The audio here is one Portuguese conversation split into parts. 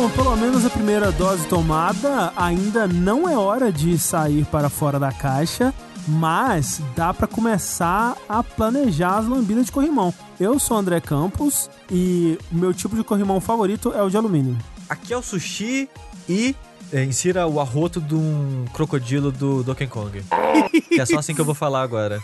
com pelo menos a primeira dose tomada, ainda não é hora de sair para fora da caixa, mas dá para começar a planejar as lambidas de corrimão. Eu sou André Campos e o meu tipo de corrimão favorito é o de alumínio. Aqui é o sushi e é, insira o arroto de um crocodilo do Donkey Kong. que é só assim que eu vou falar agora.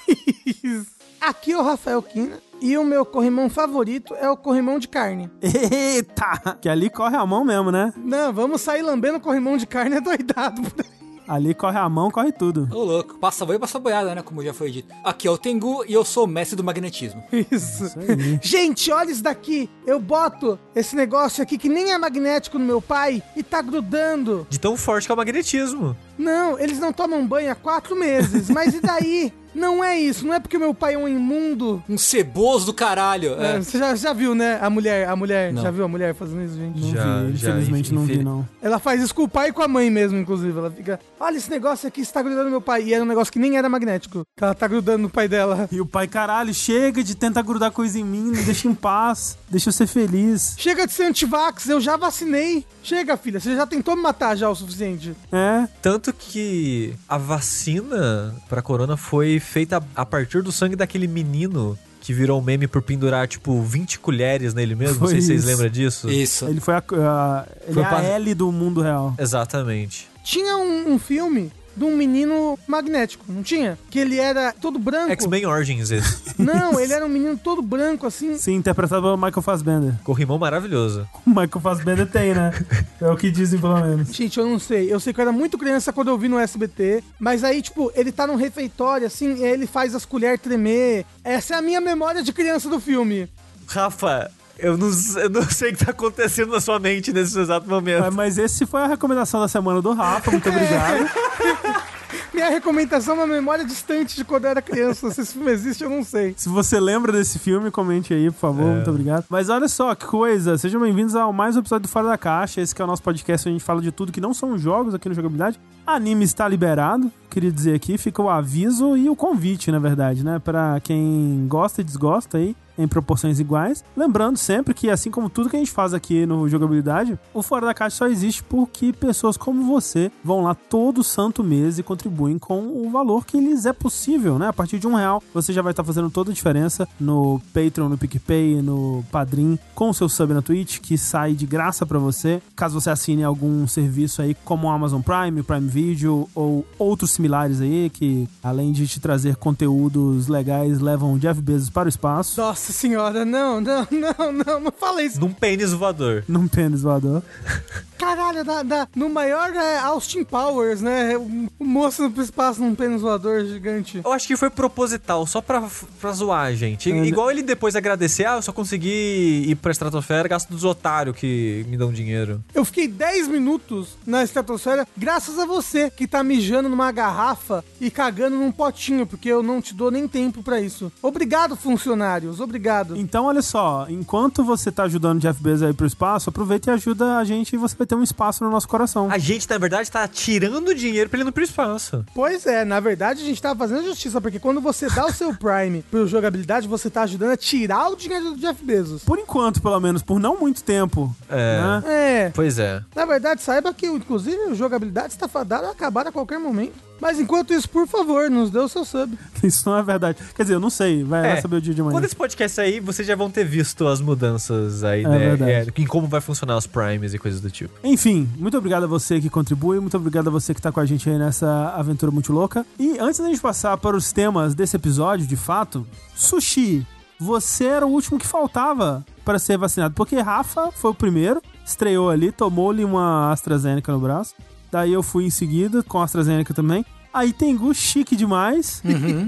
Aqui é o Rafael Kina e o meu corrimão favorito é o corrimão de carne. Eita! Que ali corre a mão mesmo, né? Não, vamos sair lambendo corrimão de carne é doidado. por aí. Ali corre a mão, corre tudo. Ô, louco. Passa boi e passa boiada, né? Como já foi dito. Aqui é o Tengu e eu sou o mestre do magnetismo. Isso. Isso aí. Gente, olha isso daqui. Eu boto esse negócio aqui que nem é magnético no meu pai e tá grudando. De tão forte que é o magnetismo. Não, eles não tomam banho há quatro meses. Mas e daí? Não é isso. Não é porque meu pai é um imundo. Um ceboso do caralho. É, É. Você já, já viu, né? A mulher, a mulher. Não. Já viu a mulher fazendo isso, gente? Não Já, vi, já, infelizmente não vi, não. Ela faz isso com o pai e com a mãe mesmo, inclusive. Ela fica, olha esse negócio aqui, está grudando no meu pai. E era um negócio que nem era magnético. Ela tá grudando no pai dela. E o pai, caralho, chega de tentar grudar coisa em mim, me deixa em paz, deixa eu ser feliz. Chega de ser antivax, eu já vacinei. Chega, filha, você já tentou me matar já o suficiente. É, Tanto que a vacina pra corona foi feita a partir do sangue daquele menino que virou um meme por pendurar, tipo, 20 colheres nele mesmo. Foi não sei se vocês isso. lembram disso. Isso. ele foi a, a- ele Foi é a pra- L do mundo real. Exatamente. Tinha um, um filme de um menino magnético, não tinha? Que ele era todo branco. X-Men Origins esse. Não, ele era um menino todo branco, assim. Sim, interpretado pelo Michael Fassbender. Corrimão maravilhoso. O Michael Fassbender tem, né? É o que dizem, pelo menos. Gente, eu não sei. Eu sei que eu era muito criança quando eu vi no SBT. Mas aí, tipo, ele tá num refeitório, assim, e aí ele faz as colheres tremer. Essa é a minha memória de criança do filme. Rafa, eu não, eu não sei o que tá acontecendo na sua mente nesse exato momento. É, Mas esse foi a recomendação da semana do Rafa, muito obrigado. Minha recomendação é uma memória distante de quando eu era criança. Se esse filme existe, eu não sei. Se você lembra desse filme, comente aí, por favor, muito obrigado. Mas olha só, que coisa, sejam bem-vindos ao mais um episódio do Fora da Caixa. Esse que é o nosso podcast onde a gente fala de tudo que não são jogos aqui no Jogabilidade. Anime está liberado, queria dizer aqui, fica o aviso e o convite, na verdade, né? Pra quem gosta e desgosta aí, em proporções iguais. Lembrando sempre que, assim como tudo que a gente faz aqui no Jogabilidade, o Fora da Caixa só existe porque pessoas como você vão lá todo santo mês e contribuem com o valor que lhes é possível, né? A partir de um real, você já vai estar fazendo toda a diferença no Patreon, no PicPay, no Padrim, com o seu sub na Twitch, que sai de graça pra você, caso você assine algum serviço aí, como o Amazon Prime, Prime Video ou outros similares aí, que além de te trazer conteúdos legais, levam Jeff Bezos para o espaço. Nossa senhora, não, não, não, não, não fala isso. Num pênis voador. Num pênis voador. Caralho, da, da- no maior é, Austin Powers, né? O, moço no espaço num pênis voador gigante. Eu acho que foi proposital, só pra, pra zoar, gente. É, Igual ele depois agradecer, ah, eu só consegui ir pra estratosfera, gasto dos otários que me dão dinheiro. Eu fiquei 10 minutos na estratosfera graças a você que tá mijando numa garrafa e cagando num potinho, porque eu não te dou nem tempo pra isso. Obrigado, funcionários, obrigado. Então, olha só, enquanto você tá ajudando o Jeff Bezos aí pro espaço, aproveita e ajuda a gente e você vai ter um espaço no nosso coração. A gente, na verdade, tá tirando dinheiro pra ele ir pro espaço. Pois é, na verdade a gente tá fazendo justiça, porque quando você dá o seu Prime pro jogabilidade, você tá ajudando a tirar o dinheiro do Jeff Bezos. Por enquanto, pelo menos, por não muito tempo. É. Né? É, Pois é. na verdade, saiba que, inclusive, o jogabilidade está fadado a acabar a qualquer momento. Mas enquanto isso, por favor, nos dê o seu sub. Isso não é verdade. Quer dizer, eu não sei, vai É. saber o dia de amanhã. Quando esse podcast sair, vocês já vão ter visto as mudanças aí, É né? verdade. É, em como vai funcionar os primes e coisas do tipo. Enfim, muito obrigado a você que contribui, muito obrigado a você que tá com a gente aí nessa aventura muito louca. E antes da gente passar para os temas desse episódio, de fato, Sushi, você era o último que faltava para ser vacinado, porque Rafa foi o primeiro, estreou ali, tomou-lhe uma AstraZeneca no braço. Daí eu fui em seguida com a AstraZeneca também. Aí Tengu, chique demais,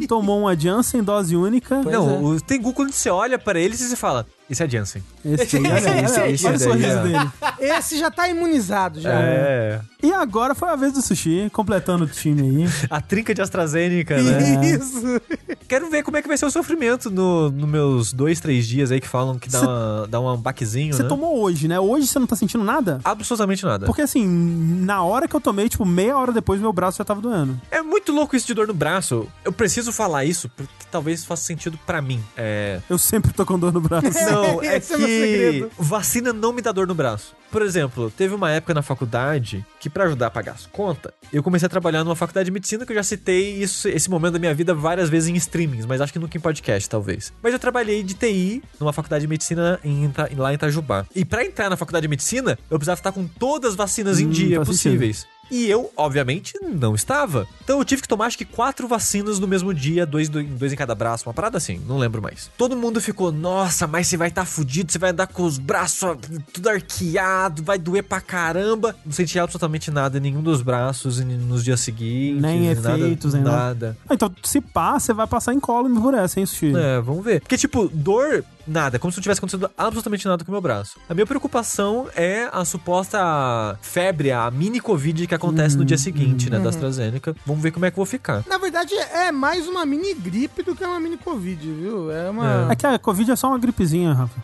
tomou uma Janssen dose única. não, o Tengu, quando você olha pra ele, você fala, esse é Jansen. Esse olha, olha, Esse- olha esse o sorriso dele. Esse já tá imunizado, já. É. E agora foi a vez do Sushi, completando o time aí. A trinca de AstraZeneca, né? Isso. Quero ver como é que vai ser o sofrimento no, no meus dois, três dias aí que falam que dá, Cê- uma, dá um baquezinho, Você né? tomou hoje, né? Hoje você não tá sentindo nada? Absolutamente nada. Porque assim, na hora que eu tomei, tipo, meia hora depois, meu braço já tava doendo. É muito louco isso de dor no braço. Eu preciso falar isso porque talvez faça sentido pra mim. É... Eu sempre tô com dor no braço. Não, Não, é Esse é meu que segredo. vacina não me dá dor no braço. Por exemplo, teve uma época na faculdade que, pra ajudar a pagar as contas, eu comecei a trabalhar numa faculdade de medicina que eu já citei isso, esse momento da minha vida várias vezes em streamings, mas acho que nunca em podcast, talvez. Mas eu trabalhei de TI numa faculdade de medicina em, lá em Itajubá. E pra entrar na faculdade de medicina, eu precisava estar com todas as vacinas em Hum, dia faz possíveis. E eu, obviamente, não estava. Então eu tive que tomar acho que quatro vacinas no mesmo dia, dois, dois, em cada braço, uma parada assim, não lembro mais. Todo mundo ficou, nossa, mas você vai estar fudido, você vai andar com os braços tudo arqueado, vai doer pra caramba. Não senti absolutamente nada em nenhum dos braços e nos dias seguintes. Nem nada- efeitos, nem nada. nada. Ah, Então, se pá, você vai passar em column por essa, hein, Sushi? É, vamos ver. Porque, tipo, dor, nada. Como se não tivesse acontecido absolutamente nada com o meu braço. A minha preocupação é a suposta febre, a mini Covid que acontece no dia seguinte, né, da AstraZeneca. Vamos ver como é que eu vou ficar. Na verdade, é mais uma mini gripe do que uma mini Covid, viu? É uma. É que a Covid é só uma gripezinha, Rafa.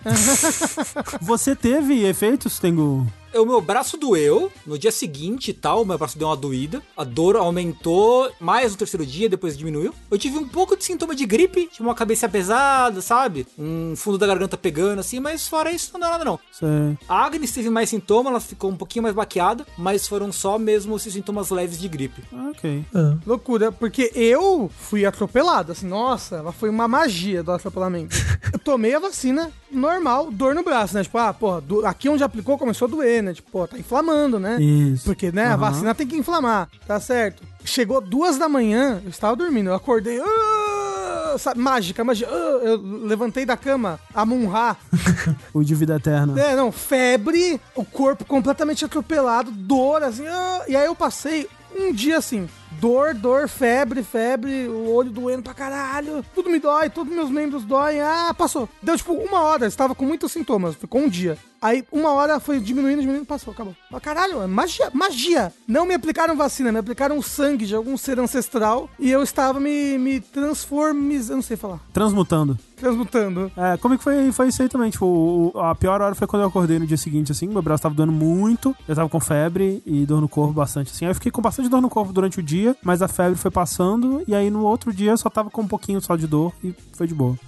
Você teve efeitos, Tengu? O meu braço doeu no dia seguinte e tal, meu braço deu uma doída. A dor aumentou mais no terceiro dia, depois diminuiu. Eu tive um pouco de sintoma de gripe, tipo uma cabeça pesada, sabe? Um fundo da garganta pegando assim, mas fora isso não deu nada não. Você... A Agnes teve mais sintoma, ela ficou um pouquinho mais baqueada, mas foram só mesmo esses sintomas leves de gripe. Ah, Ok. Loucura, porque eu fui atropelado, assim, nossa, ela foi uma magia do atropelamento. eu tomei a vacina normal, dor no braço, né? Tipo, ah, porra, aqui onde aplicou começou a doer, né? Tipo, pô, tá inflamando, né? Isso. Porque, né, a Aham. vacina tem que inflamar, tá certo? Chegou duas da manhã, eu estava dormindo, eu acordei, ah, sabe, mágica, mágica, ah, eu levantei da cama, Amun-Ra, O de vida eterna. é, não, febre, o corpo completamente atropelado, dor, assim, ah, e aí eu passei um dia assim, dor, dor, febre, febre, o olho doendo pra caralho, tudo me dói, todos meus membros doem, ah, passou. Deu tipo uma hora, estava com muitos sintomas, ficou um dia. Aí uma hora foi diminuindo, diminuindo, passou, acabou. Ah, caralho, é magia, magia. Não me aplicaram vacina, me aplicaram sangue de algum ser ancestral e eu estava me, me transformizando, não sei falar, Transmutando. transmutando. É, como é que foi, foi isso aí também? Tipo, o- o- a pior hora foi quando eu acordei no dia seguinte, assim, meu braço tava doendo muito, eu tava com febre e dor no corpo bastante, assim. Aí eu fiquei com bastante dor no corpo durante o dia, mas a febre foi passando, e aí no outro dia eu só tava com um pouquinho só de dor e foi de boa.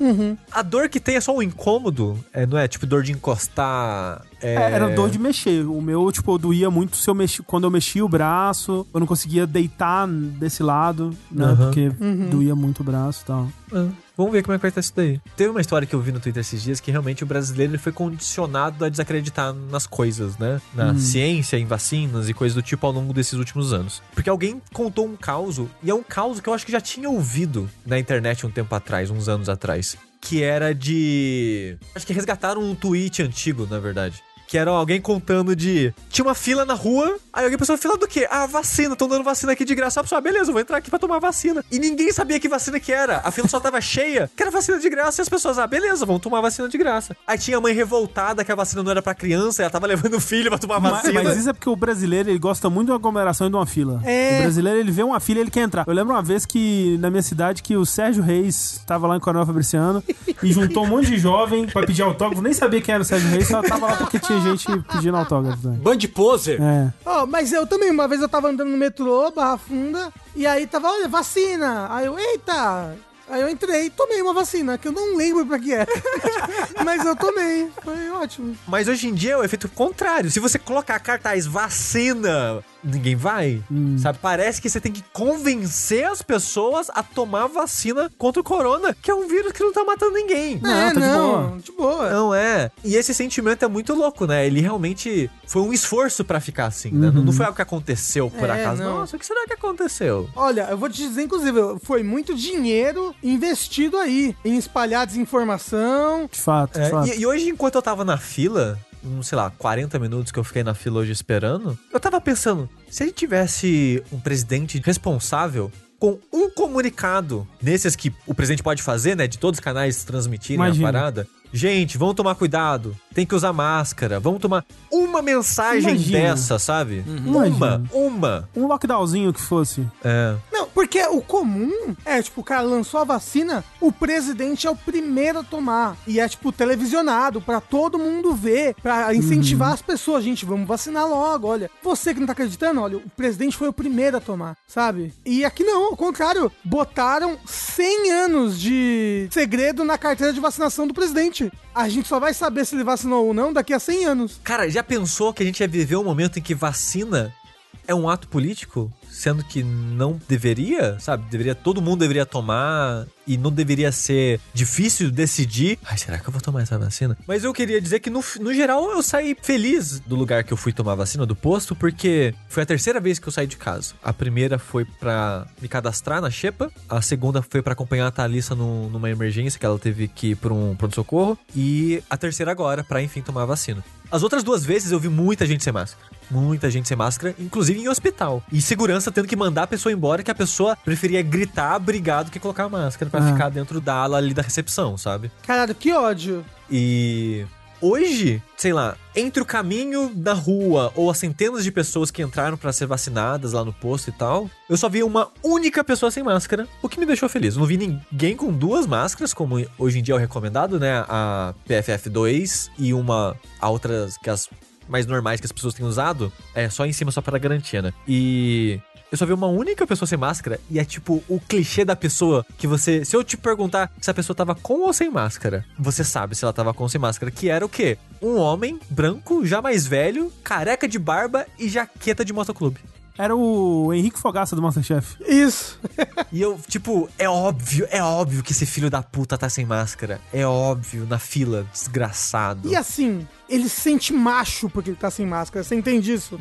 A dor que tem é só um incômodo, é, não é tipo dor de encostar. É, É, era dor de mexer. O meu, tipo, doía muito se eu mexi, quando eu mexia o braço, eu não conseguia deitar desse lado, né? Aham. Porque doía muito o braço e tal. Ah, vamos ver como é que vai estar isso daí. Teve uma história que eu vi no Twitter esses dias que realmente o brasileiro ele foi condicionado a desacreditar nas coisas, né? Na ciência, em vacinas e coisas do tipo ao longo desses últimos anos. Porque alguém contou um caos, e é um caos que eu acho que já tinha ouvido na internet um tempo atrás, uns anos atrás. Que era de. Acho que resgataram um tweet antigo, na verdade. Que era alguém contando de. Tinha uma fila na rua, aí alguém pensou, fila do quê? Ah, vacina, estão dando vacina aqui de graça. A pessoa, ah, beleza, vou entrar aqui pra tomar vacina. E ninguém sabia que vacina que era. A fila só tava cheia, que era vacina de graça. E as pessoas, ah, beleza, vamos tomar vacina de graça. Aí tinha a mãe revoltada que a vacina não era pra criança, e ela tava levando o filho pra tomar Mas, vacina. mas isso é porque o brasileiro, ele gosta muito de uma aglomeração e de uma fila. É. O brasileiro, ele vê uma fila e ele quer entrar. Eu lembro uma vez que, na minha cidade, que o Sérgio Reis tava lá em Coronel Fabriciano e juntou um monte de jovem pra pedir autógrafo. Nem sabia quem era o Sérgio Reis, só tava lá porque tinha gente pedindo autógrafo. Né? Band poser. É. Ó, mas eu também, uma vez eu tava andando no metrô, Barra Funda, e aí tava, olha, vacina. Aí eu, eita! Aí eu entrei e tomei uma vacina, que eu não lembro pra que é. mas eu tomei, foi ótimo. Mas hoje em dia é o efeito contrário. Se você colocar cartaz vacina, ninguém vai. Sabe? Parece que você tem que convencer as pessoas a tomar vacina contra o corona, que é um vírus que não tá matando ninguém. Não, é, tá de não, boa. de boa. Não é. E esse sentimento é muito louco, né? Ele realmente foi um esforço pra ficar assim, né? Não- Não foi algo que aconteceu por É, acaso. não. Nossa, o que será que aconteceu? Olha, eu vou te dizer, inclusive, foi muito dinheiro investido aí em espalhar desinformação. De fato, de É, fato. e, e hoje, enquanto eu tava na fila, uns, sei lá, 40 minutos que eu fiquei na fila hoje esperando, eu tava pensando, se a gente tivesse um presidente responsável com um comunicado nesses que o presidente pode fazer, né, de todos os canais transmitirem Imagina. a parada. Gente, vamos tomar cuidado. Tem que usar máscara. Vamos tomar uma mensagem Imagina. dessa, sabe? Imagina. Uma, uma. Um lockdownzinho que fosse. É. Não, Porque o comum é, tipo, o cara lançou a vacina, o presidente é o primeiro a tomar. E é, tipo, televisionado pra todo mundo ver, pra incentivar as pessoas. Gente, vamos vacinar logo, olha. Você que não tá acreditando, olha, o presidente foi o primeiro a tomar, sabe? E aqui não, ao contrário, botaram 100 anos de segredo na carteira de vacinação do presidente. A gente só vai saber se ele vacinou ou não daqui a 100 anos. Cara, já pensou que a gente ia viver um momento em que vacina é um ato político? Sendo que não deveria, sabe? Deveria, todo mundo deveria tomar e não deveria ser difícil decidir. Ai, será que eu vou tomar essa vacina? Mas eu queria dizer que no, no geral eu saí feliz do lugar que eu fui tomar vacina, do posto, porque foi a terceira vez que eu saí de casa. A primeira foi pra me cadastrar na Xepa, a segunda foi pra acompanhar a Thalissa no, numa emergência que ela teve que ir pra um pronto-socorro, e a terceira agora pra enfim tomar a vacina. As outras duas vezes eu vi muita gente sem máscara. Muita gente sem máscara, inclusive em hospital. E segurança tendo que mandar a pessoa embora, que a pessoa preferia gritar, brigar, do que colocar a máscara pra Ah. ficar dentro da ala ali da recepção, sabe? Caralho, que ódio. E hoje, sei lá, entre o caminho da rua ou as centenas de pessoas que entraram pra ser vacinadas lá no posto e tal, eu só vi uma única pessoa sem máscara, o que me deixou feliz. Eu não vi ninguém com duas máscaras, como hoje em dia é o recomendado, né? A PFF2 e uma a outras que as mais normais que as pessoas têm usado, é só em cima só para garantia, né? E eu só vi uma única pessoa sem máscara e é tipo o clichê da pessoa que você. Se eu te perguntar se a pessoa tava com ou sem máscara, você sabe se ela tava com ou sem máscara, que era o quê? Um homem branco, já mais velho, careca de barba e jaqueta de motoclube. Era o Henrique Fogaça do Masterchef. Isso. E eu, tipo, é óbvio, é óbvio que esse filho da puta tá sem máscara. É óbvio, na fila, desgraçado. E assim, ele se sente macho porque ele tá sem máscara. Você entende isso?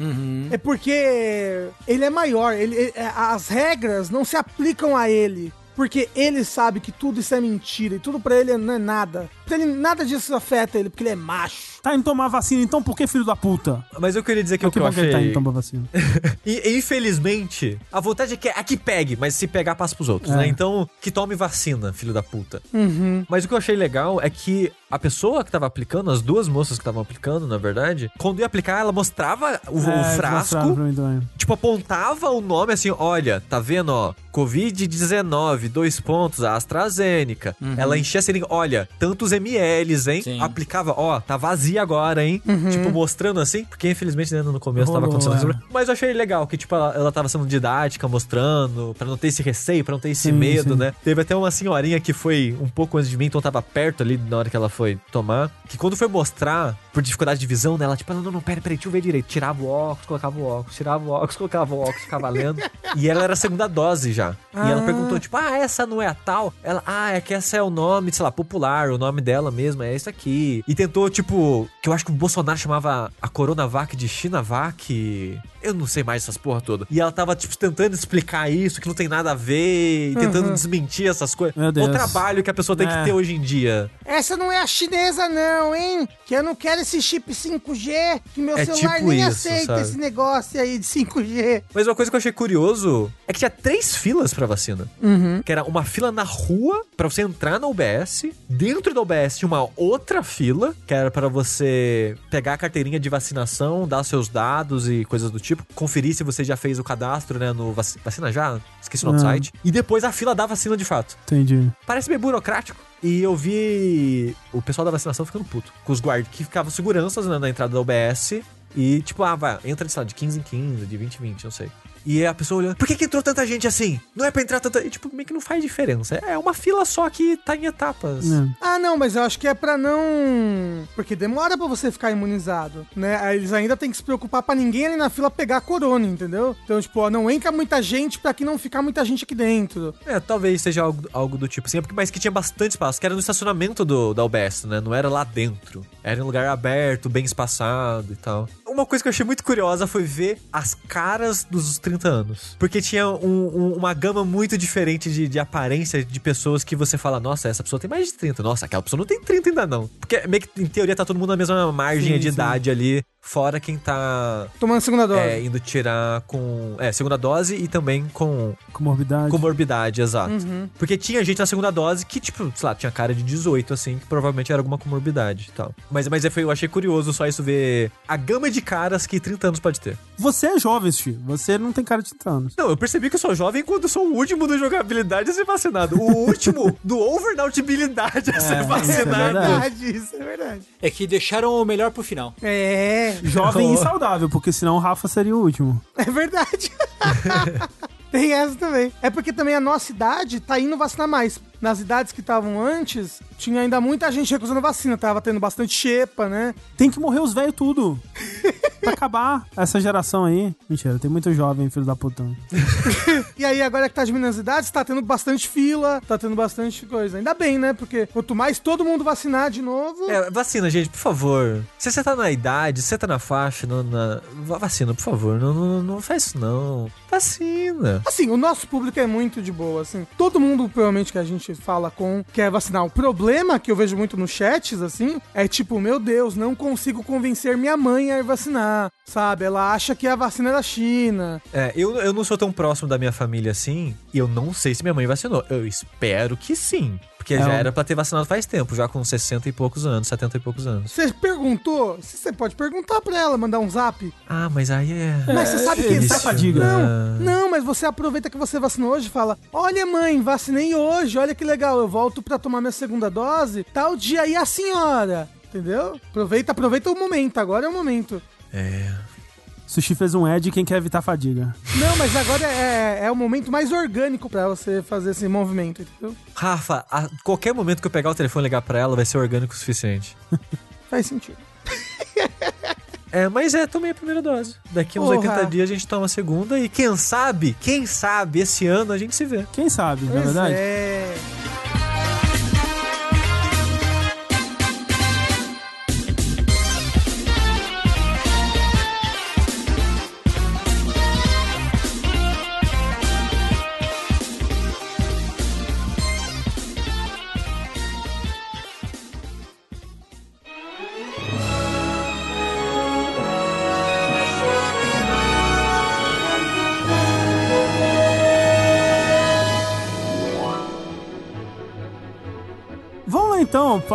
É porque ele é maior. Ele, ele- é, as regras não se aplicam a ele. Porque ele sabe que tudo isso é mentira e tudo pra ele não é nada. Pra ele, nada disso afeta ele, porque ele é macho. Tá indo tomar vacina, então por que filho da puta? Mas eu queria dizer que É o que eu que ele tá achei... indo tomar vacina. E, infelizmente, a vontade é que, é que pegue, mas se pegar, passa pros outros, É. né? Então, que tome vacina, filho da puta. Uhum. Mas o que eu achei legal é que a pessoa que tava aplicando, as duas moças que estavam aplicando, na verdade, quando ia aplicar, ela mostrava o, o É, mostraram frasco, pra mim também. tipo, apontava o nome assim, olha, tá vendo, ó, Covid-19, dois pontos, a AstraZeneca. Ela enchia a seringa, olha, tantos mLs, hein? Sim. Aplicava, ó, tá vazia agora, hein? Tipo, mostrando assim, porque infelizmente né, no começo tava Rolou, acontecendo é. isso. Mas eu achei legal que, tipo, ela, ela tava sendo didática, mostrando, pra não ter esse receio, pra não ter esse Sim, medo, sim. né? Teve até uma senhorinha que foi um pouco antes de mim, então tava perto ali na hora que ela foi tomar. Que quando foi mostrar, por dificuldade de visão dela, tipo, ela, não, não, pera, peraí, deixa eu ver direito. Tirava o óculos, colocava o óculos, tirava o óculos, colocava o óculos, ficava lendo. e ela era a segunda dose já. E ela Ah. perguntou, tipo, ah, essa não é a tal? Ela, ah, é que essa é o nome, sei lá, popular, o nome dela mesmo é isso aqui. E tentou, tipo, que eu acho que o Bolsonaro chamava a Coronavac de Chinavac. Eu não sei mais essas porra toda. E ela tava, tipo, tentando explicar isso, que não tem nada a ver, e tentando desmentir essas coisas. Meu Deus. O trabalho que a pessoa tem É. que ter hoje em dia. Essa não é a chinesa, não, hein? Que eu não quero esse chip 5G, que meu É celular tipo nem isso, aceita sabe? esse negócio aí de 5G. Mas uma coisa que eu achei curioso é que tinha três filas pra vacina. Uhum. Que era uma fila na rua pra você entrar na UBS. Dentro da UBS tinha uma outra fila, que era pra você pegar a carteirinha de vacinação, dar seus dados e coisas do tipo. Conferir se você já fez o cadastro, né, no vac- Vacina Já? Esqueci o nome do Ah. site. E depois a fila da vacina de fato. Entendi. Parece meio burocrático. E eu vi o pessoal da vacinação ficando puto. Com os guardas que ficavam seguranças né, na entrada da UBS. E tipo, ah, vai, entra, sei lá, de 15 em 15, de 20 em 20, não sei. E a pessoa olhando, por que, que entrou tanta gente assim? Não é pra entrar tanta. E tipo, meio que não faz diferença. É uma fila só que tá em etapas. É. Ah, não, mas eu acho que é pra não. Porque demora pra você ficar imunizado, né? Aí Eles ainda têm que se preocupar pra ninguém ali na fila pegar a corona, entendeu? Então, tipo, ó, não entra muita gente pra que não ficar muita gente aqui dentro. É, talvez seja algo, algo do tipo assim, é porque- mas que tinha bastante espaço, que era no estacionamento do, da UBS, né? Não era lá dentro. Era em um lugar aberto, bem espaçado e tal. Uma coisa que eu achei muito curiosa foi ver as caras dos 30 anos. Porque tinha um- um- uma gama muito diferente de, de aparência de pessoas que você fala, nossa, essa pessoa tem mais de 30. Nossa, aquela pessoa não tem 30 ainda não. Porque meio que, em teoria, tá todo mundo na mesma margem Sim, de sim. idade ali fora quem tá Tomando segunda dose. é, indo tirar com. É, segunda dose e também com Comorbidade. comorbidade, exato. Uhum. Porque tinha gente na segunda dose que, tipo, sei lá, tinha cara de 18, assim, que provavelmente era alguma comorbidade e tal. Mas, mas é, foi, eu achei curioso só isso ver a gama de caras que 30 anos pode ter. Você é jovem, Steve. Você não tem cara de 30 anos. Não, eu percebi que eu sou jovem quando sou o último do jogabilidade a ser vacinado. O último do overnautibilidade a ser É, vacinado. isso é verdade. verdade, isso é verdade. É que deixaram o melhor pro final. É, Jovem e saudável, porque senão o Rafa seria o último. é verdade. Tem essa também. É porque também a nossa idade tá indo vacinar mais. Nas idades que estavam antes, tinha ainda muita gente recusando vacina. Tava tendo bastante xepa, né? Tem que morrer os velhos tudo. pra acabar essa geração aí. Mentira, tem muito jovem, filho da puta. E aí, agora que tá diminuindo as idades, tá tendo bastante fila, tá tendo bastante coisa. Ainda bem, né? Porque quanto mais todo mundo vacinar de novo. É, vacina, gente, por favor. Se você tá na idade, se você tá na faixa, na... va- vacina, por favor. Não, não, não faz isso, não. Vacina. Assim, o nosso público é muito de boa, assim. Todo mundo, provavelmente, que a gente fala com quer vacinar. O problema que eu vejo muito nos chats, assim, é tipo, meu Deus, não consigo convencer minha mãe a ir vacinar, sabe? Ela acha que a vacina é da China. É, eu, eu não sou tão próximo da minha família assim, e eu não sei se minha mãe vacinou. Eu espero que sim. Porque É, já um- era pra ter vacinado faz tempo, já com 60 e poucos anos, 70 e poucos anos. Você perguntou? Você pode perguntar pra ela, mandar um zap. Ah, mas aí é. Mas você sabe que... isso é sabe- fadiga. Não, não, mas você aproveita que você vacinou hoje e fala: Olha, mãe, vacinei hoje, olha que legal, eu volto pra tomar minha segunda dose, tal dia aí a senhora. Entendeu? Aproveita, aproveita o momento, agora é o momento. É. Sushi fez um Ed, quem quer evitar fadiga. Não, mas agora é, é o momento mais orgânico pra você fazer esse movimento, entendeu? Rafa, a qualquer momento que eu pegar o telefone e ligar pra ela, vai ser orgânico o suficiente. Faz sentido. É, mas é, tomei a primeira dose. Daqui uns Porra. 80 dias a gente toma a segunda e quem sabe, quem sabe, esse ano a gente se vê. Quem sabe, na Pois verdade? é.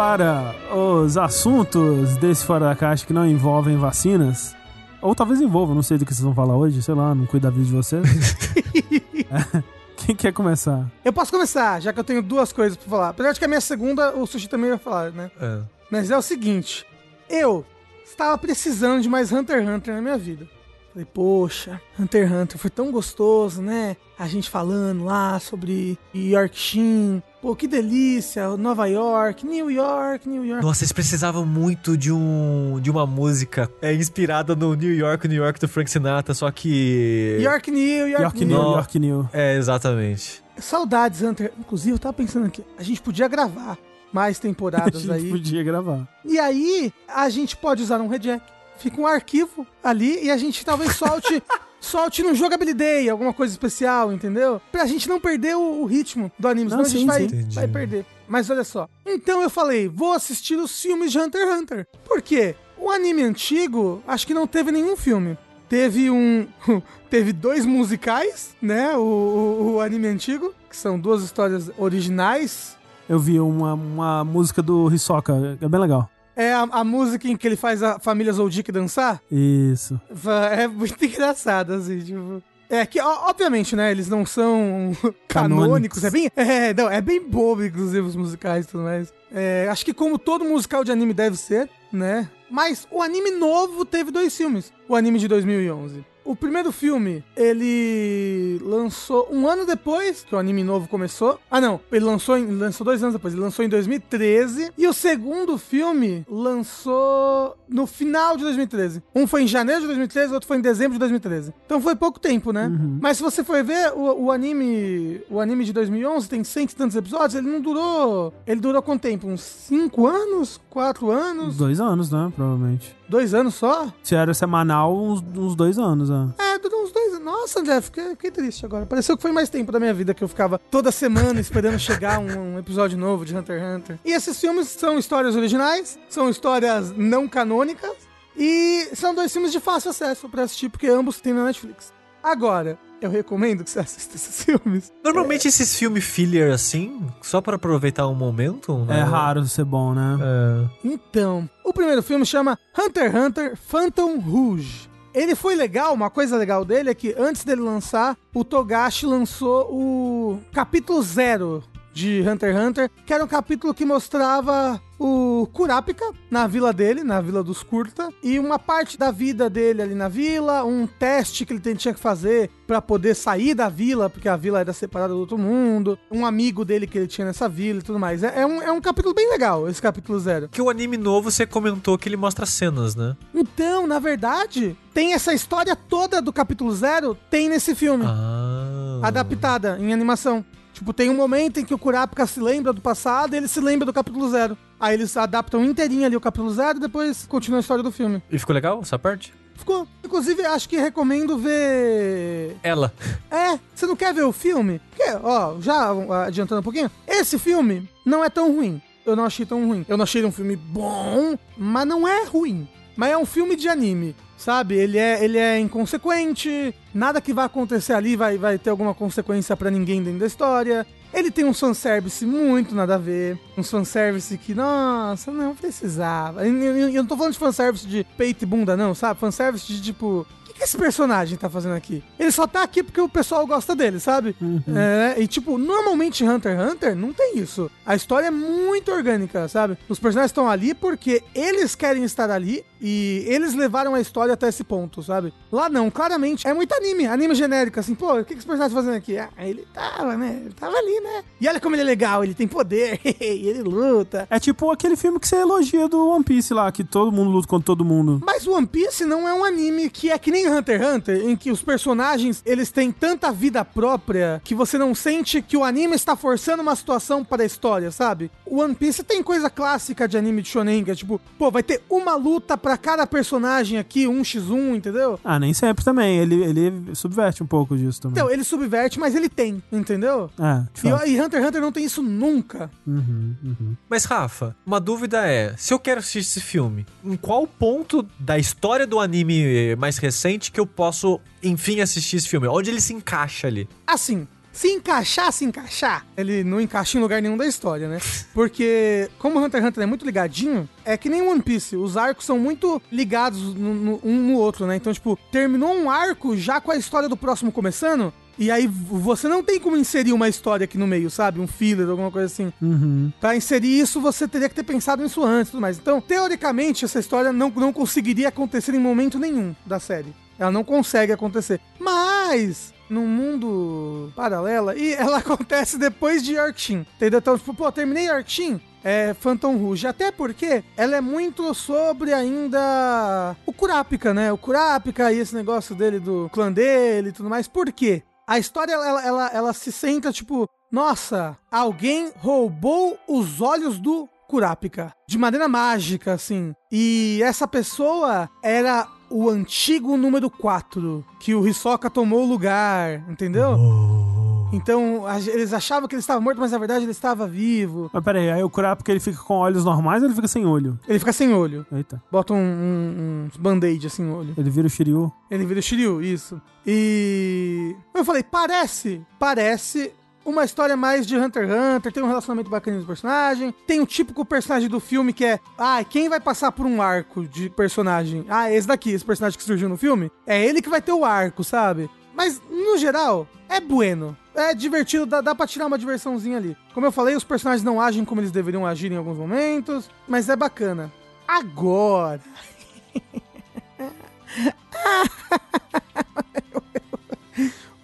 Para os assuntos desse Fora da Caixa que não envolvem vacinas. Ou talvez envolvam, não sei do que vocês vão falar hoje, sei lá, não cuida da vida de vocês. Quem quer começar? Eu posso começar, já que eu tenho duas coisas pra falar. Apesar de que a minha segunda, o Sushi também vai falar, né? É. Mas é o seguinte, eu estava precisando de mais Hunter x Hunter na minha vida. Falei, poxa, Hunter x Hunter foi tão gostoso, né? A gente falando lá sobre Yorkshire. Pô, que delícia, Nova York, New York, New York. Nossa, eles precisavam muito de um de uma música é, inspirada no New York, New York do Frank Sinatra, só que York, New York, York New. New. York New. É, exatamente. Saudades, Hunter. Inclusive, eu tava pensando aqui, a gente podia gravar mais A temporadas gente aí. podia gravar. E aí, a gente pode usar um rejack. Fica um arquivo ali e a gente talvez solte, solte no Jogabilidade, alguma coisa especial, entendeu? Pra gente não perder o, o ritmo do anime, senão Não, a gente sim, vai. Entendi. vai perder. Mas olha só. Então eu falei, vou assistir os filmes de Hunter x Hunter. Por quê? O anime antigo, acho que não teve nenhum filme. Teve um. Teve dois musicais, né? O, o, o anime antigo, que são duas histórias originais. Eu vi uma, uma música do Hisoka, é bem legal. É a, a música em que ele faz a família Zoldyck dançar. Isso. É muito engraçado, assim, tipo. É que, obviamente, né, eles não são canônicos, Canônicos. é bem. É, não, é bem bobo, inclusive, os musicais e tudo mais. É, acho que como todo musical de anime deve ser, né? Mas o anime novo teve dois filmes. O anime de 2011. O primeiro filme, ele lançou um ano depois que o anime novo começou. Ah, não. Ele lançou, em, lançou dois anos depois. Ele lançou em 2013. E o segundo filme lançou no final de 2013. Um foi em janeiro de 2013, o outro foi em dezembro de 2013. Então foi pouco tempo, né? Mas se você for ver, o, o anime o anime de 2011 tem cento e tantos episódios. Ele não durou... Ele durou quanto tempo? Uns cinco anos? Quatro Uns anos? dois anos, né? Provavelmente. Dois anos só? Se era semanal, uns, uns dois anos, né? É, durou uns dois anos. Nossa, André, fiquei, fiquei triste agora. Pareceu que foi mais tempo da minha vida que eu ficava toda semana esperando chegar um, um episódio novo de Hunter x Hunter. E esses filmes são histórias originais, são histórias não canônicas. E são dois filmes de fácil acesso pra assistir, porque ambos tem na Netflix. Agora, eu recomendo que você assista esses filmes. Normalmente esses filmes filler assim, só pra aproveitar um momento, né? É raro ser bom, né? É. Então, o primeiro filme chama Hunter x Hunter Phantom Rouge. Ele foi legal, uma coisa legal dele é que antes dele lançar, o Togashi lançou o capítulo zero de Hunter x Hunter, que era um capítulo que mostrava o Kurapika na vila dele, na vila dos Kurta, e uma parte da vida dele ali na vila, um teste que ele tinha que fazer para poder sair da vila, porque a vila era separada do outro mundo, um amigo dele que ele tinha nessa vila e tudo mais. É, é um, é um capítulo bem legal, esse capítulo zero. Que o anime novo você comentou que ele mostra cenas, né? Então, na verdade, tem essa história toda do capítulo zero, tem nesse filme. Ah. Adaptada em animação. Tipo, tem um momento em que o Kurapika se lembra do passado e ele se lembra do capítulo zero. Aí eles adaptam inteirinho ali o capítulo zero e depois continua a história do filme. E ficou legal essa parte? Ficou. Inclusive, acho que recomendo ver. Ela. É, você não quer ver o filme? Porque, ó, já adiantando um pouquinho, esse filme não é tão ruim. Eu não achei tão ruim. Eu não achei ele um filme bom, mas não é ruim. Mas é um filme de anime sabe? Ele é, ele é inconsequente, nada que vai acontecer ali vai, vai ter alguma consequência para ninguém dentro da história. Ele tem um fanservice muito nada a ver. Um fanservice que, nossa, não precisava. Eu, eu, eu não tô falando de fanservice de peito e bunda, não, sabe? Fanservice de tipo, que esse personagem tá fazendo aqui? Ele só tá aqui porque o pessoal gosta dele, sabe? Uhum. É, e tipo, normalmente Hunter x Hunter não tem isso. A história é muito orgânica, sabe? Os personagens estão ali porque eles querem estar ali e eles levaram a história até esse ponto, sabe? Lá não, claramente é muito anime, anime genérico, assim, pô, o que, personagem tá fazendo aqui? Ah, ele tava, né? Ele tava ali, né? E olha como ele é legal, ele tem poder, e ele luta. É tipo aquele filme que você elogia do One Piece lá, que todo mundo luta contra todo mundo. Mas One Piece não é um anime que é que nem Hunter x Hunter, em que os personagens, eles têm tanta vida própria que você não sente que o anime está forçando uma situação para a história, sabe? O One Piece tem coisa clássica de anime de shonen, que é tipo, pô, vai ter uma luta para cada personagem aqui, um x 1 entendeu? Ah, nem sempre também. Ele, ele subverte um pouco disso também. Então, ele subverte, mas ele tem, entendeu? É. E, e Hunter x Hunter não tem isso nunca. Uhum, uhum. Mas, Rafa, uma dúvida é: se eu quero assistir esse filme, em qual ponto da história do anime mais recente que eu posso, enfim, assistir esse filme? Onde ele se encaixa ali? Assim, se encaixar, se encaixar, ele não encaixa em lugar nenhum da história, né? Porque, como Hunter x Hunter é muito ligadinho, é que nem One Piece. Os arcos são muito ligados no, no, um no outro, né? Então, tipo, terminou um arco já com a história do próximo começando. E aí você não tem como inserir uma história aqui no meio, sabe? Um filler, alguma coisa assim. Uhum. Pra inserir isso, você teria que ter pensado nisso antes e tudo mais. Então, teoricamente, essa história não, não conseguiria acontecer em momento nenhum da série. Ela não consegue acontecer. Mas, num mundo paralelo, e ela acontece depois de Yorkshin. Entendeu? Então, tipo, pô, terminei Yorkshin, é Phantom Rouge. Até porque ela é muito sobre ainda o Kurapika, né? O Kurapika e esse negócio dele do clã dele e tudo mais. Por quê? A história, ela, ela, ela se centra, tipo, nossa, alguém roubou os olhos do Kurapika. De maneira mágica, assim. E essa pessoa era o antigo número 4, que o Hisoka tomou o lugar, entendeu? Então, a- eles achavam que ele estava morto, mas na verdade ele estava vivo. Mas peraí, aí o Kurapika ele fica com olhos normais ou ele fica sem olho? Ele fica sem olho. Eita. Bota um, um, uns band-aid assim no olho. Ele vira o Shiryu. Ele vira o Shiryu, isso. E. Eu falei, parece, parece uma história mais de Hunter x Hunter, tem um relacionamento bacana dos personagens, tem o típico personagem do filme que é, ah, quem vai passar por um arco de personagem? Ah, esse daqui, esse personagem que surgiu no filme, é ele que vai ter o arco, sabe? Mas, no geral, é bueno. É divertido, dá, dá pra tirar uma diversãozinha ali. Como eu falei, os personagens não agem como eles deveriam agir em alguns momentos, mas é bacana. Agora.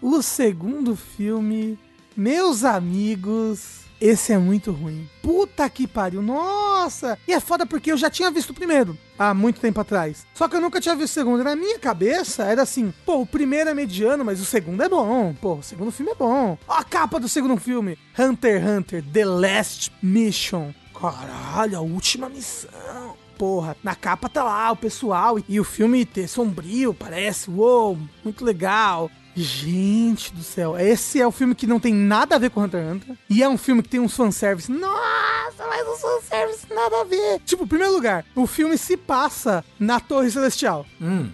O segundo filme, meus amigos, esse é muito ruim. Puta que pariu, nossa! E é foda porque eu já tinha visto o primeiro, há muito tempo atrás. Só que eu nunca tinha visto o segundo. E na minha cabeça era assim, pô, o primeiro é mediano, mas o segundo é bom. Pô, o segundo filme é bom. Ó a capa do segundo filme, Hunter x Hunter, The Last Mission. Caralho, a última missão. Porra, na capa tá lá o pessoal e o filme ter sombrio, parece. Uou, muito legal. Gente do céu, esse é o filme que não tem nada a ver com Hunter x Hunter. E é um filme que tem uns fanservice. Nossa nossa, mas o fanservice nada a ver. Tipo, em primeiro lugar, o filme se passa na Torre Celestial. Hum.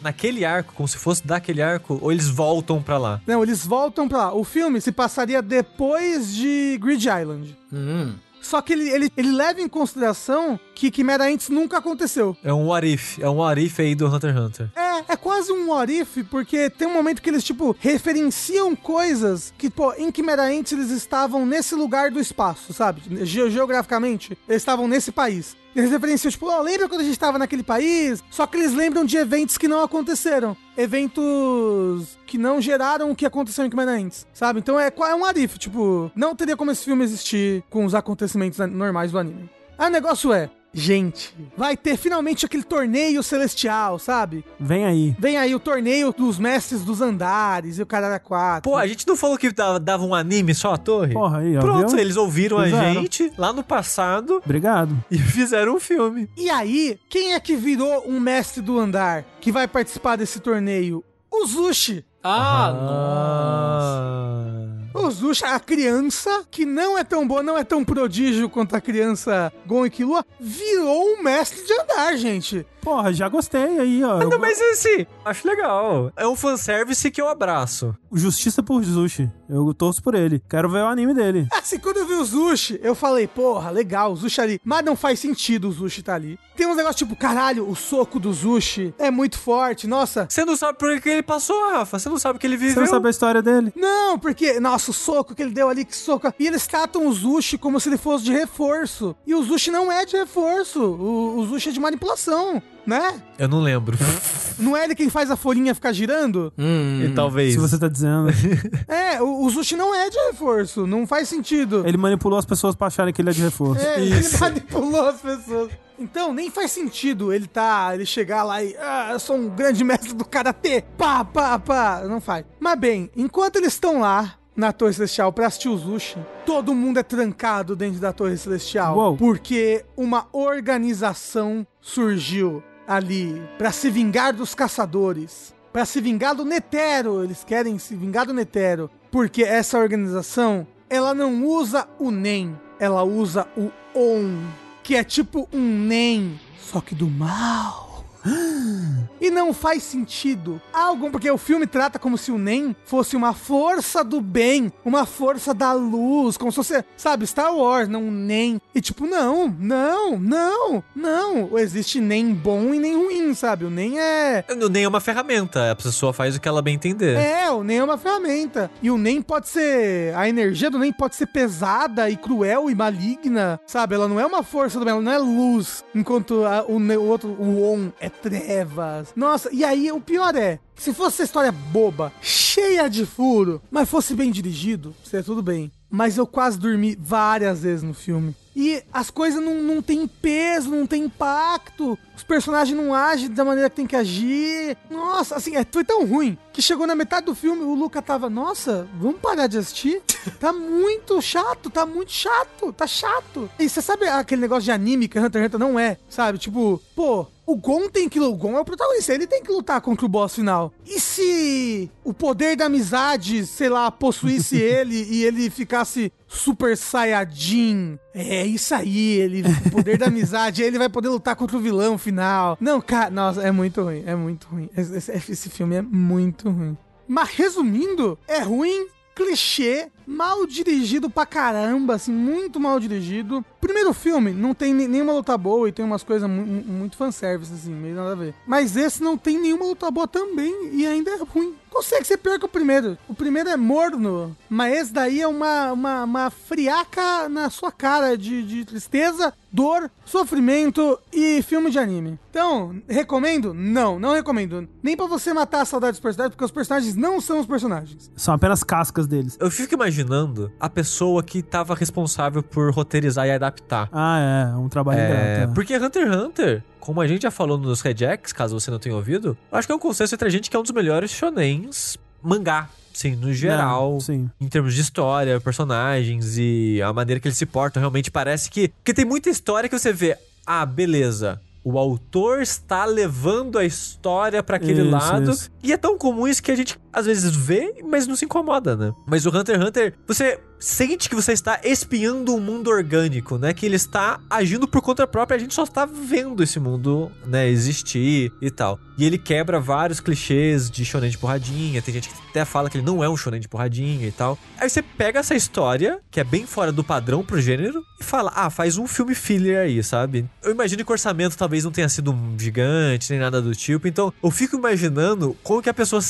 Naquele arco, como se fosse daquele arco, ou eles voltam pra lá? Não, eles voltam pra lá. O filme se passaria depois de Grid Island. Hum. Só que ele, ele, ele leva em consideração que Quimera Ants nunca aconteceu. É um what if. É um what if aí do Hunter x Hunter. É, é quase um what if, porque tem um momento que eles, tipo, referenciam coisas que, pô, em Quimera Ants eles estavam nesse lugar do espaço, sabe? Ge- geograficamente, eles estavam nesse país. Eles referenciam, tipo, ó, lembra quando a gente tava naquele país? Só que eles lembram de eventos que não aconteceram. Eventos que não geraram o que aconteceu em Quimera Ants, sabe? Então é, é um arif, tipo, não teria como esse filme existir com os acontecimentos normais do anime. Aí o negócio é, gente, vai ter finalmente aquele torneio celestial, sabe? Vem aí. Vem aí o torneio dos mestres dos andares e o caralho quatro. Pô, a gente não falou que dava, dava um anime só a torre? Porra, aí, ó. Pronto, viu? eles ouviram a Fizeram. gente lá no passado Obrigado. e fizeram um filme. E aí, quem é que virou um mestre do andar que vai participar desse torneio? O Zushi. Ah, nossa. Ah. O Zushi, a criança que não é tão boa, não é tão prodígio quanto a criança Gon e Killua, virou um mestre de andar, gente. Porra, já gostei aí, ó. Não, Eu- mas assim, acho legal. É um fanservice que eu abraço. Justiça por Zushi. Eu torço por ele. Quero ver o anime dele. Assim, quando eu vi o Zushi, eu falei, porra, legal, o Zushi ali. Mas não faz sentido o Zushi tá ali. Tem uns negócios tipo, caralho, o soco do Zushi é muito forte, nossa. Você não sabe por que ele passou, Rafa. Você não sabe que ele Você viveu. não sabe a história dele? Não, porque, nossa, o soco que ele deu ali, que soco. E eles tratam o Zushi como se ele fosse de reforço. E o Zushi não é de reforço. O, o Zushi é de manipulação, né? Eu não lembro. Não é ele quem faz a folhinha ficar girando? Hum. e talvez. Se você tá dizendo. É, o, o Zushi não é de reforço. Não faz sentido. ele manipulou as pessoas pra acharem que ele é de reforço. É, ele manipulou as pessoas. Então, nem faz sentido ele tá, ele chegar lá e, ah, eu sou um grande mestre do karatê, pá, pá, pá, não faz. Mas bem, enquanto eles estão lá na Torre Celestial pra assistir o Zushi, todo mundo é trancado dentro da Torre Celestial, Uou. porque uma organização surgiu ali pra se vingar dos caçadores, pra se vingar do Netero, eles querem se vingar do Netero, porque essa organização, ela não usa o NEM, ela usa o ON, que é tipo um NEM, só que do mal. E não faz sentido algum, porque o filme trata como se o NEM fosse uma força do bem, uma força da luz, como se fosse, sabe, Star Wars, não NEM. E tipo, não, não, não, não. Existe NEM bom e NEM ruim, sabe? O NEM é Nem é uma ferramenta. A pessoa faz o que ela bem entender. é, o NEM é uma ferramenta. E o NEM pode ser. A energia do NEM pode ser pesada e cruel e maligna, sabe? Ela não é uma força do bem, ela não é luz. Enquanto a- o, o outro, o On, é trevas. Nossa, e aí o pior é. Se fosse essa história boba, cheia de furo, mas fosse bem dirigido, seria tudo bem. Mas eu quase dormi várias vezes no filme. E as coisas não, não têm peso, não tem impacto. Os personagens não agem da maneira que tem que agir. Nossa, assim, é, foi tão ruim que chegou na metade do filme, o Luca tava, nossa, vamos parar de assistir? Tá muito chato, tá muito chato, tá chato. E você sabe aquele negócio de anime que Hunter x Hunter não é, sabe? Tipo, pô, o Gon tem que lutar. O Gon é o protagonista, ele tem que lutar contra o boss final. E se o poder da amizade, sei lá, possuísse ele e ele ficasse Super Saiyajin? É isso aí, ele, o poder da amizade, ele vai poder lutar contra o vilão final. Não, cara, nossa, é muito ruim, é muito ruim. Esse, esse- esse filme é muito ruim. Mas resumindo, é ruim, clichê, mal dirigido pra caramba, assim, muito mal dirigido. Primeiro filme não tem ne- nenhuma luta boa e tem umas coisas mu- mu- muito fanservice, assim, meio nada a ver. Mas esse não tem nenhuma luta boa também e ainda é ruim. Consegue ser pior que o primeiro. O primeiro é morno, mas esse daí é uma, uma, uma friaca na sua cara de, de tristeza, dor, sofrimento e filme de anime. Então, recomendo? Não, não recomendo. Nem pra você matar a saudade dos personagens, porque os personagens não são os personagens. São apenas cascas deles. Eu fico imaginando a pessoa que tava responsável por roteirizar e adaptar. Ah, é. Um trabalho É, ingrato. porque Hunter x Hunter, como a gente já falou nos Rejects, caso você não tenha ouvido, acho que é um consenso entre a gente que é um dos melhores shonens mangá. Sim, no geral. Não, sim. Em termos de história, personagens e a maneira que eles se portam, realmente parece que. Porque tem muita história que você vê. Ah, beleza. O autor está levando a história pra aquele Isso, lado. isso. E é tão comum isso que a gente às vezes vê, mas não se incomoda, né? Mas o Hunter x Hunter, você sente que você está espiando um mundo orgânico, né? Que ele está agindo por conta própria, a gente só está vendo esse mundo, né, existir e tal. E ele quebra vários clichês de shonen de porradinha, tem gente que até fala que ele não é um shonen de porradinha e tal. Aí você pega essa história, que é bem fora do padrão pro gênero, e fala: "Ah, faz um filme filler aí, sabe?". Eu imagino que o orçamento talvez não tenha sido um gigante nem nada do tipo, então eu fico imaginando como que a pessoa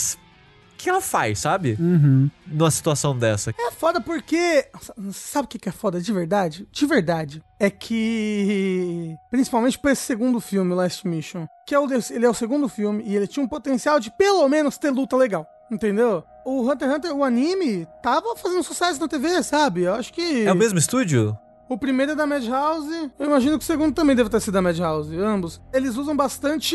que ela faz, sabe? Uhum. Numa situação dessa. É foda porque. Sabe o que é foda de verdade? De verdade. É que. Principalmente pra esse segundo filme, Last Mission. Que é o, ele é o segundo filme e ele tinha um potencial de pelo menos ter luta legal. Entendeu? O Hunter x Hunter, o anime, tava fazendo sucesso na TV, sabe? Eu acho que. É o mesmo estúdio? O primeiro é da Madhouse. Eu imagino que o segundo também deve ter sido da Madhouse, ambos. Eles usam bastante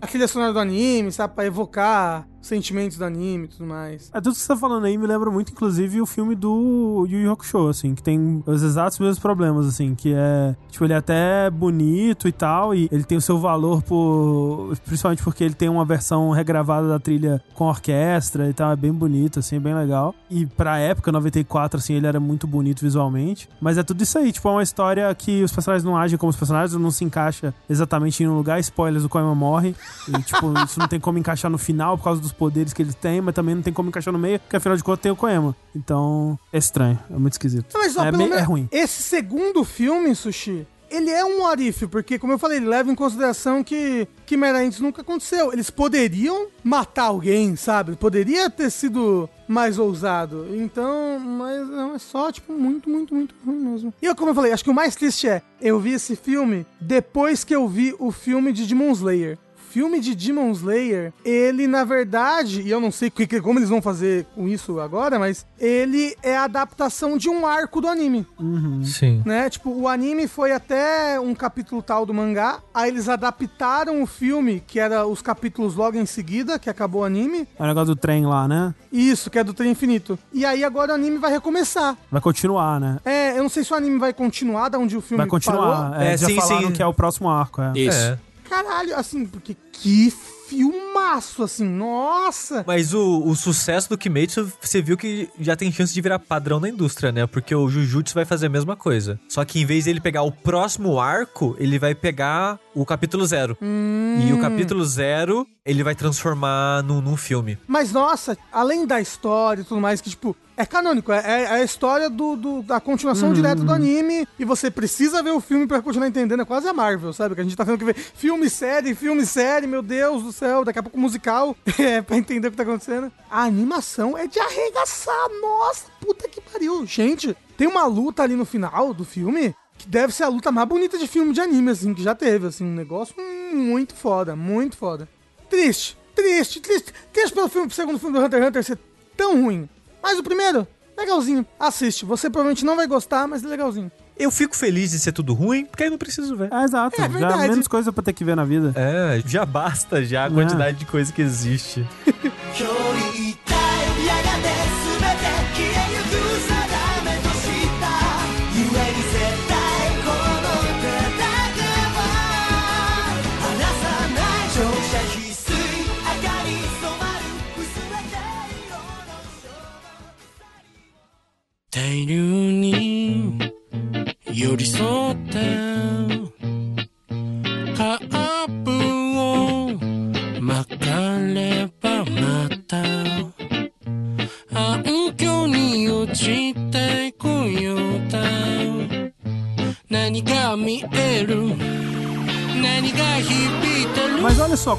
aquele cenário do anime, sabe? Pra evocar sentimentos do anime e tudo mais. É, tudo que você tá falando aí me lembra muito, inclusive, o filme do Yu Yu Hakusho, assim, que tem os exatos mesmos problemas, assim, que é, tipo, ele é até bonito e tal, e ele tem o seu valor por, principalmente porque ele tem uma versão regravada da trilha com orquestra e tal, é bem bonito, assim, é bem legal. E pra época, 94, assim, ele era muito bonito visualmente, mas é tudo isso aí, tipo, é uma história que os personagens não agem como os personagens, não se encaixa exatamente em um lugar, spoilers, o Koema morre, e, tipo, isso não tem como encaixar no final por causa dos poderes que eles têm, mas também não tem como encaixar no meio, porque afinal de contas tem o Koema. Então, é estranho, é muito esquisito. Mas, ó, é, meio- é ruim. Esse segundo filme, Sushi, ele é um orife, porque, como eu falei, ele leva em consideração que Quimera antes nunca aconteceu. Eles poderiam matar alguém, sabe? Poderia ter sido mais ousado. Então, mas não, é só, tipo, muito, muito, muito ruim mesmo. E eu, como eu falei, acho que o mais triste é, eu vi esse filme depois que eu vi o filme de Demon Slayer. O filme de Demon Slayer, ele na verdade, e eu não sei como eles vão fazer com isso agora, mas ele é a adaptação de um arco do anime Sim. né? Tipo, o anime foi até um capítulo tal do mangá, aí eles adaptaram o filme, que era os capítulos logo em seguida, que acabou o anime. É o negócio do trem lá, né? Isso, que é do Trem Infinito. E aí agora o anime vai recomeçar. Vai continuar, né? É, eu não sei se o anime vai continuar da onde o filme Vai continuar. parou. É, É, já sim, falaram sim. que é o próximo arco, é. Isso. É. Caralho, assim, porque que filmaço, assim, nossa! Mas o, o sucesso do Kimetsu, você viu que já tem chance de virar padrão na indústria, né? Porque o Jujutsu vai fazer a mesma coisa. Só que em vez dele pegar o próximo arco, ele vai pegar o capítulo zero. E o capítulo zero, ele vai transformar num, num filme. Mas nossa, além da história e tudo mais, que tipo, é canônico, é, é a história do, do- da continuação direta do anime, e você precisa ver o filme pra continuar entendendo, é quase a Marvel, sabe? Que a gente tá tendo que ver filme, série, filme, série, meu Deus do céu, daqui a pouco musical, é, pra entender o que tá acontecendo. A animação é de arregaçar, nossa, puta que pariu. Gente, tem uma luta ali no final do filme, que deve ser a luta mais bonita de filme de anime, assim, que já teve, assim, um negócio muito foda, muito foda. Triste, triste, triste. Triste pelo filme, segundo filme do Hunter x Hunter ser tão ruim. Mas o primeiro, legalzinho. Assiste. Você provavelmente não vai gostar, mas é legalzinho. Eu fico feliz de ser tudo ruim, porque aí não preciso ver. É, exato. É já verdade. menos coisa pra ter que ver na vida. É, já basta já a quantidade de coisa que existe.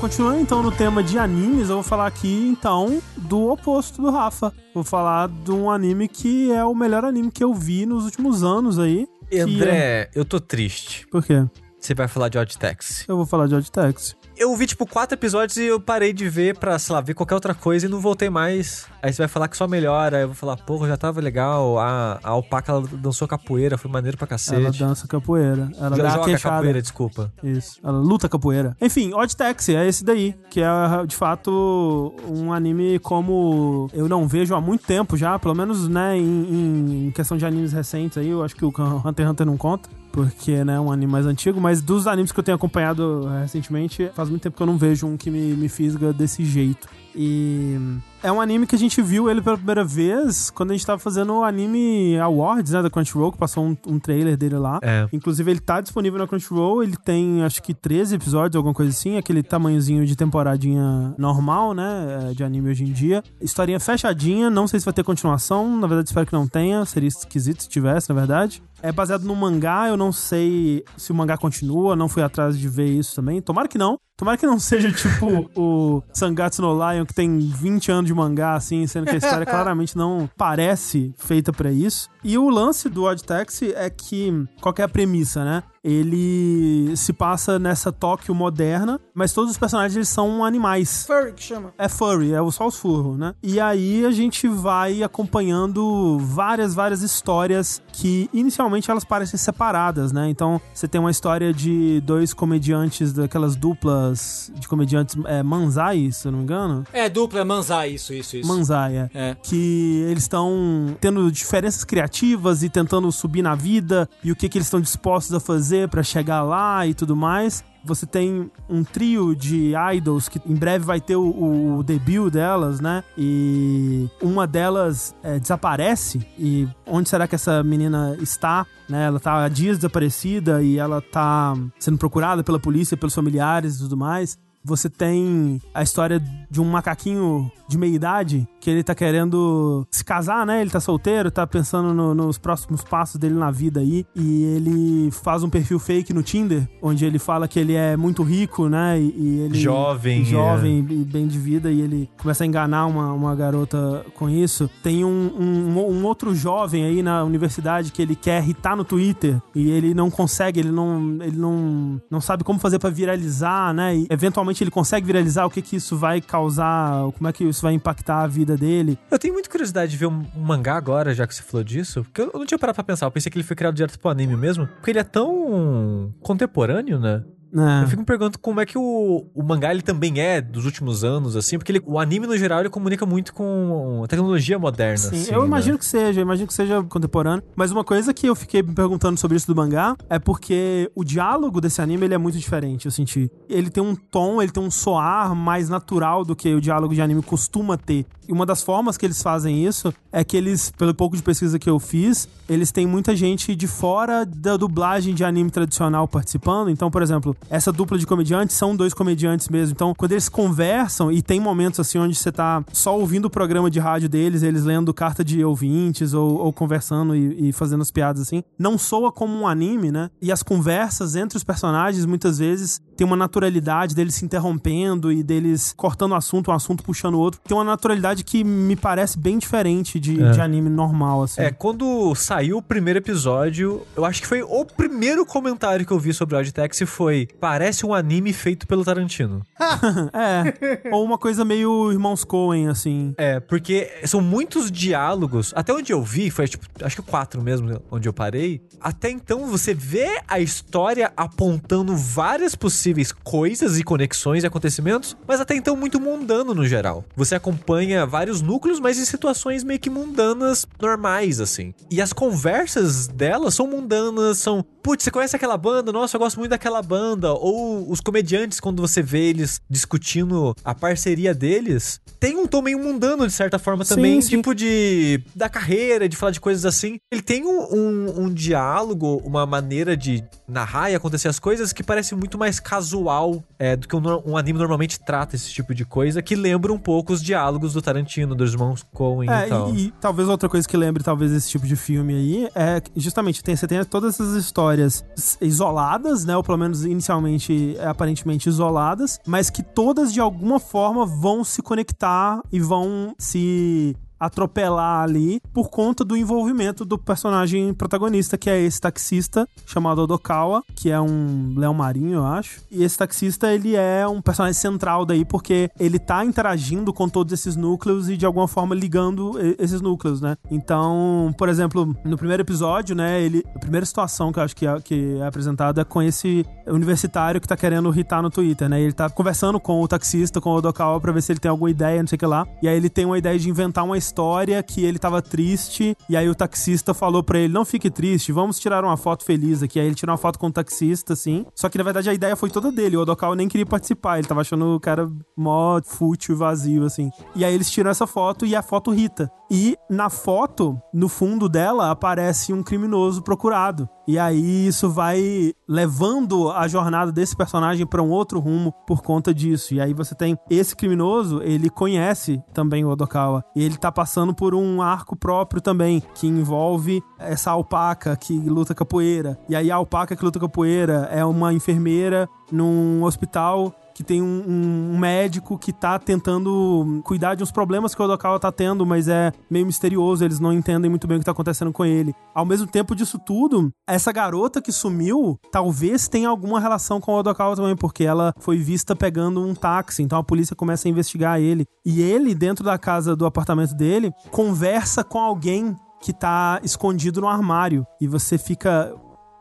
continuando então no tema de animes, eu vou falar aqui então do oposto do Rafa. Vou falar de um anime que é o melhor anime que eu vi nos últimos anos aí. que é- André, eu tô triste. Por quê? Você vai falar de Odd Taxi. Eu vou falar de Odd Taxi. Eu vi, tipo, quatro episódios e eu parei de ver pra, sei lá, ver qualquer outra coisa e não voltei mais. Aí você vai falar que só melhora. Aí eu vou falar, porra, já tava legal. A, a alpaca, ela dançou capoeira, foi maneiro pra Ela cacete. dança capoeira. Ela Já joga queixada. capoeira, desculpa. Isso. Ela luta capoeira. Enfim, Odd Taxi é esse daí, que é de fato um anime como eu não vejo há muito tempo já, pelo menos, né, em, em questão de animes recentes aí, eu acho que o Hunter x Hunter não conta. Porque, né, é um anime mais antigo, mas dos animes que eu tenho acompanhado eh, recentemente, faz muito tempo que eu não vejo um que me, me fisga desse jeito. E é um anime que a gente viu ele pela primeira vez quando a gente tava fazendo o Anime Awards, né, da Crunchyroll, que passou um, um trailer dele lá. É. Inclusive, ele tá disponível na Crunchyroll, ele tem acho que 13 episódios, alguma coisa assim, aquele tamanhozinho de temporadinha normal, né, é, de anime hoje em dia. Historinha fechadinha, não sei se vai ter continuação, na verdade espero que não tenha, seria esquisito se tivesse, na verdade. É baseado no mangá, eu não sei se o mangá continua, não fui atrás de ver isso também. Tomara que não. Tomara que não seja tipo o Sangatsu no Lion, que tem 20 anos de mangá, assim, sendo que a história claramente não parece feita pra isso. E o lance do Odd Taxi é que, qual que é a premissa, né? Ele se passa nessa Tóquio moderna, mas todos os personagens eles são animais. Furry que chama. É furry, é o só os furros, né? E aí a gente vai acompanhando várias, várias histórias que inicialmente elas parecem separadas, né? Então você tem uma história de dois comediantes, daquelas duplas de comediantes é, Manzai, se eu não me engano. É dupla, é Manzai, isso, isso, isso. Manzai, é. É. Que eles estão tendo diferenças criativas e tentando subir na vida e o que, que eles estão dispostos a fazer pra chegar lá e tudo mais. Você tem um trio de idols que em breve vai ter o, o debut delas, né? E uma delas é, desaparece. E onde será que essa menina está? Né? Ela tá há dias desaparecida e ela tá sendo procurada pela polícia, pelos familiares e tudo mais. Você tem a história de um macaquinho de meia idade que ele tá querendo se casar, né? Ele tá solteiro, tá pensando no- nos próximos passos dele na vida aí. E ele faz um perfil fake no Tinder, onde ele fala que ele é muito rico, né? E, e ele. Jovem, e jovem e bem de vida. E ele começa a enganar uma, uma garota com isso. Tem um, um, um outro jovem aí na universidade que ele quer irritar no Twitter e ele não consegue, ele não, ele não, não sabe como fazer pra viralizar, né? E eventualmente ele consegue viralizar, o que que isso vai causar, como é que isso vai impactar a vida dele. Eu tenho muita curiosidade de ver um, mangá agora, já que você falou disso. Porque eu não tinha parado pra pensar. Eu pensei que ele foi criado direto pro anime mesmo. Porque ele é tão contemporâneo, né? Né? Eu fico me perguntando como é que o, o mangá ele também é dos últimos anos, assim, porque ele- o anime, no geral, ele comunica muito com a tecnologia moderna. Sim, assim, eu né? imagino que seja, eu imagino que seja contemporâneo. Mas uma coisa que eu fiquei me perguntando sobre isso do mangá é porque o diálogo desse anime ele é muito diferente, eu senti. Ele tem um tom, ele tem um soar mais natural do que o diálogo de anime costuma ter. E uma das formas que eles fazem isso é que eles, pelo pouco de pesquisa que eu fiz, eles têm muita gente de fora da dublagem de anime tradicional participando. Então, por exemplo, essa dupla de comediantes são dois comediantes mesmo. Então, quando eles conversam, e tem momentos assim onde você tá só ouvindo o programa de rádio deles, eles lendo carta de ouvintes ou, ou conversando e, e fazendo as piadas assim, não soa como um anime, né? E as conversas entre os personagens muitas vezes tem uma naturalidade deles se interrompendo e deles cortando o assunto, um assunto puxando o outro. Tem uma naturalidade que me parece bem diferente de, É. de anime normal, assim. É, quando saiu o primeiro episódio, eu acho que foi o primeiro comentário que eu vi sobre o Odd Taxi foi parece um anime feito pelo Tarantino. É. Ou uma coisa meio Irmãos Coen, assim. É, porque são muitos diálogos. Até onde eu vi, foi tipo, acho que quatro mesmo, onde eu parei. Até então você vê a história apontando várias possíveis coisas e conexões e acontecimentos, mas até então muito mundano no geral. Você acompanha vários núcleos, mas em situações meio que mundanas, normais, assim. E as conversas delas são mundanas, são. Putz, você conhece aquela banda? Nossa, eu gosto muito daquela banda. Ou os comediantes, quando você vê eles discutindo a parceria deles, tem um tom meio mundano, de certa forma, Sim, também. sim. Tipo de. da carreira, de falar de coisas assim. Ele tem um, um, um diálogo, uma maneira de narrar e acontecer as coisas que parece muito mais casual é, do que um, um anime normalmente trata esse tipo de coisa, que lembra um pouco os diálogos do Tarantino, dos irmãos Coen É, e tal. e, e talvez outra coisa que lembre talvez esse tipo de filme aí é justamente tem, você tem todas essas histórias isoladas, né? Ou pelo menos inicialmente, é, aparentemente isoladas, mas que todas de alguma forma vão se conectar e vão se atropelar ali por conta do envolvimento do personagem protagonista, que é esse taxista chamado Odokawa, que é um leão marinho, eu acho. E esse taxista, ele é um personagem central daí porque ele tá interagindo com todos esses núcleos e de alguma forma ligando esses núcleos, né? Então, por exemplo, no primeiro episódio, né, ele a primeira situação que eu acho que é, que é apresentada é com esse universitário que tá querendo irritar no Twitter, né? Ele tá conversando com o taxista, com o Odokawa pra ver se ele tem alguma ideia, não sei o que lá. E aí ele tem uma ideia de inventar uma história história que ele tava triste e aí o taxista falou pra ele: "Não fique triste, vamos tirar uma foto feliz aqui". Aí ele tirou uma foto com o taxista assim. Só que na verdade a ideia foi toda dele. O Odokawa nem queria participar, ele tava achando o cara mó fútil vazio assim. E aí eles tiram essa foto e a foto irrita. E na foto, no fundo dela, aparece um criminoso procurado. E aí isso vai levando a jornada desse personagem para um outro rumo por conta disso. E aí você tem esse criminoso, ele conhece também o Odokawa. E ele tá passando por um arco próprio também, que envolve essa alpaca que luta capoeira. E aí a alpaca que luta capoeira é uma enfermeira num hospital que tem um, um médico que tá tentando cuidar de uns problemas que o Odokawa tá tendo, mas é meio misterioso, eles não entendem muito bem o que tá acontecendo com ele. Ao mesmo tempo disso tudo, essa garota que sumiu, talvez tenha alguma relação com o Odokawa também, porque ela foi vista pegando um táxi, então a polícia começa a investigar ele. E ele, dentro da casa do apartamento dele, conversa com alguém que tá escondido no armário. E você fica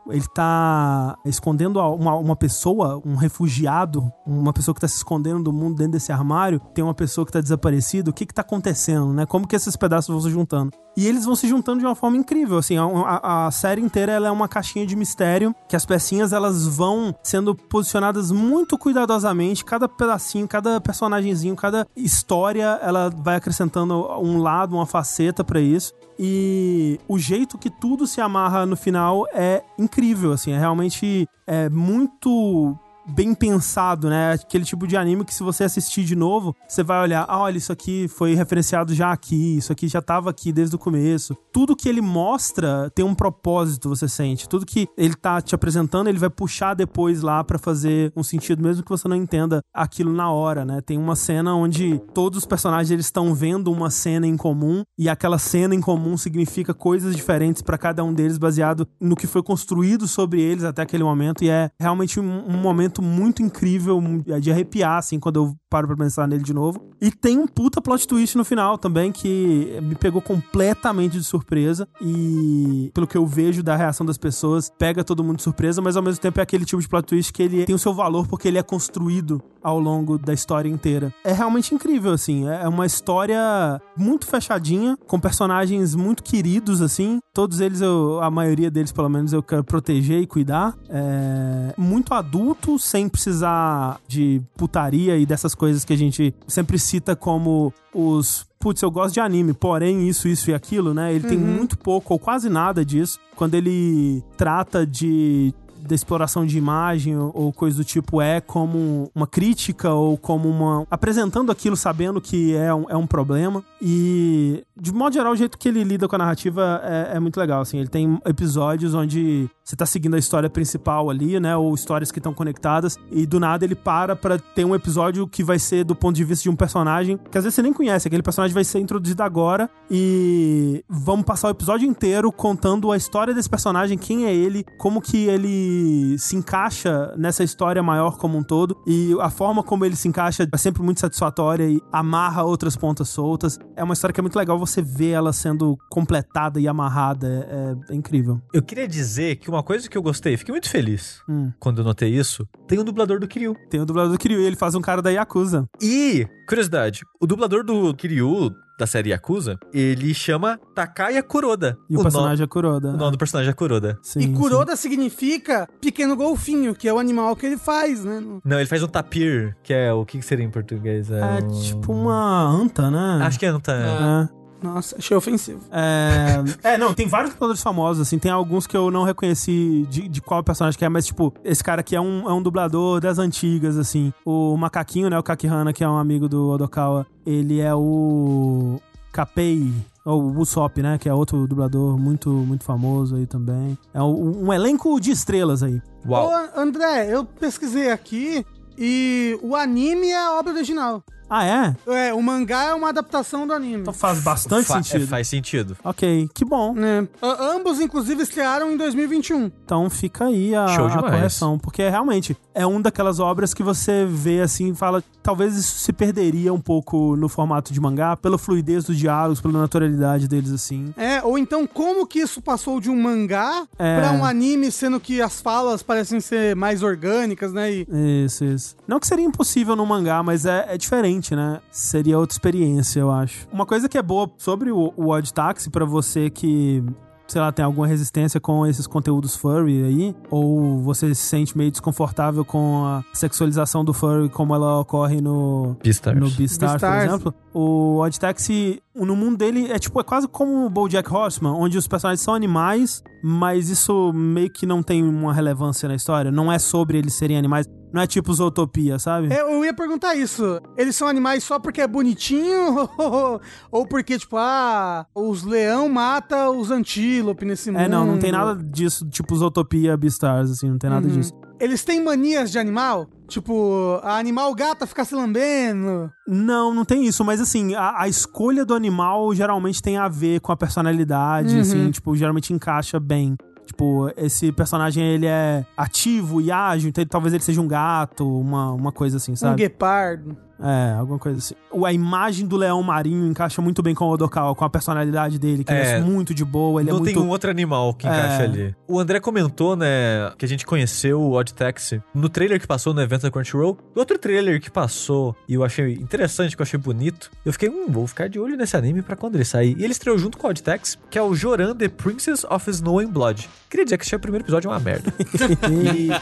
ele tá escondendo uma, uma pessoa, um refugiado, uma pessoa que tá se escondendo do mundo dentro desse armário, tem uma pessoa que tá desaparecida, o que que tá acontecendo, né? Como que esses pedaços vão se juntando? E eles vão se juntando de uma forma incrível, assim, a, a, a série inteira ela é uma caixinha de mistério, que as pecinhas elas vão sendo posicionadas muito cuidadosamente, cada pedacinho, cada personagemzinho, cada história, ela vai acrescentando um lado, uma faceta para isso. E o jeito que tudo se amarra no final é incrível, assim, é realmente é muito bem pensado, né? Aquele tipo de anime que se você assistir de novo, você vai olhar, ah, olha, isso aqui foi referenciado já aqui, isso aqui já tava aqui desde o começo. Tudo que ele mostra tem um propósito, você sente. Tudo que ele tá te apresentando, ele vai puxar depois lá para fazer um sentido, mesmo que você não entenda aquilo na hora, né? Tem uma cena onde todos os personagens eles estão vendo uma cena em comum e aquela cena em comum significa coisas diferentes para cada um deles baseado no que foi construído sobre eles até aquele momento e é realmente um momento muito incrível, de arrepiar, assim, quando eu paro pra pensar nele de novo. E tem um puta plot twist no final também, que me pegou completamente de surpresa. E pelo que eu vejo da reação das pessoas, pega todo mundo de surpresa, mas ao mesmo tempo é aquele tipo de plot twist que ele tem o seu valor porque ele é construído ao longo da história inteira. É realmente incrível, assim. É uma história muito fechadinha, com personagens muito queridos, assim. Todos eles, eu, a maioria deles, pelo menos, eu quero proteger e cuidar. É muito adulto, sem precisar de putaria e dessas coisas que a gente sempre cita como os putz, eu gosto de anime, porém isso, isso e aquilo, né? Ele tem muito pouco ou quase nada disso. Quando ele trata de da exploração de imagem ou, ou coisa do tipo é como uma crítica ou como uma. apresentando aquilo sabendo que é um, é um problema. E, de modo geral, o jeito que ele lida com a narrativa é, é muito legal. Assim, ele tem episódios onde você tá seguindo a história principal ali, né? Ou histórias que estão conectadas, e do nada ele para pra ter um episódio que vai ser do ponto de vista de um personagem que às vezes você nem conhece. Aquele personagem vai ser introduzido agora e vamos passar o episódio inteiro contando a história desse personagem, quem é ele, como que ele se encaixa nessa história maior como um todo, e a forma como ele se encaixa é sempre muito satisfatória e amarra outras pontas soltas. É uma história que é muito legal você ver ela sendo completada e amarrada. É, é incrível. Eu queria dizer que uma coisa que eu gostei, fiquei muito feliz Hum. quando eu notei isso, tem o dublador do Kiryu. Tem o dublador do Kiryu e ele faz um cara da Yakuza. E, curiosidade, o dublador do Kiryu, da série Yakuza, ele chama Takaya Kuroda. E o, personagem é Kuroda. O nome do personagem é Kuroda. Sim, e sim. Kuroda significa pequeno golfinho, que é o animal que ele faz, né? Não, ele faz um tapir, que é o que seria em português? É, É um- tipo uma anta, né? Acho que é, não tá. É. Nossa, achei ofensivo. É, é, não, tem vários dubladores famosos, assim, tem alguns que eu não reconheci de, de qual personagem que é, mas, tipo, esse cara aqui é um, é um dublador das antigas, assim. O Macaquinho, né, o Kakihana, que é um amigo do Odokawa, ele é o Kapei, ou o Usopp, né, que é outro dublador muito, muito famoso aí também. É um, um elenco de estrelas aí. Uau. Ô, André, eu pesquisei aqui e o anime é a obra original. Ah, é? É, o mangá é uma adaptação do anime. Então faz bastante Fa- é, sentido. faz sentido. Ok, que bom. É. Ambos, inclusive, estrearam em 2021. Então fica aí a, Show a correção, porque realmente é um daquelas obras que você vê assim e fala, talvez isso se perderia um pouco no formato de mangá, pela fluidez dos diálogos, pela naturalidade deles assim. É, ou então como que isso passou de um mangá É. pra um anime, sendo que as falas parecem ser mais orgânicas, né? E Isso, isso. Não que seria impossível no mangá, mas é, é diferente, diferente, né? Seria outra experiência, eu acho. Uma coisa que é boa sobre o, o Odd Taxi pra você que sei lá, tem alguma resistência com esses conteúdos furry aí, ou você se sente meio desconfortável com a sexualização do furry como ela ocorre no Beastars. no Beastars, por Beastars. exemplo. O Odd Taxi, no mundo dele, é tipo, é quase como o BoJack Horseman, onde os personagens são animais, mas isso meio que não tem uma relevância na história. Não é sobre eles serem animais. Não é tipo Zootopia, sabe? É, Eu ia perguntar isso. Eles são animais só porque é bonitinho? ou porque, tipo, ah, os leão mata os antílope nesse mundo? É, não, não tem nada disso, tipo Zootopia Beastars, assim, não tem nada Uhum. disso. Eles têm manias de animal? Tipo, a animal gata ficar se lambendo? Não, não tem isso, mas assim, a, a escolha do animal geralmente tem a ver com a personalidade, Uhum. assim, tipo, geralmente encaixa bem. Tipo, esse personagem, ele é ativo e ágil, então ele- talvez ele seja um gato, uma, uma coisa assim, Um sabe? guepardo? É, alguma coisa assim. O- A imagem do leão marinho encaixa muito bem com o Odokawa, com a personalidade dele, que ele É. é muito de boa, ele não é muito... tem um outro animal que encaixa É. ali. O André comentou, né, que a gente conheceu o Odd Taxi no trailer que passou no evento da Crunchyroll. Outro trailer que passou e eu achei interessante, que eu achei bonito, eu fiquei, hum, vou ficar de olho nesse anime pra quando ele sair. E ele estreou junto com o Odd Taxi, que é o Joran The Princess of Snow and Blood. Queria dizer que esse é o primeiro episódio, é uma merda.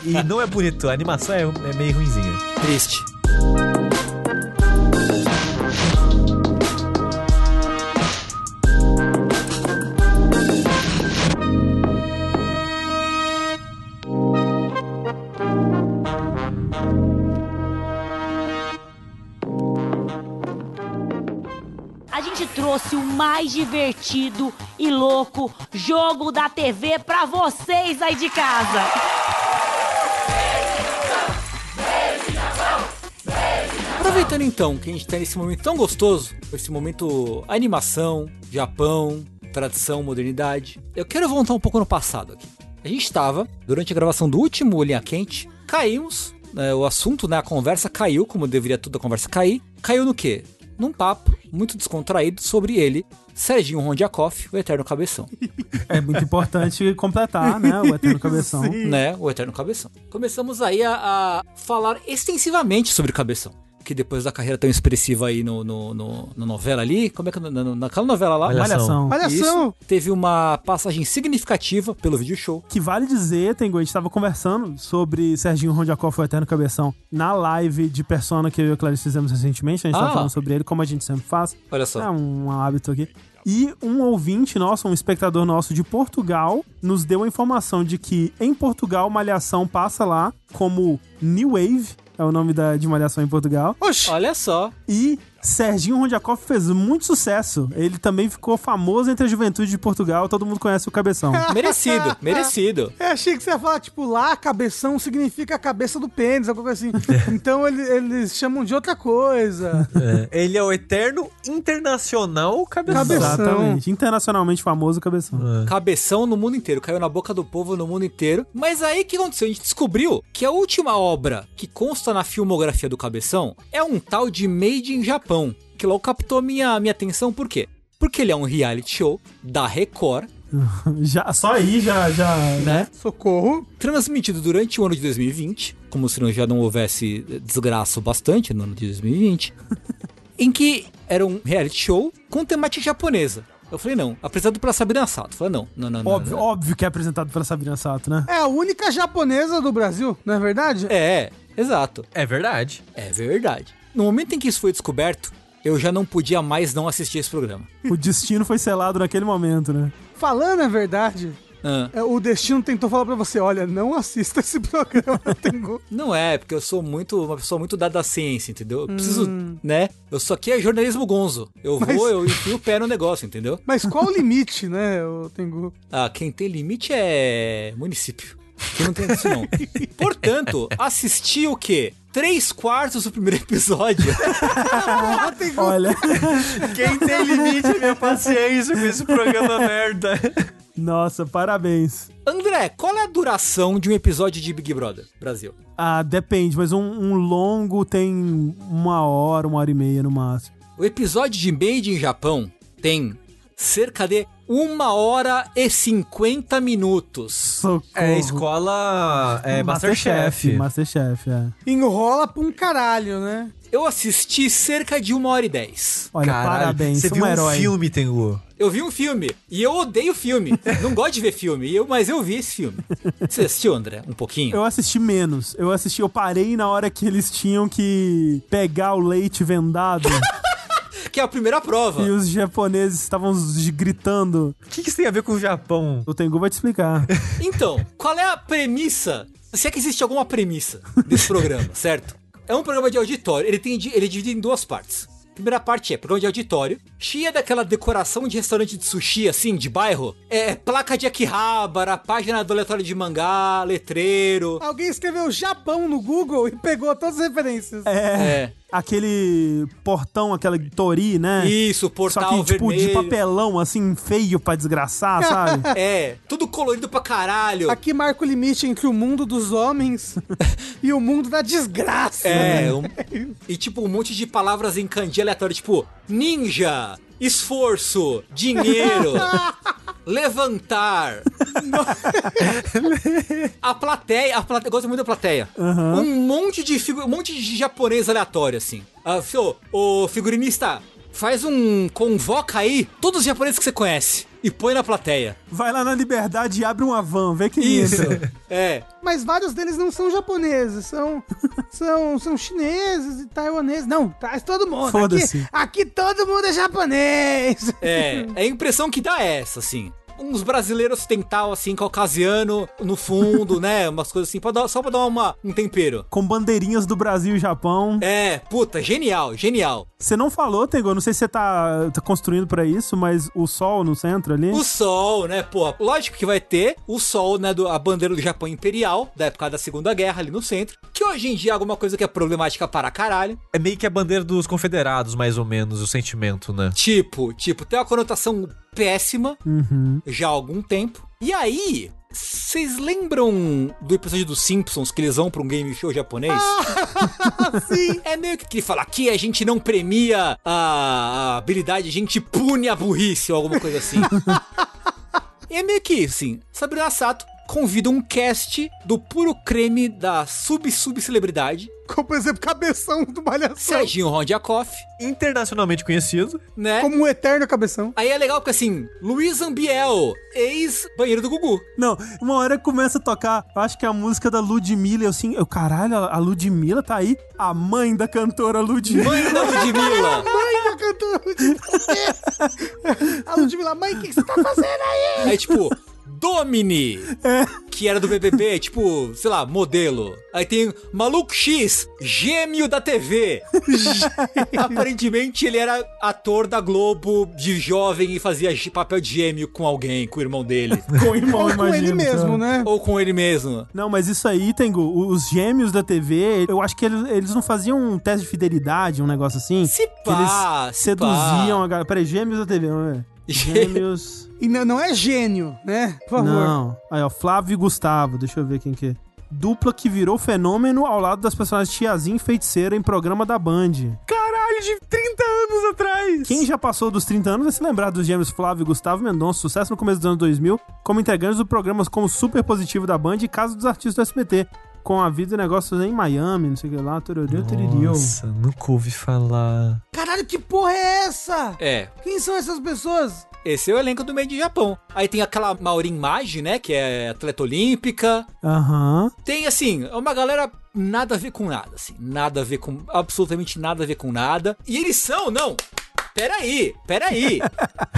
e, e não é bonito, a animação é, é meio ruinzinha. Triste. A gente trouxe o mais divertido e louco jogo da TV pra vocês aí de casa. Aproveitando então que a gente tá nesse momento tão gostoso, esse momento animação, Japão, tradição, modernidade, eu quero voltar um pouco no passado aqui. A gente estava, durante a gravação do último Linha Quente, caímos, né, o assunto, né, a conversa caiu, como deveria toda a conversa cair. Caiu no quê? Num papo muito descontraído sobre ele, Serginho Rondiakoff, o Eterno Cabeção. É muito importante completar, né, o Eterno Cabeção. né? O Eterno Cabeção. Começamos aí a, a falar extensivamente sobre Cabeção. Que depois da carreira tão expressiva aí no, no, no- na novela ali, como é que é? Na- na- naquela novela lá? Malhação. Malhação. Teve uma passagem significativa pelo vídeo show. Que vale dizer, Tengu, a gente tava conversando sobre Serginho Rondiakoff, o Eterno Cabeção, na live de Persona que eu e a Clarice fizemos recentemente. A gente Ah. tava falando sobre ele, como a gente sempre faz. Olha só. É um hábito aqui. E um ouvinte nosso, um espectador nosso de Portugal, nos deu a informação de que em Portugal Malhação passa lá como New Wave, é o nome da, de Malhação em Portugal. Oxi! Olha só. E Serginho Rondiakoff fez muito sucesso. Ele também ficou famoso entre a juventude de Portugal, todo mundo conhece o Cabeção. Merecido, merecido. Eu achei que você ia falar, tipo, lá cabeção significa a cabeça do pênis, alguma coisa assim. então ele- eles chamam de outra coisa. É, ele é o Eterno Internacional Cabeção. Cabeção. Exatamente. Internacionalmente famoso Cabeção. Cabeção no mundo inteiro, caiu na boca do povo no mundo inteiro. Mas aí o que aconteceu? A gente descobriu que a última obra que consta na filmografia do Cabeção é um tal de Made in Japão, que logo captou minha, minha atenção, por quê? Porque ele é um reality show da Record, Já, só aí já, já né? Socorro. Transmitido durante o ano de 2020, como se não- já não houvesse eh, desgraça bastante no ano de 2020, em que era um reality show com temática japonesa. Eu falei, não, apresentado pela Sabrina Sato. Eu falei, não, não, não, não. Óbvio, não. óbvio que é apresentado pela Sabrina Sato, né? É a única japonesa do Brasil, não é verdade? É, exato. É verdade. É verdade. No momento em que isso foi descoberto, eu já não podia mais não assistir esse programa. O destino foi selado naquele momento, né? Falando a verdade, Ah, o destino tentou falar pra você, olha, não assista esse programa, Tengu. não é, porque eu sou muito uma pessoa muito dada à ciência, entendeu? Eu preciso, né? Eu só aqui é jornalismo gonzo. Eu vou, Mas- eu enfio o pé no negócio, entendeu? Mas qual o limite, né, o Tengu? Ah, quem tem limite é município. Que não tem isso não. Portanto, assisti o quê? Três quartos do primeiro episódio. Olha, Quem tem limite é minha paciência com esse programa merda. nossa, parabéns. André, qual é a duração de um episódio de Big Brother Brasil? Ah, depende, mas um, um longo tem uma hora, uma hora e meia no máximo. O episódio de Made in Japão tem cerca de Uma hora e 50 minutos. Socorro. É escola. É Masterchef. Masterchef, é. Enrola pra um caralho, né? Eu assisti cerca de uma hora e dez. Olha, Caralho, parabéns, Você um viu um herói. filme, Tengu? Eu vi um filme e eu odeio filme. Não gosto de ver filme, eu, mas eu vi esse filme. Você assistiu, André? Um pouquinho? Eu assisti menos. Eu assisti, eu parei na hora que eles tinham que pegar o leite vendado Que é a primeira prova. e os japoneses estavam gritando. O que, que isso tem a ver com o Japão? O Tengu vai te explicar. Então, qual é a premissa? Se é que existe alguma premissa desse programa, certo? É um programa de auditório. Ele, tem, ele é dividido em duas partes. A primeira parte é programa de auditório, cheia daquela decoração de restaurante de sushi, assim, de bairro. É placa de Akihabara, página do aleatório de mangá, letreiro. Alguém escreveu Japão no Google e pegou todas as referências. É. Aquele portão, aquela tori, né? Isso, Só portal que, tipo, vermelho. de papelão, assim, feio pra desgraçar, sabe? É, tudo colorido pra caralho. Aqui marca o limite entre o mundo dos homens e o mundo da desgraça. É, um- e tipo, um monte de palavras em kanji aleatório, tipo, ninja, esforço, dinheiro, levantar. a plateia, a plateia, eu gosto muito da plateia. Um monte de figu, um monte de japonês aleatório, assim. Ah, seu, o figurinista, faz um convoca aí todos os japoneses que você conhece e põe na plateia. Vai lá na Liberdade e abre uma van, vê que Isso. entra. É. Mas vários deles não são japoneses, são, são, são chineses e taiwaneses. Não, traz todo mundo. Aqui, Foda-se. aqui todo mundo é japonês. É, é a impressão que dá é essa, assim. Uns brasileiros ocidental, assim, caucasiano, no fundo, né? Umas coisas assim, pra dar- só pra dar uma, um tempero. Com bandeirinhas do Brasil e Japão. É, puta, genial, genial. Você não falou, Tengo, não sei se você tá, tá construindo pra isso, mas o sol no centro ali. O sol, né, pô, lógico que vai ter o sol, né, do, a bandeira do Japão Imperial, da época da Segunda Guerra, ali no centro, que hoje em dia é alguma coisa que é problemática para caralho. É meio que a bandeira dos confederados, mais ou menos, o sentimento, né? Tipo, tipo, tem uma conotação péssima Uhum. já há algum tempo. E aí, vocês lembram do episódio dos Simpsons que eles vão pra um game show japonês? Sim. É meio que ele fala, aqui a gente não premia a, habilidade, a gente pune a burrice ou alguma coisa assim. e é meio que isso, assim. Sabrina Sato convida um cast do puro creme da sub-sub-celebridade, Como, por exemplo, cabeção do Malhação. Serginho Rondiakoff, Internacionalmente conhecido. né? Como um eterno cabeção. Aí é legal porque assim, Luiz Ambiel, ex-banheiro do Gugu. Não, uma hora começa a tocar, eu acho que é a música da Ludmilla, eu assim, eu, caralho, a Ludmilla tá aí, a mãe da cantora Ludmilla. Mãe da Ludmilla. Mãe da cantora Ludmilla. A Ludmilla, mãe, o que, que você tá fazendo aí? Aí, tipo, Domini, que era do BBB, tipo, sei lá, modelo. Aí tem Maluco X, gêmeo da TV. Aparentemente ele era ator da Globo de jovem e fazia papel de gêmeo com alguém, com o irmão dele. Com o irmão, Ou com ele mesmo, sabe? né? Ou com ele mesmo. Não, mas isso aí, Tengo, os gêmeos da TV, eu acho que eles, eles não faziam um teste de fidelidade, um negócio assim? Se Que pá, eles se seduziam pá. a galera. Peraí, gêmeos da TV, vamos ver. Gêmeos. E não, não é gênio, né? Por favor. Não. Aí, ó, Flávio e Gustavo, deixa eu ver quem que é. Dupla que virou fenômeno ao lado das personagens Tiazinha e Feiticeira em programa da Band. Caralho, de 30 anos atrás! Quem já passou dos 30 anos vai se lembrar dos gêmeos Flávio e Gustavo Mendonça, sucesso no começo dos anos 2000, como integrantes do programas como Super Positivo da Band e Casa dos Artistas do SBT, com a vida e negócios em Miami, não sei o que lá, tururiu, tururiu. Nossa, nunca ouvi falar. Caralho, que porra é essa? É, Quem são essas pessoas? esse é o elenco do meio de Japão. Aí tem aquela Maureen Magi, né, que é atleta olímpica. Aham. Tem, assim, uma galera nada a ver com nada, assim. Nada a ver com... Absolutamente nada a ver com nada. E eles são, não... Peraí, peraí.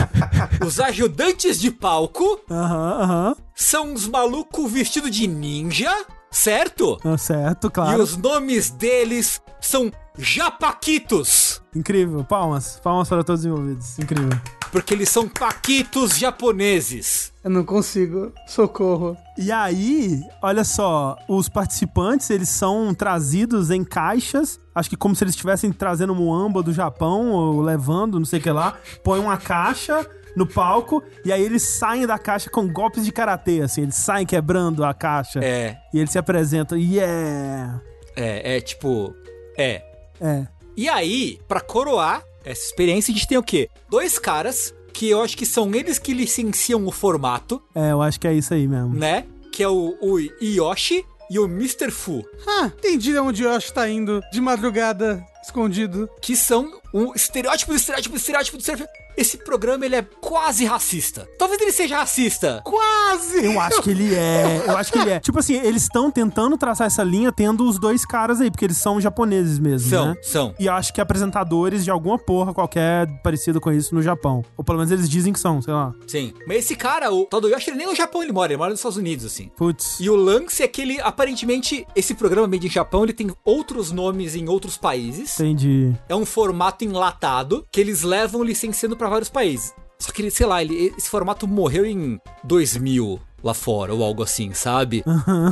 Os ajudantes de palco Aham, aham. são uns malucos vestidos de ninja, certo? Ah, Certo, E claro. os nomes deles são Japaquitos. Incrível. Palmas. Palmas para todos os envolvidos. Incrível. Porque eles são paquitos japoneses. Eu não consigo. Socorro. E aí, olha só, os participantes, eles são trazidos em caixas, acho que como se eles estivessem trazendo muamba do Japão, ou levando, não sei o que lá, põe uma caixa no palco, e aí eles saem da caixa com golpes de karatê, assim, eles saem quebrando a caixa, É, e eles se apresentam, yeah! é, é tipo... É, É. E aí, pra coroar essa experiência, a gente tem o quê? Dois caras que eu acho que são eles que licenciam o formato, É, eu acho que é isso aí mesmo. né? Que é o, o Yoshi e o Mr. Fu, Ah, entendi onde o Yoshi tá indo de madrugada, escondido. que são um estereótipo do estereótipo do estereótipo do estereótipo. Esse programa, ele é quase racista. Talvez ele seja racista. Quase! Eu acho que ele é. Eu acho que ele é. Tipo assim, eles estão tentando traçar essa linha tendo os dois caras aí, porque eles são japoneses mesmo, São, né? são. E acho que apresentadores de alguma porra qualquer parecido com isso no Japão. Ou pelo menos eles dizem que são, sei lá. Sim. Mas esse cara, o tal do Yoshi, ele nem no Japão ele mora, ele mora nos Estados Unidos, assim. Putz. E o lance é que ele, aparentemente, esse programa Made in Japão, ele tem outros nomes em outros países. Entendi. É um formato enlatado que eles levam licenciando pra vários países. Só que ele, sei lá, ele, esse formato morreu em 2000 lá fora, ou algo assim, sabe?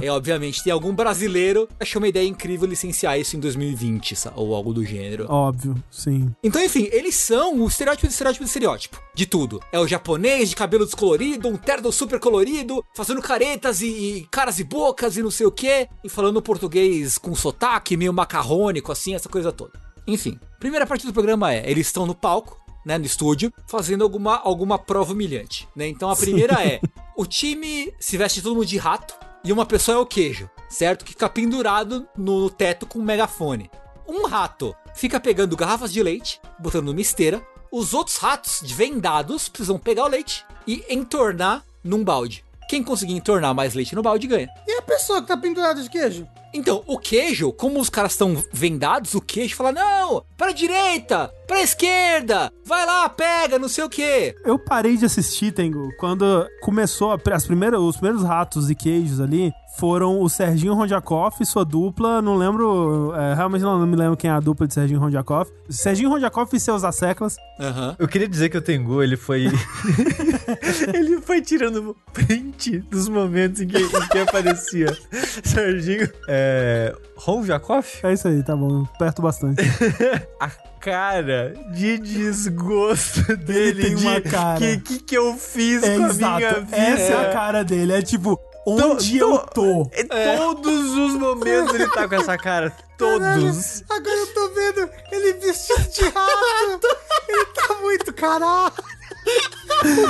É, obviamente, tem algum brasileiro que achou uma ideia incrível licenciar isso em 2020, sa- ou algo do gênero. Óbvio, sim. Então, enfim, eles são o estereótipo do estereótipo do estereótipo. De tudo. É o japonês de cabelo descolorido, um terno super colorido, fazendo caretas e, e caras e bocas e não sei o quê, e falando português com sotaque, meio macarrônico, assim, essa coisa toda. Enfim, primeira parte do programa é: eles estão no palco, né, no estúdio, fazendo alguma, alguma prova humilhante, né? Então a primeira é: o time se veste todo mundo de rato e uma pessoa é o queijo, certo? Que fica pendurado no teto com um megafone. Um rato fica pegando garrafas de leite, botando numa esteira. Os outros ratos, de vendados, precisam pegar o leite e entornar num balde. Quem conseguir entornar mais leite no balde ganha. E a pessoa que tá pendurada de queijo? Então, o queijo, como os caras estão vendados, o queijo fala: não, pra direita, pra esquerda, vai lá, pega, não sei o quê. Eu parei de assistir, Tengu, quando começou a- as primeiras, os primeiros ratos e queijos ali. Foram o Serginho Rondiakoff e sua dupla. Não lembro. é, realmente não, não me lembro quem é a dupla de Serginho Rondiakoff. Serginho Rondiakoff e seus asseclas. Aham. Eu queria dizer que o Tengu, ele foi. ele foi tirando print dos momentos em que, em que aparecia Serginho. É. Ron Jacoff? É isso aí, tá bom. Perto bastante. A cara de desgosto dele. tem de uma cara. Que, que que eu fiz É com a exato. minha vida? Essa é a cara dele. É tipo, onde eu tô? É, Todos os momentos ele tá com essa cara. Todos. Agora eu tô vendo ele vestido de rato. ele tá muito caralho.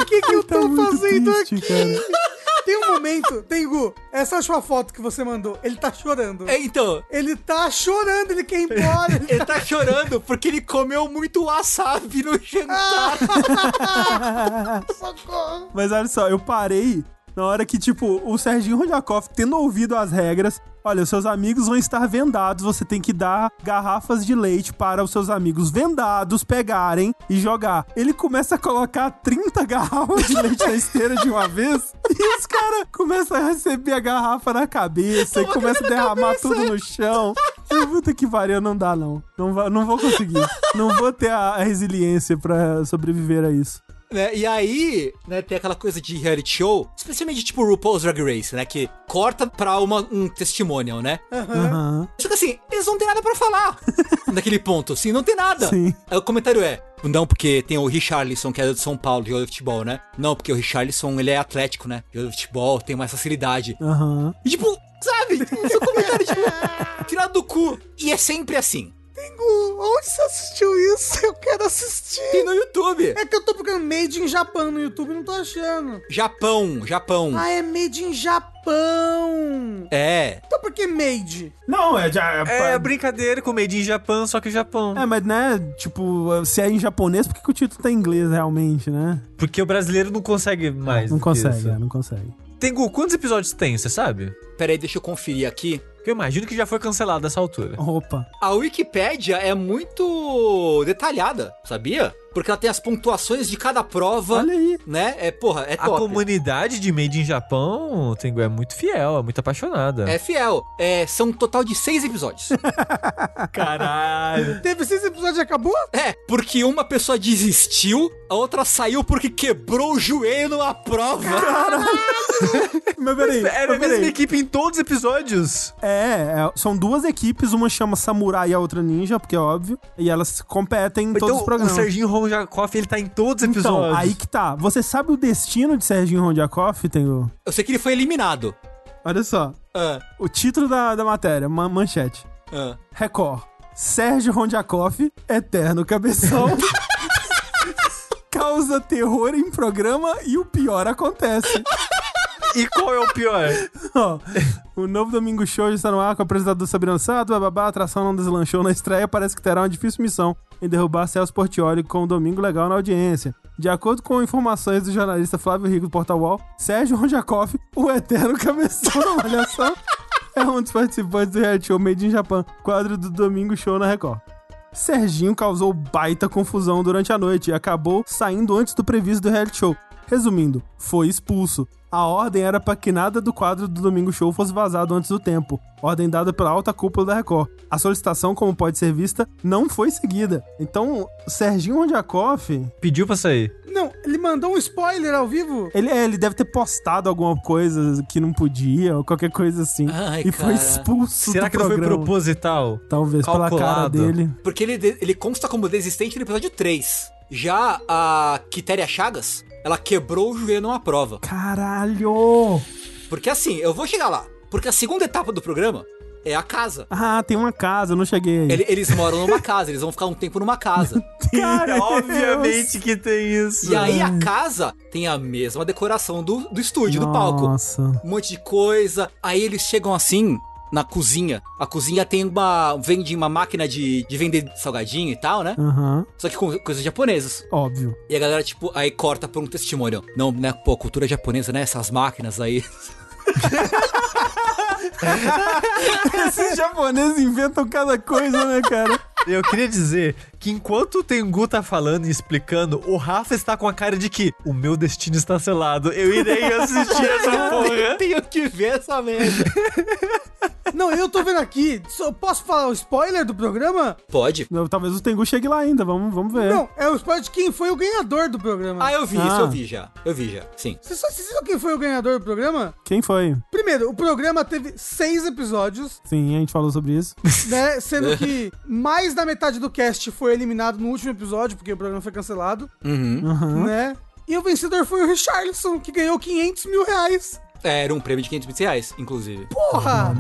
O que que eu Tá tô fazendo triste, aqui? cara. Tem um momento, Tengu, essa última foto que você mandou, ele tá chorando. É, então, Ele tá chorando, ele quer ir embora. ele ele tá chorando porque ele comeu muito wasabi no jantar. tá socorro. Mas olha só, eu parei na hora que, tipo, o Serginho Rodjakov, tendo ouvido as regras, olha, os seus amigos vão estar vendados, você tem que dar garrafas de leite para os seus amigos vendados pegarem e jogar. Ele começa a colocar 30 garrafas de leite na esteira de uma vez e os caras começam a receber a garrafa na cabeça e começam a derramar tudo no chão. Puta que pariu, não dá não. Não, não vou conseguir. Não vou ter a, a resiliência pra sobreviver a isso. Né? E aí, né, tem aquela coisa de reality show, especialmente tipo RuPaul's Drag Race, né? Que corta pra uma, um testimonial, né? Aham. Só que assim, eles não têm nada pra falar naquele ponto, assim, não tem nada. Sim. Aí o comentário é, não porque tem o Richarlison, que é de São Paulo, jogador de futebol, né? Não, porque o Richarlison, ele é atlético, né? Jogador de futebol, tem mais facilidade. Aham. E tipo, sabe? Esse comentário, tipo, tirado do cu. E é sempre assim. Tengu, onde você assistiu isso? Eu quero assistir. Tem no YouTube. É que eu tô procurando Made in Japão no YouTube e não tô achando. Japão, Japão. Ah, é Made in Japão. É. Então por que Made? Não, é já. É brincadeira com Made in Japão, só que Japão. É, mas né, tipo, se é em japonês, por que, que o título tá em inglês realmente, né? Porque o brasileiro não consegue mais. Não consegue, isso. é, não consegue. Tengu, quantos episódios tem, você sabe? Pera aí, deixa eu conferir aqui. Eu imagino que já foi cancelado nessa altura. Opa. A Wikipédia é muito detalhada, sabia? Porque ela tem as pontuações de cada prova, Olha aí. né? É, porra, é A top. comunidade de Made in Japão, Tengu, é muito fiel, é muito apaixonada. É fiel. É, são um total de seis episódios. Caralho. Teve seis episódios e acabou? é, porque uma pessoa desistiu, a outra saiu porque quebrou o joelho numa prova. Mas peraí, Era a mas mesma peraí. equipe em todos os episódios. É, é, são duas equipes, uma chama Samurai e a outra Ninja, porque é óbvio, e elas competem em todos então, os programas. o Serginho Ronjakoff, ele tá em todos os Então, episódios. aí que tá. Você sabe o destino de Serginho Rondiakoff, tem o... Eu sei que ele foi eliminado. Olha só, Ah, o título da, da matéria, ma- manchete. ah. Record. Sérgio Rondiakoff, eterno cabeção. causa terror em programa e o pior acontece. E qual é o pior? O novo Domingo Show já está no ar com o apresentador Sabrina Sato, babá, a atração não deslanchou na estreia, parece que terá uma difícil missão em derrubar Celso Portioli com um domingo legal na audiência. De acordo com informações do jornalista Flávio Rico do Portal Wall, Sérgio Ronjakoff, o eterno cabeção da malhação, é um dos participantes do reality show Made in Japan, quadro do Domingo Show na Record. Serginho causou baita confusão durante a noite e acabou saindo antes do previsto do reality show. Resumindo, foi expulso. A ordem era para que nada do quadro do Domingo Show fosse vazado antes do tempo. Ordem dada pela alta cúpula da Record. A solicitação, como pode ser vista, não foi seguida. Então, Serginho Rondiakoff, Pediu pra sair. Não, ele mandou um spoiler ao vivo. ele, é, ele deve ter postado alguma coisa que não podia, ou qualquer coisa assim. Ai, e foi cara. expulso Será do que não foi programa. proposital? Talvez pela cara calculado? dele. Porque ele, ele consta como desistente no episódio 3. Já a Quitéria Chagas, ela quebrou o joelho numa prova. Caralho! Porque assim, eu vou chegar lá. Porque a segunda etapa do programa é a casa. Ah, tem uma casa, eu não cheguei. Ele- eles moram numa casa, eles vão ficar um tempo numa casa. Cara, obviamente que tem isso. E aí a casa tem a mesma decoração do, do estúdio, do palco. Nossa. Um monte de coisa. Aí eles chegam assim na cozinha. A cozinha tem uma. vende uma máquina de, de vender salgadinho e tal, né? Aham, Só que com coisas japonesas. óbvio. E a galera, tipo, aí corta por um testemunho. Não, né? Pô, cultura japonesa, né? Essas máquinas aí. Esses japoneses inventam cada coisa, né, cara? Eu queria dizer que enquanto o Tengu tá falando e explicando, o Rafa está com a cara de que o meu destino está selado. Eu irei assistir essa porra. Tenho que ver essa merda. Não, eu tô vendo aqui. Só posso falar o spoiler do programa? Pode. Eu- Talvez o Tengu chegue lá ainda, vamos, vamos ver. Não, é o spoiler de quem foi o ganhador do programa. Ah, eu vi Ah. isso, eu vi já. Eu vi já, sim. Você sabe, você sabe quem foi o ganhador do programa? Quem foi? Primeiro, o programa teve seis episódios, Sim, a gente falou sobre isso. né? Sendo que mais da metade do cast foi eliminado no último episódio, porque o programa foi cancelado, Uhum. Aham. né? E o vencedor foi o Richarlison, que ganhou 500 mil reais. É, era um prêmio de 500 reais, inclusive. Porra!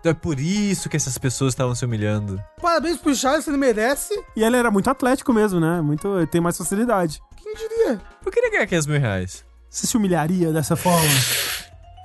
Então é por isso que essas pessoas estavam se humilhando. Parabéns pro Richarlison, ele merece. E ele era muito atlético mesmo, né? Muito, ele tem mais facilidade. Quem diria? Eu queria ganhar 500 mil reais. Você se humilharia dessa forma?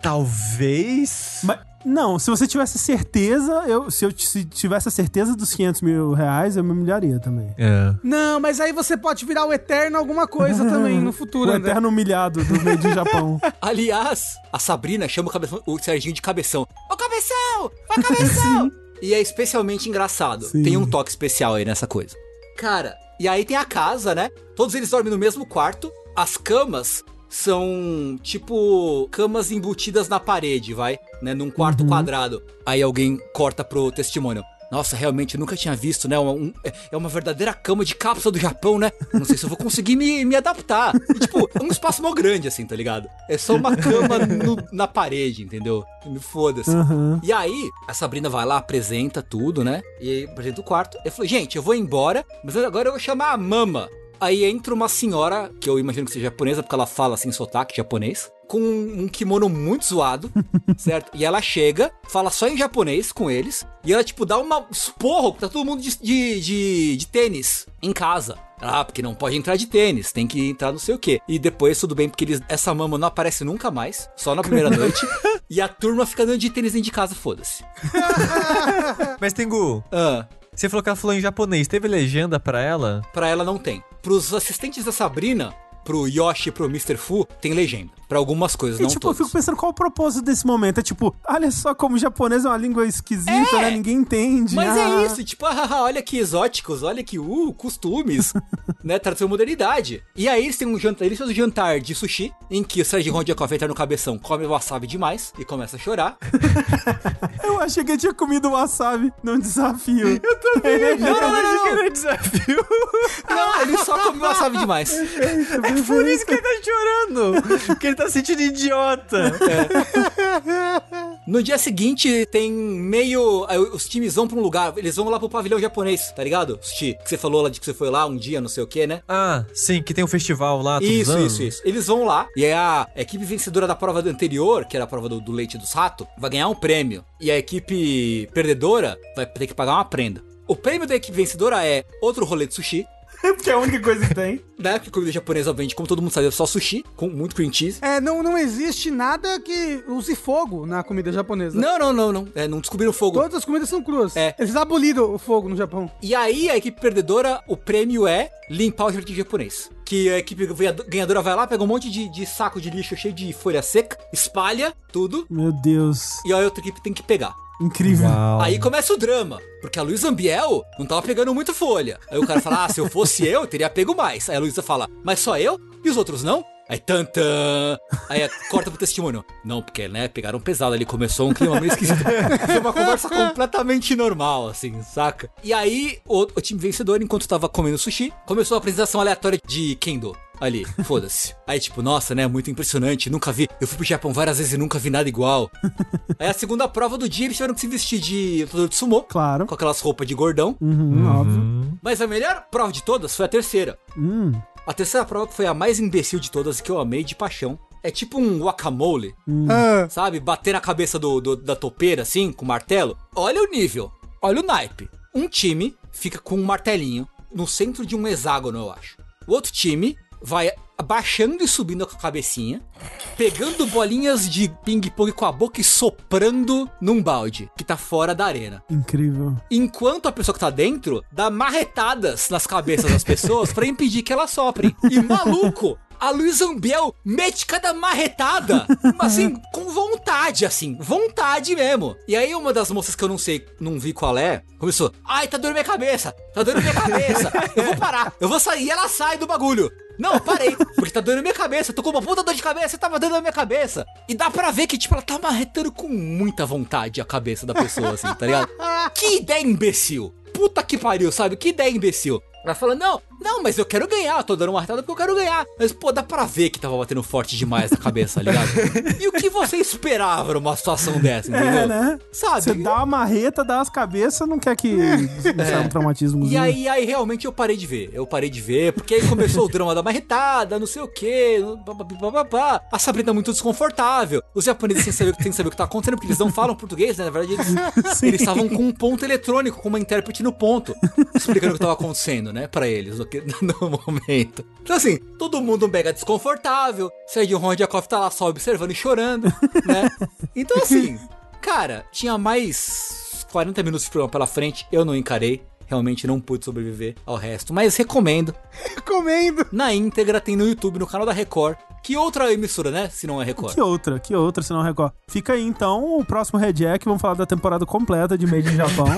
Talvez. Mas, não, se você tivesse certeza, eu, se eu se tivesse a certeza dos 500 mil reais, eu me humilharia também. É. Não, mas aí você pode virar o Eterno alguma coisa também no futuro, O André. eterno humilhado do meio de Japão. Aliás, a Sabrina chama o, cabeção- o Serginho de cabeção. Ô cabeção! Vai cabeção! e é especialmente engraçado. Sim. Tem um toque especial aí nessa coisa. Cara, e aí tem a casa, né? Todos eles dormem no mesmo quarto. As camas são tipo camas embutidas na parede, vai? Né? Num quarto quadrado. Aí alguém corta pro testemunho. Nossa, realmente, eu nunca tinha visto, né? Uma- um- é- é uma verdadeira cama de cápsula do Japão, né? Não sei se eu vou conseguir me, me adaptar. E, tipo, é um espaço mó grande, assim, tá ligado? É só uma cama no- na parede, entendeu? Me foda-se. Aham. E aí, a Sabrina vai lá, apresenta tudo, né? E apresenta o quarto. Eu falei, gente, eu vou embora, mas agora eu vou chamar a mama. Aí entra uma senhora, que eu imagino que seja japonesa, porque ela fala assim, sotaque japonês, com um kimono muito zoado, certo? E ela chega, fala só em japonês com eles, e ela, tipo, dá uma esporro, tá todo mundo de, de, de, de tênis em casa. Ah, porque não pode entrar de tênis, tem que entrar não sei o quê. E depois, tudo bem, porque eles, essa mama não aparece nunca mais, só na primeira noite. e a turma fica andando de tênis dentro de casa, foda-se. Mas, Tengu, Ah, você falou que ela falou em japonês. Teve legenda pra ela? pra ela não tem. Pros assistentes da Sabrina, pro Yoshi e pro Mr. Fu, tem legenda. Pra algumas coisas, E não tipo, todas. eu fico pensando qual o propósito desse momento. É tipo, olha só como japonês é uma língua esquisita, né? Ninguém entende. Mas ah. é isso, tipo, ah, olha que exóticos, olha que, uh, costumes, né, tradução modernidade. E aí eles têm um jantar, eles fazem um jantar de sushi, em que o Sérgio Rondiakov entra no cabeção, come wasabi demais e começa a chorar. Eu achei que eu tinha comido wasabi num desafio. Eu também. Não, não, não, não, não. Era desafio. Não, ele só come wasabi demais. É por isso que ele tá chorando. Porque ele tá sentindo idiota. No dia seguinte, tem meio. Os times vão pra um lugar, eles vão lá pro pavilhão japonês, tá ligado? Sushi, que você falou lá de que você foi lá um dia, não sei o que, né? Ah, sim, que tem um festival lá Isso, anos. isso, isso. Eles vão lá e aí a equipe vencedora da prova anterior, que era a prova do, do leite dos ratos, vai ganhar um prêmio. E a equipe perdedora vai ter que pagar uma prenda. O prêmio da equipe vencedora é outro rolê de sushi. Porque é a única coisa que tem. Na época que comida japonesa vende, como todo mundo sabe, é só sushi, com muito cream cheese. É, não, não existe nada que use fogo na comida japonesa. Não, não, não, não. É, não descobriram fogo. Todas as comidas são cruas. É. Eles aboliram o fogo no Japão. E aí, a equipe perdedora, o prêmio é limpar o jardim japonês. Que a equipe ganhadora vai lá, pega um monte de, de saco de lixo cheio de folha seca, espalha tudo, Meu Deus. e a outra equipe tem que pegar. Incrível. Aí começa o drama, porque a Luísa Ambiel não tava pegando muita folha. Aí o cara fala, ah, se eu fosse eu, eu teria pego mais. Aí a Luísa fala, mas só eu? E os outros não? Aí tantã. Aí é, corta pro testemunho. Não, porque, né, pegaram pesado ali, começou um clima meio esquisito. Foi uma conversa completamente normal, assim, saca? E aí, o, o time vencedor, enquanto tava comendo sushi, começou a apresentação aleatória de Kendo. Ali, foda-se. Aí, tipo, nossa, né? Muito impressionante. Nunca vi. Eu fui pro Japão várias vezes e nunca vi nada igual. Aí a segunda prova do dia, eles tiveram que se vestir de lutador de sumô. Claro. Com aquelas roupas de gordão. Uhum, óbvio. Mas a melhor prova de todas foi a terceira. Hum. A terceira prova que foi a mais imbecil de todas, que eu amei de paixão. É tipo um guacamole, Ah, sabe? Bater na cabeça do, do- da topeira, assim, com martelo. Olha o nível, olha o naipe. Um time fica com um martelinho no centro de um hexágono, eu acho. O outro time vai abaixando e subindo com a cabecinha, pegando bolinhas de ping-pong com a boca e soprando num balde que tá fora da arena. Incrível. Enquanto a pessoa que tá dentro dá marretadas nas cabeças das pessoas pra impedir que elas soprem. E maluco, a Luísa Ambiel mete cada marretada, assim, com vontade, assim, vontade mesmo. E aí uma das moças que eu não sei, não vi qual é, começou, ai, tá doendo minha cabeça, tá doendo minha cabeça, eu vou parar, eu vou sair. E ela sai do bagulho. Não, parei, porque tá doendo minha cabeça, tô com uma puta dor de cabeça, tava dando na minha cabeça. E dá pra ver que, tipo, ela tá marretando com muita vontade a cabeça da pessoa, assim, tá ligado? Que ideia imbecil! Puta que pariu, sabe? Que ideia imbecil. Ela fala, não, não, mas eu quero ganhar, eu tô dando uma marretada porque eu quero ganhar. Mas, pô, dá pra ver que tava batendo forte demais na cabeça, tá ligado? e o que você esperava numa situação dessa, entendeu? É, né? Sabe? Você dá uma marreta, dá as cabeças, não quer que saia um traumatismo. E aí, aí realmente eu parei de ver. Eu parei de ver, porque aí começou o drama da marretada, não sei o quê. bababá. A Sabrina é muito desconfortável. Os japoneses sem saber, sem saber o que tá acontecendo, porque eles não falam português, né? Na verdade, eles eles estavam com um ponto eletrônico, com uma intérprete no ponto, explicando o que tava acontecendo, né? Pra eles, que- no momento. Então, assim, todo mundo mega desconfortável. Sergio Rondjakov tá lá só observando e chorando, né? Então, assim, cara, tinha mais 40 minutos de programa pela frente, eu não encarei. Realmente não pude sobreviver ao resto, mas recomendo. recomendo. Na íntegra tem no YouTube, no canal da Record. Que outra emissora, né? Se não é Record. Que outra, que outra, se não Record. Fica aí então o próximo Reject, vamos falar da temporada completa de Made in Japão.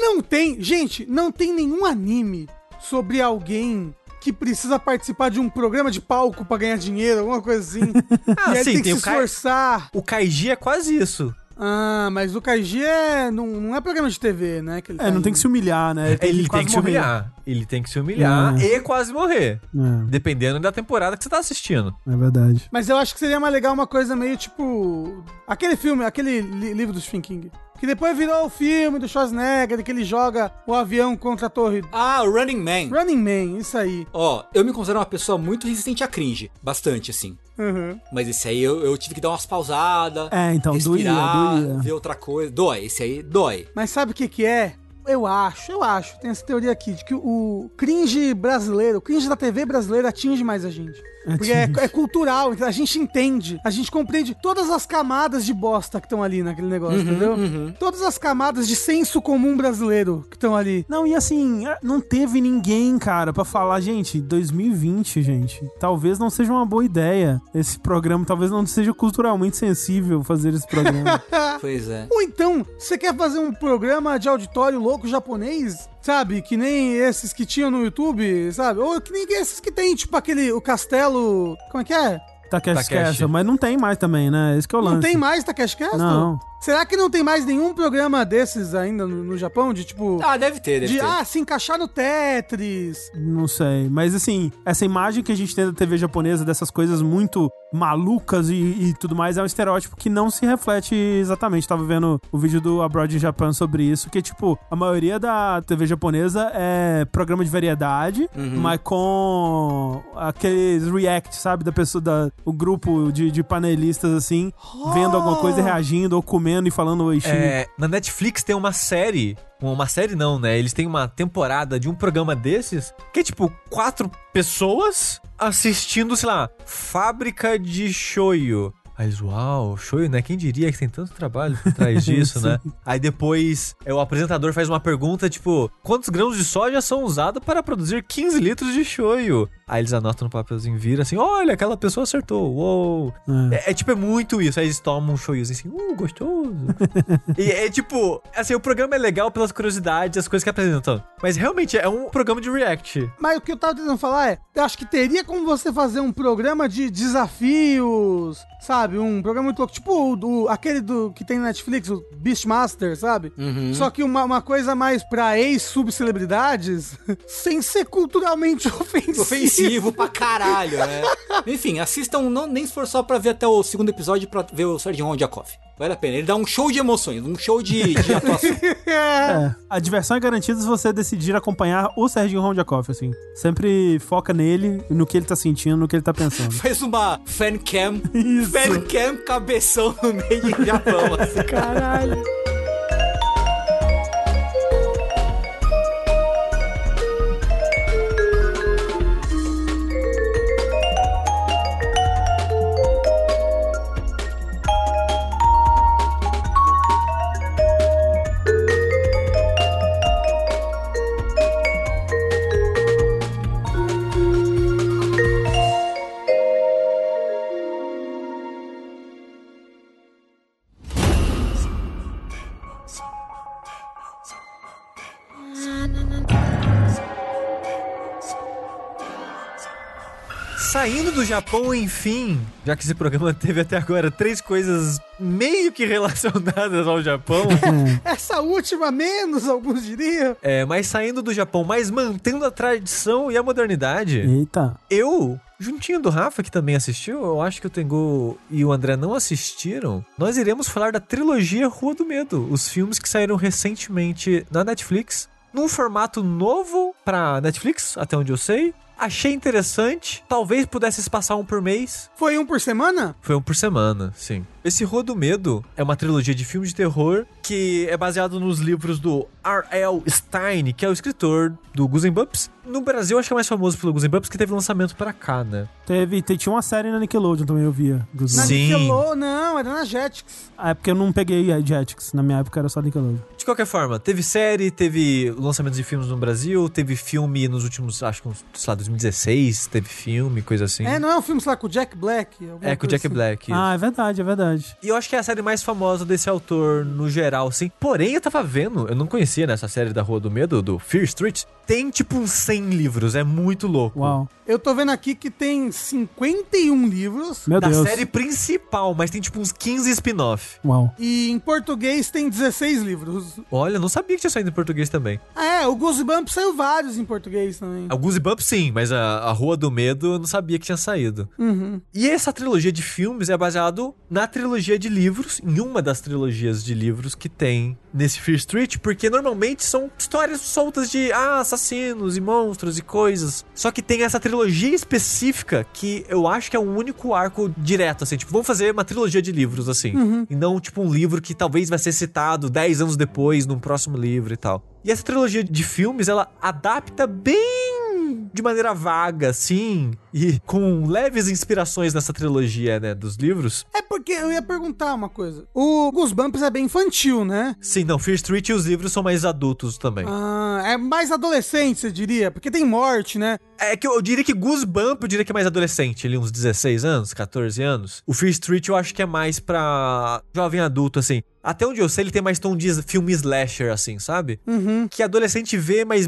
Não tem, gente, não tem nenhum anime sobre alguém que precisa participar de um programa de palco pra ganhar dinheiro, alguma coisa assim. Ah, e aí sim, tem que tem se o Kai- esforçar. O Kaiji é quase isso. Ah, mas o Kaiji é, não, não é programa de TV, né? Que ele é, tá não tem que se humilhar, né? Ele tem quase que se morrer. humilhar. Ele tem que se humilhar É. e quase morrer. É, Dependendo da temporada que você tá assistindo. é verdade. Mas eu acho que seria mais legal uma coisa meio tipo. Aquele filme, aquele li- livro do Stephen King. Que depois virou o filme do Schwarzenegger, que ele joga o avião contra a torre. Ah, o Running Man. Running Man, isso aí. Ó, eu me considero uma pessoa muito resistente a cringe. Bastante, assim. Uhum. Mas esse aí eu, eu tive que dar umas pausadas. É, então, doía, respirar, doía. ver outra coisa. Dói, esse aí dói. Mas sabe o que que é? Eu acho, eu acho, tem essa teoria aqui, de que o cringe brasileiro, o cringe da TV brasileira atinge mais a gente. Porque é, Atinge. é cultural, a gente entende, a gente compreende todas as camadas de bosta que estão ali naquele negócio, entendeu? Todas as camadas de senso comum brasileiro que estão ali. Não, e assim, não teve ninguém, cara, pra falar, gente, 2020, gente, talvez não seja uma boa ideia esse programa, talvez não seja culturalmente sensível fazer esse programa. Pois é. Ou então, você quer fazer um programa de auditório louco japonês, sabe? Que nem esses que tinham no YouTube, sabe? Ou que nem esses que tem, tipo aquele, o castelo... Como é que é? Takeshi. Castle, mas não tem mais também, né? Esse que é o lance. Não tem mais Takeshi Castle? Não. Será que não tem mais nenhum programa desses ainda no, no Japão? De tipo. Ah, deve ter, deve de ter. ah, se encaixar no Tetris. Não sei. Mas assim, essa imagem que a gente tem da TV japonesa, dessas coisas muito malucas e, e tudo mais, é um estereótipo que não se reflete exatamente. Tava vendo o vídeo do Abroad Japan sobre isso, que tipo, a maioria da TV japonesa é programa de variedade, mas com aqueles react, sabe? Da pessoa, da, o grupo de, de panelistas assim, vendo alguma coisa, e reagindo, ou comendo e falando oi. É, na Netflix tem uma série. Uma série não, né? Eles têm uma temporada de um programa desses que é tipo quatro pessoas assistindo, sei lá, fábrica de shoyu. Aí eles, uau, shoyu, né? Quem diria que tem tanto trabalho por trás disso, né? Aí depois é, o apresentador faz uma pergunta, tipo, quantos grãos de soja são usados para produzir 15 litros de shoyu? Aí eles anotam no papelzinho, vira assim, olha, aquela pessoa acertou, uou. É, é tipo, é muito isso. Aí eles tomam um shoyuzinho assim, uh, gostoso. e é tipo, assim, o programa é legal pelas curiosidades, as coisas que apresentam. Mas realmente é um programa de react. Mas o que eu tava tentando falar é, eu acho que teria como você fazer um programa de desafios, sabe? Um programa muito louco, tipo o do, aquele do que tem na Netflix, o Beastmaster, sabe? Só que uma, uma coisa mais pra ex-subcelebridades, sem ser culturalmente ofensivo. Ofensivo pra caralho, né? Enfim, assistam, não, nem se for só pra ver até o segundo episódio pra ver o Serginho Rondjakov. Vale a pena. Ele dá um show de emoções, um show de, de atuação. É, a diversão é garantida se você decidir acompanhar o Serginho Rondjakov, assim. Sempre foca nele, no que ele tá sentindo, no que ele tá pensando. Faz uma fan cam, Isso. fan cam cabeção no meio de Japão, assim. Caralho. Japão, enfim, já que esse programa teve até agora três coisas meio que relacionadas ao Japão, Essa última menos, alguns diriam. é, mas saindo do Japão, mas mantendo a tradição e a modernidade, Eita. eu, juntinho do Rafa, que também assistiu, eu acho que o Tengu e o André não assistiram, nós iremos falar da trilogia Rua do Medo, os filmes que saíram recentemente na Netflix, num formato novo pra Netflix, até onde eu sei. Achei interessante, talvez pudesse se passar um por mês, Foi um por semana? Foi um por semana, sim. Esse Rua do Medo é uma trilogia de filmes de terror que é baseado nos livros do R.L. Stein, que é o escritor do Goosebumps. No Brasil, acho que é mais famoso pelo Goosebumps, que teve lançamento pra cá, né? Teve, te- tinha uma série na Nickelodeon também, eu via. Dos Na Sim. Nickelô- não, era na Jetix. Ah, é porque eu não peguei a Jetix. Na minha época era só Nickelodeon. De qualquer forma, teve série, teve lançamento de filmes no Brasil, teve filme nos últimos, acho que, uns, sei lá, 2016, teve filme, coisa assim. É, não é um filme, sei lá, com o Jack Black? É, com o Jack assim. Black. Ah, é verdade, é verdade. E eu acho que é a série mais famosa desse autor no geral, sim. Porém, eu tava vendo, eu não conhecia nessa série da Rua do Medo, do Fear Street, tem tipo uns 100 livros, é muito louco. Uau. Eu tô vendo aqui que tem 51 livros. Meu da Deus. série principal, mas tem tipo uns 15 spin-off. Uau. E em português tem 16 livros. Olha, eu não sabia que tinha saído em português também. Ah, é, o Goosebumps saiu vários em português também. A Goosebumps sim, mas a, a Rua do Medo eu não sabia que tinha saído. Uhum. E essa trilogia de filmes é baseado na trilogia de livros, em uma das trilogias de livros que tem nesse Fear Street, porque normalmente são histórias soltas de ah, assassinos e monstros e coisas. Só que tem essa trilogia específica que eu acho que é o único arco direto, assim, tipo, vamos fazer uma trilogia de livros, assim. E não, tipo, um livro que talvez vai ser citado 10 anos depois num próximo livro e tal. E essa trilogia de filmes, ela adapta bem de maneira vaga, assim, e com leves inspirações nessa trilogia, né, dos livros. É porque eu ia perguntar uma coisa. O Goosebumps é bem infantil, né? Sim, não, Fear Street e os livros são mais adultos também. Ah, é mais adolescente, você diria? Porque tem morte, né? É que eu, eu diria que Goosebump, eu diria que é mais adolescente, ali uns 16 anos, 14 anos. O Fear Street eu acho que é mais pra jovem adulto, assim. Até onde eu sei, ele tem mais tom de filme slasher, assim, sabe? Uhum. Que adolescente vê, mas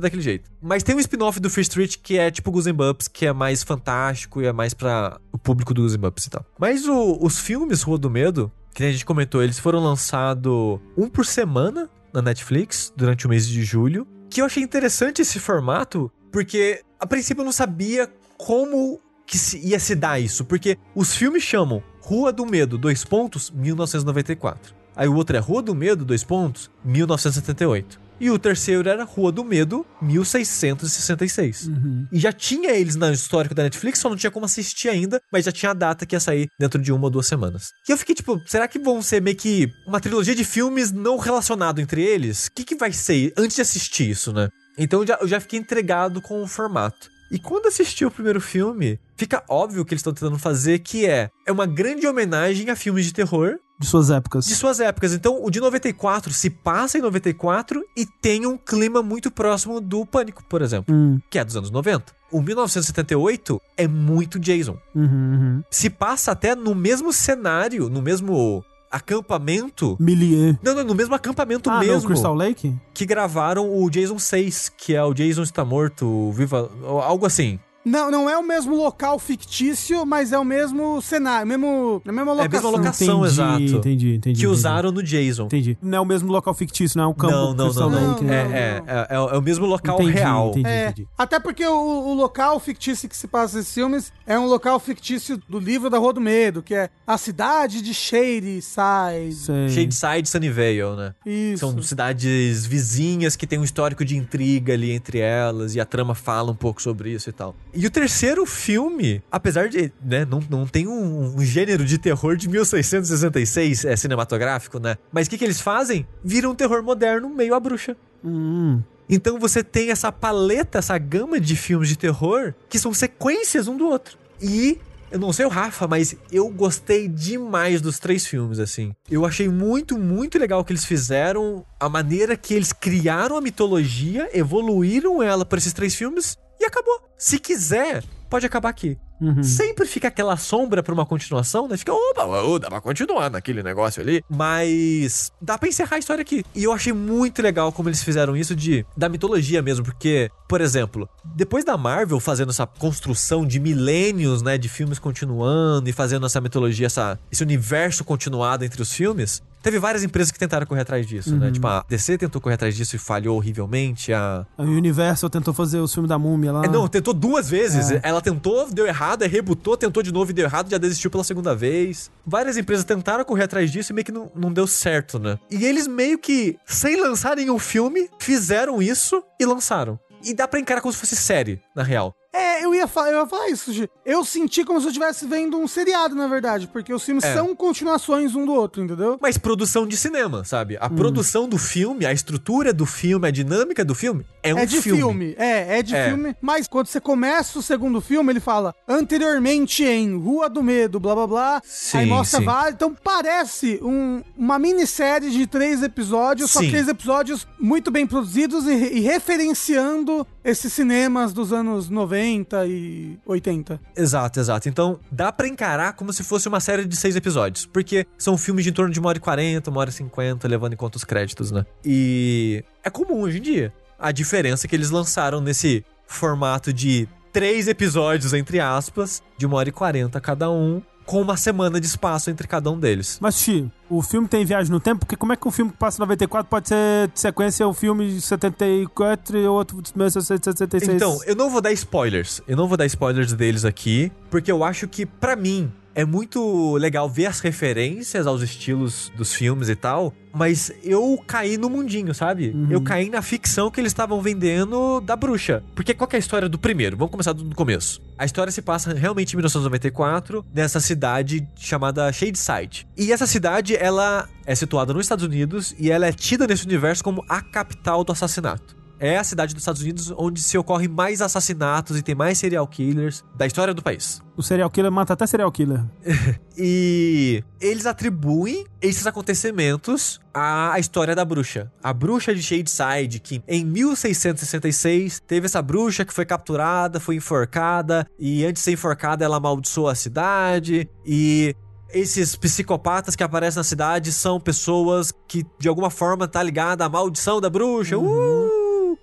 daquele jeito. Mas tem um spin-off do Fear Street que é tipo Goosebumps, que é mais fantástico e é mais pra o público do Goosebumps e tal. Mas o- os filmes Rua do Medo, que a gente comentou, eles foram lançados um por semana na Netflix durante o mês de julho. Que eu achei interessante esse formato, porque a princípio eu não sabia como que se- ia se dar isso. Porque os filmes chamam Rua do Medo, dois pontos, 1994. Aí o outro é Rua do Medo, dois pontos, 1978. E o terceiro era Rua do Medo, 1666. E já tinha eles no histórico da Netflix, só não tinha como assistir ainda, mas já tinha a data que ia sair dentro de uma ou duas semanas. E eu fiquei tipo, será que vão ser meio que uma trilogia de filmes não relacionado entre eles? O que, que vai ser antes de assistir isso, né? Então eu já, eu já fiquei entregado com o formato. E quando assisti o primeiro filme, fica óbvio o que eles estão tentando fazer, que é, é uma grande homenagem a filmes de terror De suas épocas. de suas épocas. Então, o de 94 se passa em 94 e tem um clima muito próximo do Pânico, por exemplo, Hum, que é dos anos 90. O 1978 é muito Jason. uhum, uhum. Se passa até no mesmo cenário, no mesmo acampamento. Milieu. Não, não, no mesmo acampamento Ah, mesmo no Crystal Lake? que gravaram o Jason 6, que é o Jason está morto, viva, algo assim. Não, não é o mesmo local fictício, mas é o mesmo cenário, mesmo, a mesma É a mesma locação. locação. entendi, exato. Entendi, entendi. que entendi. usaram no Jason. Entendi. Não é o mesmo local fictício, não é o campo Não, não, não, não. Lake, não. né? É, é, é, é o mesmo local Entendi, real. entendi, É, entendi. até porque o, o local fictício que se passa nesses filmes é um local fictício do livro da Rua do Medo, que é a cidade de Shadyside. Sei. Shadeside e Sunnyvale, né? Isso. São cidades vizinhas que tem um histórico de intriga ali entre elas e a trama fala um pouco sobre isso e tal. E o terceiro filme, apesar de, né, não, não tem um, um gênero de terror de 1666 é cinematográfico, né? Mas o que, que eles fazem? Vira um terror moderno meio a bruxa. Hum, Então você tem essa paleta, essa gama de filmes de terror que são sequências um do outro. E eu não sei o Rafa, mas eu gostei demais dos três filmes, assim. Eu achei muito, muito legal o que eles fizeram, a maneira que eles criaram a mitologia, evoluíram ela para esses três filmes e acabou. Se quiser, pode acabar aqui. uhum. Sempre fica aquela sombra pra uma continuação, né? Fica, opa, ô, dá pra continuar naquele negócio ali. Mas dá pra encerrar a história aqui. E eu achei muito legal como eles fizeram isso de da mitologia mesmo, porque, por exemplo, depois da Marvel fazendo essa construção de milênios, né, de filmes continuando e fazendo essa mitologia, essa, esse universo continuado entre os filmes, teve várias empresas que tentaram correr atrás disso, né? Tipo, a DC tentou correr atrás disso e falhou horrivelmente, a A Universal tentou fazer o filme da múmia lá. é, não, tentou duas vezes. É. Ela tentou, deu errado, rebutou, tentou de novo e deu errado, já desistiu pela segunda vez. Várias empresas tentaram correr atrás disso e meio que não, não deu certo, né? E eles meio que, sem lançar nenhum filme, fizeram isso e lançaram. E dá pra encarar como se fosse série, na real. É, eu ia, fa- eu ia falar isso, Gi. Eu senti como se eu estivesse vendo um seriado, na verdade, porque os filmes É. são continuações um do outro, entendeu? Mas produção de cinema, sabe? A produção do filme, a estrutura do filme, a dinâmica do filme é um é de filme. filme. É, é de É. filme. Mas quando você começa o segundo filme, ele fala anteriormente em Rua do Medo, blá blá blá. Sim, aí mostra sim. vários. Então parece um- uma minissérie de três episódios, só Sim. que três episódios muito bem produzidos e, e referenciando esses cinemas dos anos 90 e 80. Exato, exato. Então, dá pra encarar como se fosse uma série de seis episódios. Porque são filmes de em torno de uma hora e quarenta, uma hora e cinquenta, levando em conta os créditos, né? E é comum hoje em dia. A diferença é que eles lançaram nesse formato de três episódios, entre aspas, de uma hora e quarenta cada um, com uma semana de espaço entre cada um deles. Mas, Xi, o filme tem viagem no tempo? Porque como é que um filme que passa em 94 pode ser de sequência o filme de 74 e outro de 1966? Então, eu não vou dar spoilers. Eu não vou dar spoilers deles aqui, porque eu acho que, pra mim, é muito legal ver as referências aos estilos dos filmes e tal, mas eu caí no mundinho, sabe? Eu caí na ficção que eles estavam vendendo da bruxa. Porque qual é a história do primeiro? Vamos começar do começo. A história se passa realmente em 1994, nessa cidade chamada Shadeside. E essa cidade, ela é situada nos Estados Unidos e ela é tida nesse universo como a capital do assassinato. É a cidade dos Estados Unidos onde se ocorrem mais assassinatos e tem mais serial killers da história do país. O serial killer mata até serial killer. E eles atribuem esses acontecimentos à história da bruxa. A bruxa de Shadeside, que em 1666 teve essa bruxa que foi capturada, foi enforcada, e antes de ser enforcada ela amaldiçoou a cidade, e esses psicopatas que aparecem na cidade são pessoas que de alguma forma tá ligada à maldição da bruxa. Uh!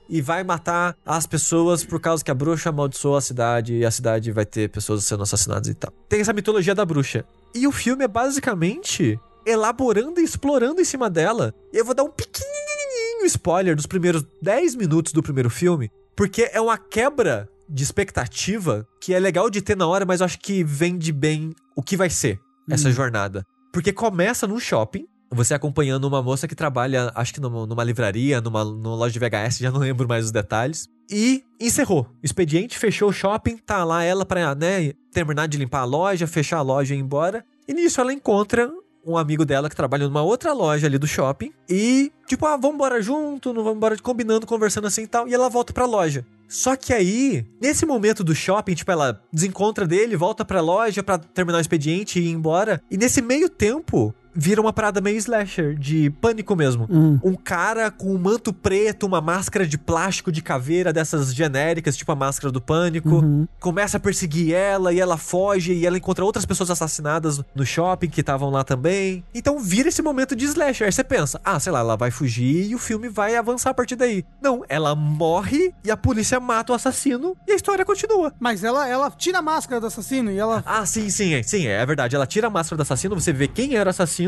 E vai matar as pessoas por causa que a bruxa amaldiçoou a cidade e a cidade vai ter pessoas sendo assassinadas e tal. Tem essa mitologia da bruxa. E o filme é basicamente elaborando e explorando em cima dela. E eu vou dar um pequenininho spoiler dos primeiros 10 minutos do primeiro filme, porque é uma quebra de expectativa que é legal de ter na hora, mas eu acho que vende bem o que vai ser essa jornada. Porque começa num shopping você acompanhando uma moça que trabalha, acho que numa, numa livraria, numa, numa loja de VHS, já não lembro mais os detalhes. E encerrou. O expediente fechou o shopping, tá lá ela pra, né, terminar de limpar a loja, fechar a loja e ir embora. E nisso ela encontra um amigo dela que trabalha numa outra loja ali do shopping. E, tipo, ah, vamos embora junto, não vamos embora combinando, conversando assim e tal. E ela volta pra loja. Só que aí, nesse momento do shopping, tipo, ela desencontra dele, volta pra loja pra terminar o expediente e ir embora. E nesse meio tempo, vira uma parada meio slasher, de pânico mesmo. Hum. Um cara com um manto preto, uma máscara de plástico de caveira dessas genéricas, tipo a máscara do pânico, Uhum. começa a perseguir ela e ela foge e ela encontra outras pessoas assassinadas no shopping que estavam lá também. Então vira esse momento de slasher. Aí você pensa, ah, sei lá, ela vai fugir e o filme vai avançar a partir daí. Não, ela morre e a polícia mata o assassino e a história continua. Mas ela, ela tira a máscara do assassino e ela. Ah, sim, sim, é, sim, é verdade. Ela tira a máscara do assassino, você vê quem era o assassino,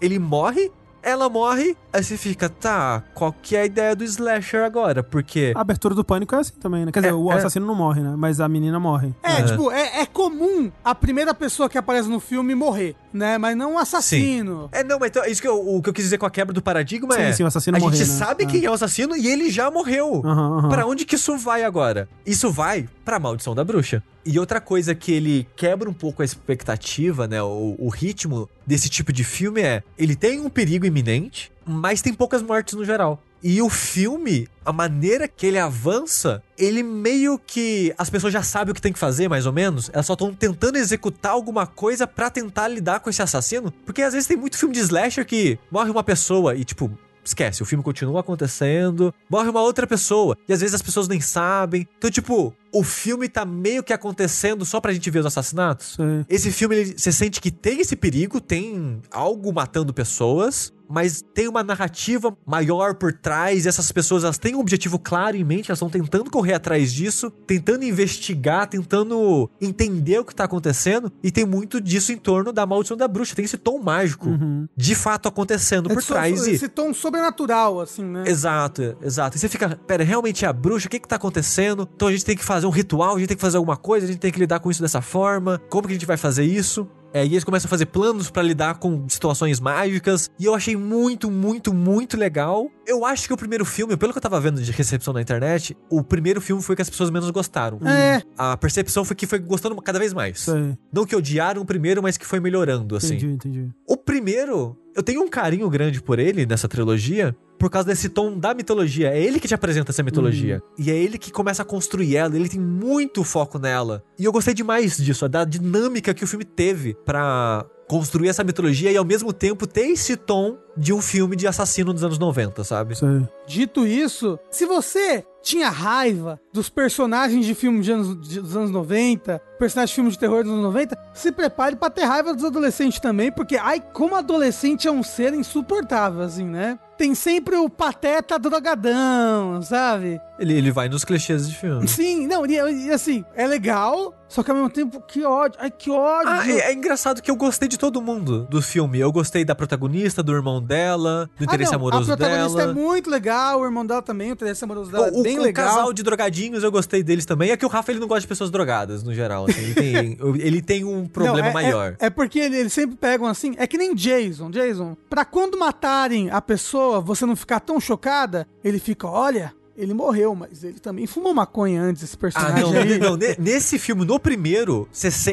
ele morre, ela morre, aí você fica, tá, qual que é a ideia do slasher agora? Porque. A abertura do pânico é assim também, né? Quer dizer, É, o é. assassino não morre, né? Mas a menina morre. É, tipo, é, é comum a primeira pessoa que aparece no filme morrer, né? Mas não um assassino. É, não, mas então, isso que eu, o que eu quis dizer com a quebra do paradigma Sim, é. sim, o assassino a morrer, gente né? sabe É. quem é o assassino e ele já morreu. Aham, aham. Pra onde que isso vai agora? Isso vai pra maldição da bruxa. E outra coisa que ele quebra um pouco a expectativa, né? O, o ritmo desse tipo de filme é: ele tem um perigo iminente, mas tem poucas mortes no geral. E o filme, a maneira que ele avança, ele meio que. As pessoas já sabem o que tem que fazer, mais ou menos. Elas só estão tentando executar alguma coisa pra tentar lidar com esse assassino. Porque às vezes tem muito filme de slasher que morre uma pessoa e, tipo, esquece, o filme continua acontecendo, morre uma outra pessoa, e às vezes as pessoas nem sabem. Então, tipo, o filme tá meio que acontecendo só pra gente ver os assassinatos. Sei. Esse filme, ele- você sente que tem esse perigo, tem algo matando pessoas, mas tem uma narrativa maior por trás, e essas pessoas elas têm um objetivo claro em mente, elas estão tentando correr atrás disso, tentando investigar, tentando entender o que tá acontecendo, e tem muito disso em torno da maldição da bruxa, tem esse tom mágico Uhum. de fato acontecendo por É so- trás e Esse tom sobrenatural, assim, né? Exato, exato. E você fica, pera, realmente é a bruxa? O que que tá acontecendo? Então a gente tem que fazer um ritual, a gente tem que fazer alguma coisa, a gente tem que lidar com isso dessa forma. Como que a gente vai fazer isso? É, e eles começam a fazer planos pra lidar com situações mágicas. E eu achei muito, muito, muito legal. Eu acho que o primeiro filme, pelo que eu tava vendo de recepção na internet, o primeiro filme foi que as pessoas menos gostaram. É. A percepção foi que foi gostando cada vez mais. Sei. Não que odiaram o primeiro, mas que foi melhorando, assim. Entendi, entendi. O primeiro, eu tenho um carinho grande por ele nessa trilogia, por causa desse tom da mitologia. É ele que te apresenta essa mitologia. E é ele que começa a construir ela, ele tem muito foco nela. E eu gostei demais disso, da dinâmica que o filme teve pra construir essa mitologia e ao mesmo tempo ter esse tom de um filme de assassino dos anos 90, sabe? Sei. Dito isso, se você tinha raiva dos personagens de filmes de anos, de- dos anos 90, personagens de filmes de terror dos anos 90, se prepare pra ter raiva dos adolescentes também, porque, ai, como adolescente é um ser insuportável, assim, né? Tem sempre o pateta drogadão, sabe? Ele, ele vai nos clichês de filme. Sim, não, e, e assim, é legal, só que ao mesmo tempo, que ódio, ai, que ódio. Ah, é, é engraçado que eu gostei de todo mundo do filme. Eu gostei da protagonista, do irmão dela, do interesse Ah, não, amoroso A protagonista dela. é muito legal, o irmão dela também, o interesse amoroso dela O, é bem o legal. casal de drogadinhos eu gostei deles também. É que o Rafa ele não gosta de pessoas drogadas, no geral. assim. ele, tem, ele tem um problema Não, é- maior. É, é porque ele- eles sempre pegam assim. É que nem Jason. Jason, pra quando matarem a pessoa, você não ficar tão chocada, ele fica: olha, ele morreu, mas ele também fumou maconha antes, esse Ah, personagem. não, aí. não, ne- nesse filme, no primeiro,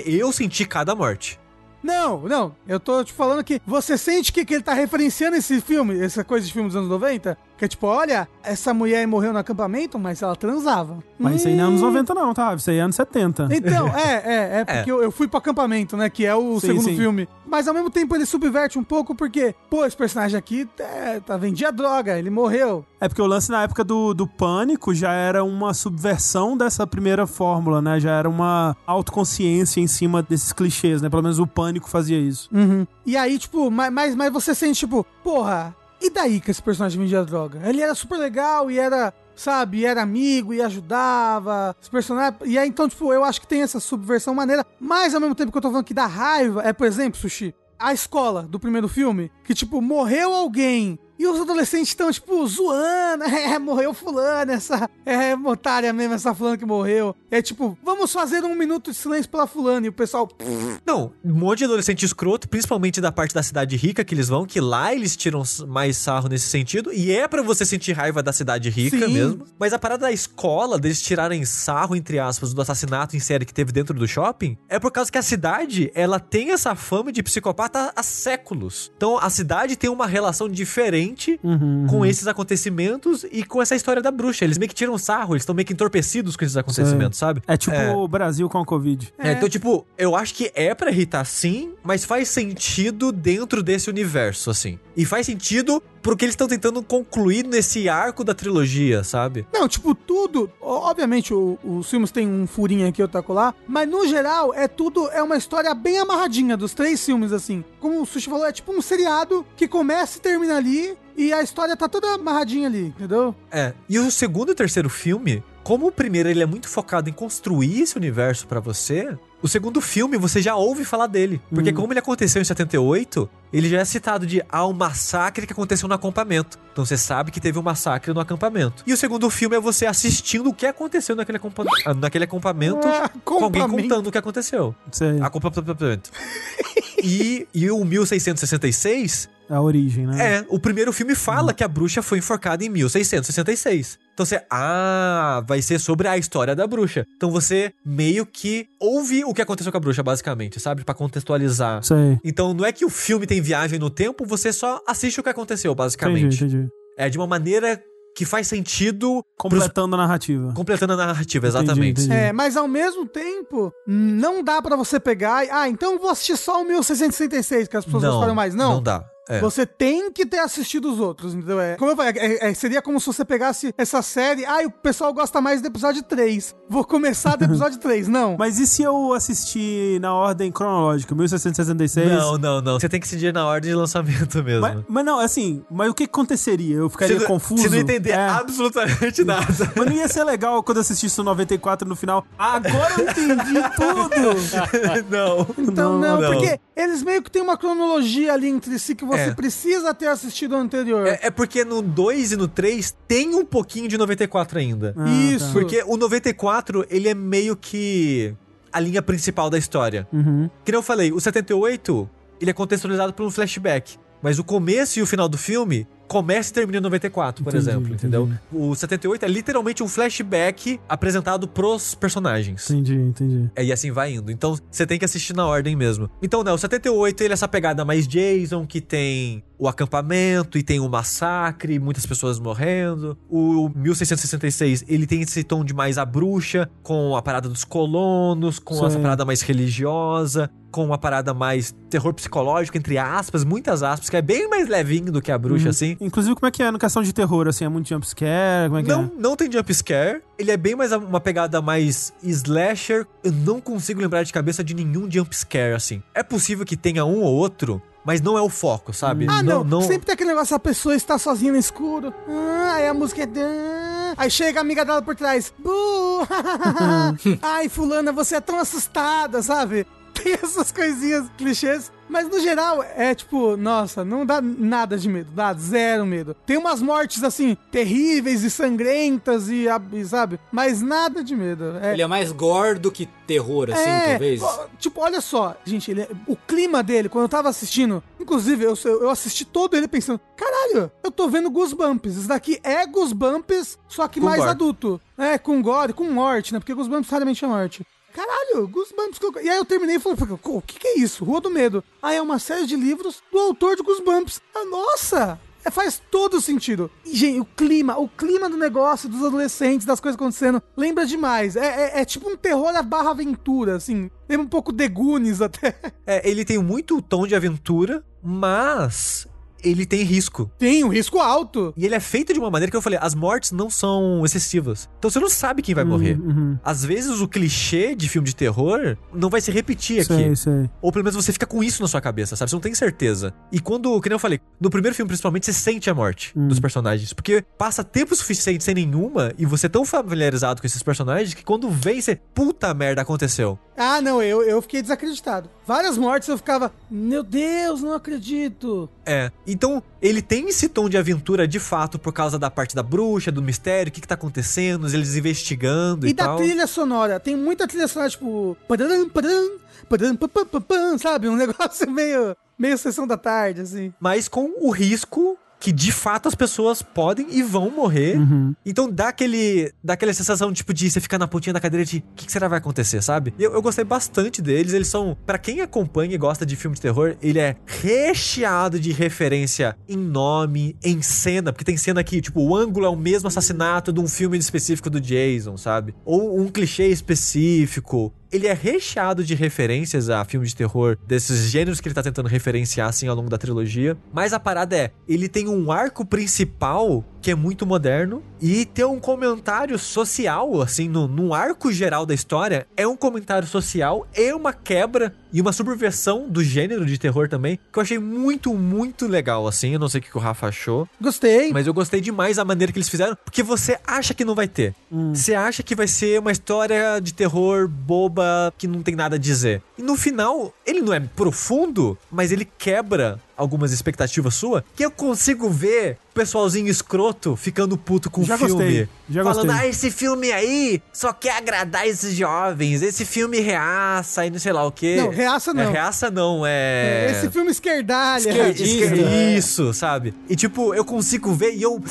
eu senti cada morte. Não, não. Eu tô te falando que você sente que, que ele tá referenciando esse filme, essa coisa de filme dos anos 90? Que é tipo, olha, essa mulher morreu no acampamento, mas ela transava. Mas isso aí não é anos Hum. 90 não, tá? Isso aí é anos 70. Então, é, é, é, porque Eu, eu fui pro acampamento, né? Que é o Sim, segundo sim. filme. Mas ao mesmo tempo ele subverte um pouco, porque, pô, esse personagem aqui é, tá, vendia droga, ele morreu. É porque o lance na época do, do Pânico já era uma subversão dessa primeira fórmula, né? Já era uma autoconsciência em cima desses clichês, né? Pelo menos o Pânico fazia isso. E aí, tipo, mas, mas, mas você sente, tipo, porra, e daí que esse personagem vendia droga? Ele era super legal e era, sabe, e era amigo e ajudava. Esse personagem. E aí, então, tipo, eu acho que tem essa subversão maneira. Mas ao mesmo tempo que eu tô falando que dá raiva, é, por exemplo, Sushi, a escola do primeiro filme, que, tipo, morreu alguém. E os adolescentes estão, tipo, zoando. É, morreu fulano, essa. É, otária mesmo, essa fulana que morreu. É tipo, vamos fazer um minuto de silêncio pela fulana. E o pessoal. Não, um monte de adolescente escroto, principalmente da parte da cidade rica que eles vão, que lá eles tiram mais sarro nesse sentido, e é pra você sentir raiva da cidade rica Sim. mesmo. Mas a parada da escola, deles tirarem sarro, entre aspas, do assassinato em série que teve dentro do shopping, é por causa que a cidade, ela tem essa fama de psicopata há séculos. Então a cidade tem uma relação diferente Uhum, com esses acontecimentos e com essa história da bruxa. Eles meio que tiram sarro, eles estão meio que entorpecidos com esses acontecimentos, sabe? É tipo o Brasil com a Covid. É, então, tipo, eu acho que é pra irritar sim, mas faz sentido dentro desse universo, assim. E faz sentido pro que eles estão tentando concluir nesse arco da trilogia, sabe? Não, tipo, tudo. Obviamente, o- os filmes têm um furinho aqui, outro lá. Mas no geral, é tudo. É uma história bem amarradinha dos três filmes, assim. Como o Sushi falou, é tipo um seriado que começa e termina ali. E a história tá toda amarradinha ali, entendeu? É. E o segundo e terceiro filme, como o primeiro ele é muito focado em construir esse universo pra você, o segundo filme você já ouve falar dele. Porque como ele aconteceu em 78, ele já é citado de ah, um massacre que aconteceu no acampamento. Então você sabe que teve um massacre no acampamento. E o segundo filme é você assistindo o que aconteceu naquele, acampa- ah, naquele acampamento Ah, com alguém contando o que aconteceu. Sei. Acampamento. e, e o 1666 É a origem, né? é, o primeiro filme fala que a bruxa foi enforcada em 1666. Então você, ah, vai ser sobre a história da bruxa. Então você meio que ouve o que aconteceu com a bruxa, basicamente, sabe? Pra contextualizar. Sei. Então não é que o filme tem viagem no tempo, você só assiste o que aconteceu, Entendi, basicamente. entendi. É de uma maneira que faz sentido Completando a narrativa. completando a narrativa, Entendi, exatamente. entendi. É, mas ao mesmo tempo, não dá pra você pegar e, ah, então eu vou assistir só o 1666, que as pessoas gostaram mais. Não. Não dá. É. Você tem que ter assistido os outros, entendeu? É, como eu falei, é- é- seria como se você pegasse essa série. Ah, o pessoal gosta mais do episódio 3. Vou começar do episódio 3. Não. Mas e se eu assistir na ordem cronológica? 1666? Não, não, não. Você tem que seguir na ordem de lançamento mesmo. Mas, mas não, assim, mas o que aconteceria? Eu ficaria não- confuso? Você não entender É. absolutamente nada. Mas não ia ser legal quando eu assistisse o 94 no final. Agora eu entendi tudo! não. Então, não, não. porque eles meio que têm uma cronologia ali entre si que você É. precisa ter assistido o anterior. É, é porque no 2 e no 3 tem um pouquinho de 94 ainda. Ah, Isso. tá. Porque o 94, ele é meio que a linha principal da história. Uhum. Que nem eu falei, o 78, ele é contextualizado por um flashback. Mas o começo e o final do filme começa e termina em 94, por Entendi, exemplo, entendi. entendeu? O 78 é literalmente um flashback apresentado pros personagens. Entendi, entendi. É, e assim vai indo. Então, você tem que assistir na ordem mesmo. Então, né, o 78, ele é essa pegada mais Jason, que tem o acampamento e tem o massacre, muitas pessoas morrendo. O 1666, ele tem esse tom de mais a bruxa, com a parada dos colonos, com Sim. essa parada mais religiosa, com uma parada mais terror psicológico, entre aspas, muitas aspas, que é bem mais levinho do que a bruxa, Uhum. assim. Inclusive, como é que é no questão de terror, assim? É muito jumpscare? Como é que Não, é? não tem jump scare. Ele é bem mais a- uma pegada mais slasher. Eu não consigo lembrar de cabeça de nenhum jump scare assim. É possível que tenha um ou outro, mas não é o foco, sabe? Ah, não. Sempre tem aquele negócio, a pessoa está sozinha no escuro. Ah, aí a música é... Aí chega a amiga dela por trás. Bu! Ai, fulana, você é tão assustada, sabe? Tem essas coisinhas clichês. Mas no geral, é tipo, nossa, não dá nada de medo, dá zero medo. Tem umas mortes assim, terríveis e sangrentas e, sabe? Mas nada de medo. É, Ele é mais gore do que terror, assim, é, talvez. Tipo, olha só, gente, ele é- o clima dele, quando eu tava assistindo, inclusive eu, eu assisti todo ele pensando, caralho, eu tô vendo Goosebumps. Isso daqui é Goosebumps, só que Com mais gore. adulto. É, com gore, com morte, né? Porque Goosebumps raramente é morte. Caralho, Goosebumps. E aí eu terminei e falei, o que que é isso? Rua do Medo. Ah, é uma série de livros do autor de Goosebumps. Ah, nossa! É, faz todo sentido. E, gente, o clima, o clima do negócio, dos adolescentes, das coisas acontecendo, lembra demais. É, é- é tipo um terror barra aventura, assim. Lembra um pouco The Goonies até. É, ele tem muito tom de aventura, mas ele tem risco. Tem um risco alto. E ele é feito de uma maneira que eu falei, as mortes não são excessivas. Então você não sabe quem vai morrer. Uhum. Às vezes o clichê de filme de terror não vai se repetir aqui. Sei, sei. Ou pelo menos você fica com isso na sua cabeça, sabe? Você não tem certeza. E quando, que nem eu falei, no primeiro filme principalmente, você sente a morte Hum. dos personagens. Porque passa tempo suficiente sem nenhuma e você é tão familiarizado com esses personagens que quando vem, você, puta merda, aconteceu. Ah, não, eu, eu fiquei desacreditado. Várias mortes eu ficava, meu Deus, não acredito. É. Então, ele tem esse tom de aventura de fato por causa da parte da bruxa, do mistério, o que, que tá acontecendo, eles investigando e, E da tal. trilha sonora, tem muita trilha sonora, tipo. Pararam, pam, pam, pam, pam, sabe? Um negócio meio. meio sessão da tarde, assim. Mas com o risco que de fato as pessoas podem e vão morrer. Então dá aquele. dá aquela sensação, tipo, de você ficar na pontinha da cadeira de o que, que será que vai acontecer, sabe? E eu, eu gostei bastante deles. Eles são. Pra quem acompanha e gosta de filme de terror, ele é recheado de referência em nome, em cena. Porque tem cena que, tipo, o ângulo é o mesmo assassinato de um filme específico do Jason, sabe? Ou um clichê específico. Ele é recheado de referências a filmes de terror, desses gêneros que ele tá tentando referenciar, assim, ao longo da trilogia. Mas a parada é, ele tem um arco principal que é muito moderno e tem um comentário social, assim, no, no arco geral da história, é um comentário social e uma quebra e uma subversão do gênero de terror também, que eu achei muito, muito legal, assim. Eu não sei o que que o Rafa achou. Gostei. Mas eu gostei demais da maneira que eles fizeram, porque você acha que não vai ter. Você acha que vai ser uma história de terror boba que não tem nada a dizer. E no final, ele não é profundo, mas ele quebra algumas expectativas sua, que eu consigo ver o pessoalzinho escroto ficando puto com Já o filme. gostei, já falando, gostei. ah, esse filme aí só quer agradar esses jovens, esse filme reaça e não sei lá o quê. Não, reaça não. É, reaça não, é... Esse filme esquerdalha. Esquerdista. Esque- é. Isso, sabe? E tipo, eu consigo ver e eu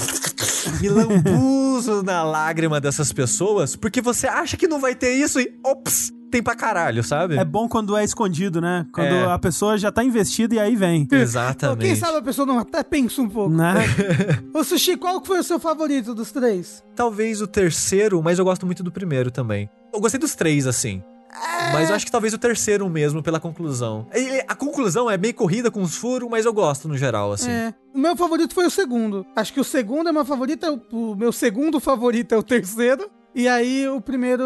me lambuzo na lágrima dessas pessoas, porque você acha que não vai ter isso e ops, tem pra caralho, sabe? É bom quando é escondido, né? Quando É. a pessoa já tá investida e aí vem. Exatamente. Quem sabe a pessoa não até pensa um pouco. Né? Ô, Sushi, qual foi o seu favorito dos três? Talvez o terceiro, mas eu gosto muito do primeiro também. Eu gostei dos três, assim. Mas eu acho que talvez o terceiro mesmo, pela conclusão. A conclusão é meio corrida com os furos, mas eu gosto no geral, assim. É. O meu favorito foi o segundo. Acho que o segundo é meu favorito, é o, o meu segundo favorito é o terceiro. E aí o primeiro.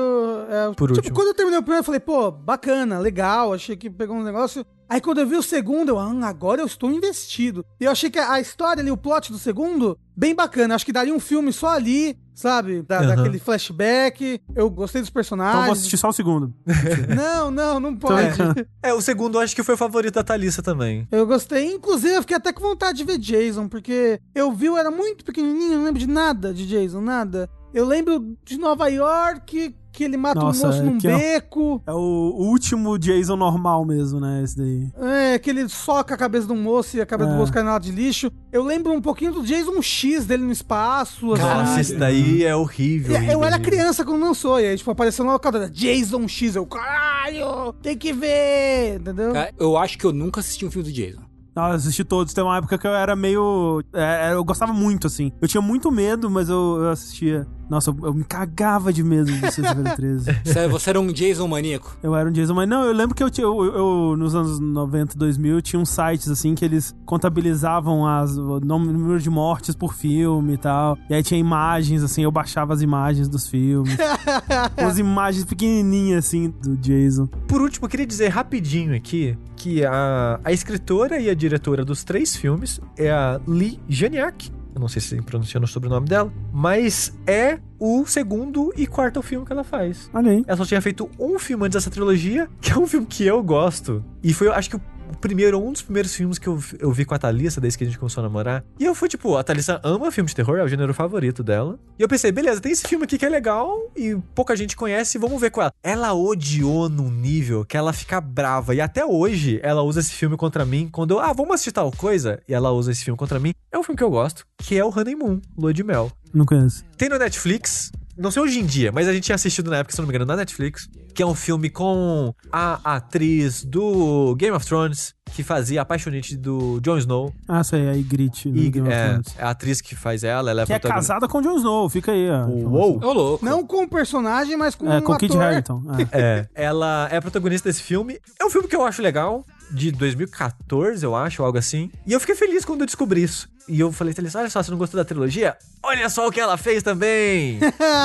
É, Por tipo, último. quando eu terminei o primeiro, eu falei, pô, bacana, legal, achei que pegou um negócio. Aí quando eu vi o segundo, eu, ah, agora eu estou investido. E eu achei que a história ali, o plot do segundo, bem bacana. Acho que daria um filme só ali, sabe? Da, Aham. Daquele flashback. Eu gostei dos Então personagens. vou assistir só o segundo. Não, não, não pode. É, o segundo eu acho que foi o favorito da Thalissa também. Eu gostei. Inclusive, eu fiquei até com vontade de ver Jason, porque eu vi, eu era muito pequenininho, não lembro de nada de Jason, nada. Eu lembro de Nova York, que ele mata Nossa, um moço é num que é- beco, É o, o último Jason normal mesmo, né? Esse daí. é, que ele soca a cabeça de um moço e a cabeça do É. moço cai na lata de lixo. Eu lembro um pouquinho do Jason X dele no espaço, assim. Nossa, esse daí é horrível. E Eu era criança quando lançou, e aí, tipo, apareceu na locadora, Jason X, eu, caralho, tem que ver, entendeu? Cara, eu acho que eu nunca assisti um filme do Jason. Não, eu assisti todos. Tem uma época que eu era meio. é, eu gostava muito, assim. Eu tinha muito medo, mas eu, eu assistia. Nossa, eu, eu me cagava de medo de Sexta-feira 13. Você, você era um Jason maníaco. Eu era um Jason, mas não, eu lembro que eu tinha. Eu, eu- nos anos 90, 2000, tinha uns sites assim que eles contabilizavam as, o nome- número de mortes por filme e tal. E aí tinha imagens, assim, eu baixava as imagens dos filmes. Umas imagens pequenininhas, assim, do Jason. Por último, eu queria dizer rapidinho aqui que a, a escritora e a diretora dos três filmes é a Lee Janiak. Eu não sei se pronunciando o sobrenome dela, mas é o segundo e quarto filme que ela faz. Olha aí. Ela só tinha feito um filme antes dessa trilogia, que é um filme que eu gosto. E foi, acho que, o o primeiro, um dos primeiros filmes que eu, eu vi com a Thalissa, desde que a gente começou a namorar. E eu fui, tipo, a Thalissa ama filme de terror, é o gênero favorito dela. E eu pensei, beleza, tem esse filme aqui que é legal e pouca gente conhece, vamos ver com ela. Ela odiou num nível que ela fica brava. E até hoje, ela usa esse filme contra mim. Quando eu, ah, vamos assistir tal coisa, e ela usa esse filme contra mim. É um filme que eu gosto, que é o Honeymoon, Lua de Mel. Não conheço. Tem no Netflix. Não sei hoje em dia, mas a gente tinha assistido na época, se não me engano, na Netflix. Que é um filme com a atriz do Game of Thrones, que fazia a apaixonite do Jon Snow. Ah, sei, aí Grit. no E Game of é, Thrones. é a atriz que faz ela, ela é Que é casada com o Jon Snow, fica aí, ó. Uou! Ô, louco. Não com o personagem, mas com É, um com o Kid. Harington. é. É, ela é a protagonista desse filme. É um filme que eu acho legal, de 2014, eu acho, ou algo assim. E eu fiquei feliz quando eu descobri isso. E eu falei, Thalissa, olha só, você não gostou da trilogia? Olha só o que ela fez também!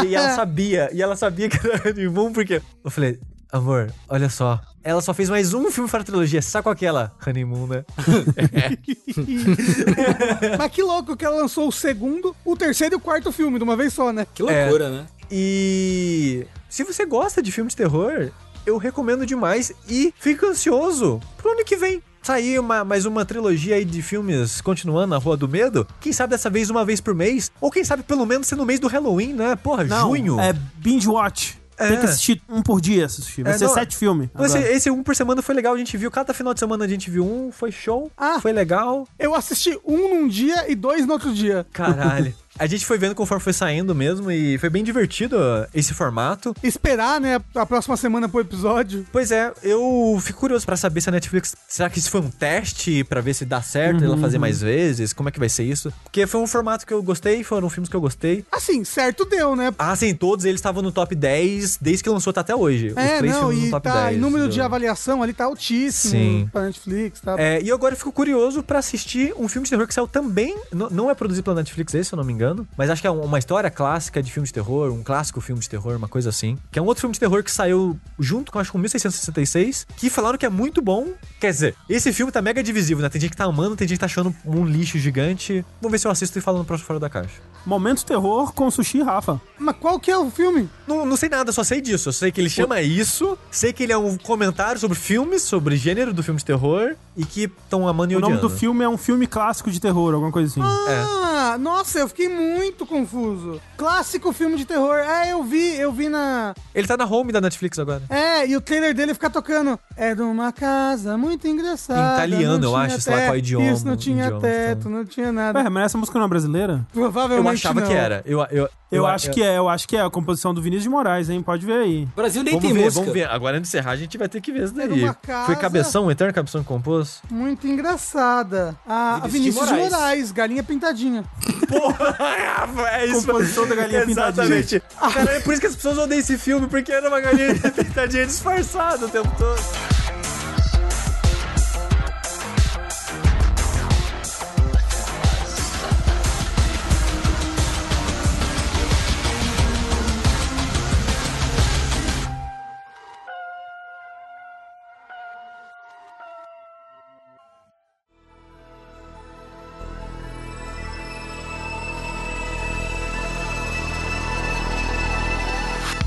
e ela sabia, e ela sabia que era Honeymoon, porque... Eu falei, amor, olha só. Ela só fez mais um filme fora da trilogia. Sabe qual que é ela? Honeymoon, né? Mas que louco que ela lançou o segundo, o terceiro e o quarto filme de uma vez só, né? Que loucura, né? E se você gosta de filme de terror, eu recomendo demais e fico ansioso pro ano que vem. Sair uma, mais uma trilogia aí de filmes continuando na Rua do Medo. Quem sabe dessa vez uma vez por mês? Ou quem sabe pelo menos ser no mês do Halloween, né? Porra, Não, junho. É binge watch. É. Tem que assistir um por dia assistir. Vai É, ser não, sete filmes. Então, esse, esse um por semana foi legal, a gente viu. Cada final de semana a gente viu um, foi show, Ah. foi legal. Eu assisti um num dia e dois no outro dia. Caralho. A gente foi vendo conforme foi saindo mesmo e foi bem divertido esse formato. Esperar, né, a próxima semana pro episódio. Pois é, eu fico curioso pra saber se a Netflix. Será que isso foi um teste pra ver se dá certo ela fazer mais vezes? Como é que vai ser isso? Porque foi um formato que eu gostei, foram filmes que eu gostei. Assim, certo deu, né? Ah, sim, todos eles estavam no top 10 desde que lançou tá até hoje. Os É, três não, filmes e no top tá, 10. em número do- de avaliação ali tá altíssimo Sim. pra Netflix, tá? É, e eu agora fico curioso pra assistir um filme de terror que saiu também. n- Não é produzido pela Netflix, esse, se eu não me engano. Mas acho que é um- uma história clássica de filme de terror, um clássico filme de terror, uma coisa assim. Que é um outro filme de terror que saiu junto com, acho que com 1666. Que falaram que é muito bom. Quer dizer, esse filme tá mega divisivo, né? Tem gente que tá amando, tem gente que tá achando um lixo gigante. Vamos ver se eu assisto e falo no próximo Fora da Caixa. Momento terror com sushi e Rafa. Mas qual que é o filme? Não, não sei nada, só sei disso. Eu sei que ele chama isso, sei que ele é um comentário sobre filmes, sobre gênero do filme de terror e que estão amando e O nome do filme é um filme clássico de terror, alguma coisa assim. Ah, nossa, eu fiquei muito confuso. Clássico filme de terror. É, eu vi, eu vi na. Ele tá na home da Netflix agora. É, e o trailer dele fica tocando. É de uma casa muito engraçada. Em italiano, eu acho, sei lá qual idioma- Isso, não tinha idioma, teto, então. não tinha nada. Ué, mas essa música não é brasileira? Provavelmente Eu achava não. que era. Eu, eu, Eu, acho que é, eu acho que é a composição do Vinícius de Moraes, hein? Pode ver aí. O Brasil nem Vamos tem ver, música. vamos ver. Agora antes de encerrar, a gente vai ter que ver isso daí. Uma casa- Foi Cabeção, o Eterno Cabeção que compôs? Muito engraçada. A a Vinícius de Vinícius de Moraes. Moraes. galinha pintadinha. é isso. Composição da galinha Exatamente. Cara, é por isso que as pessoas odeiam esse filme, porque era uma galinha pintadinha disfarçada o tempo todo.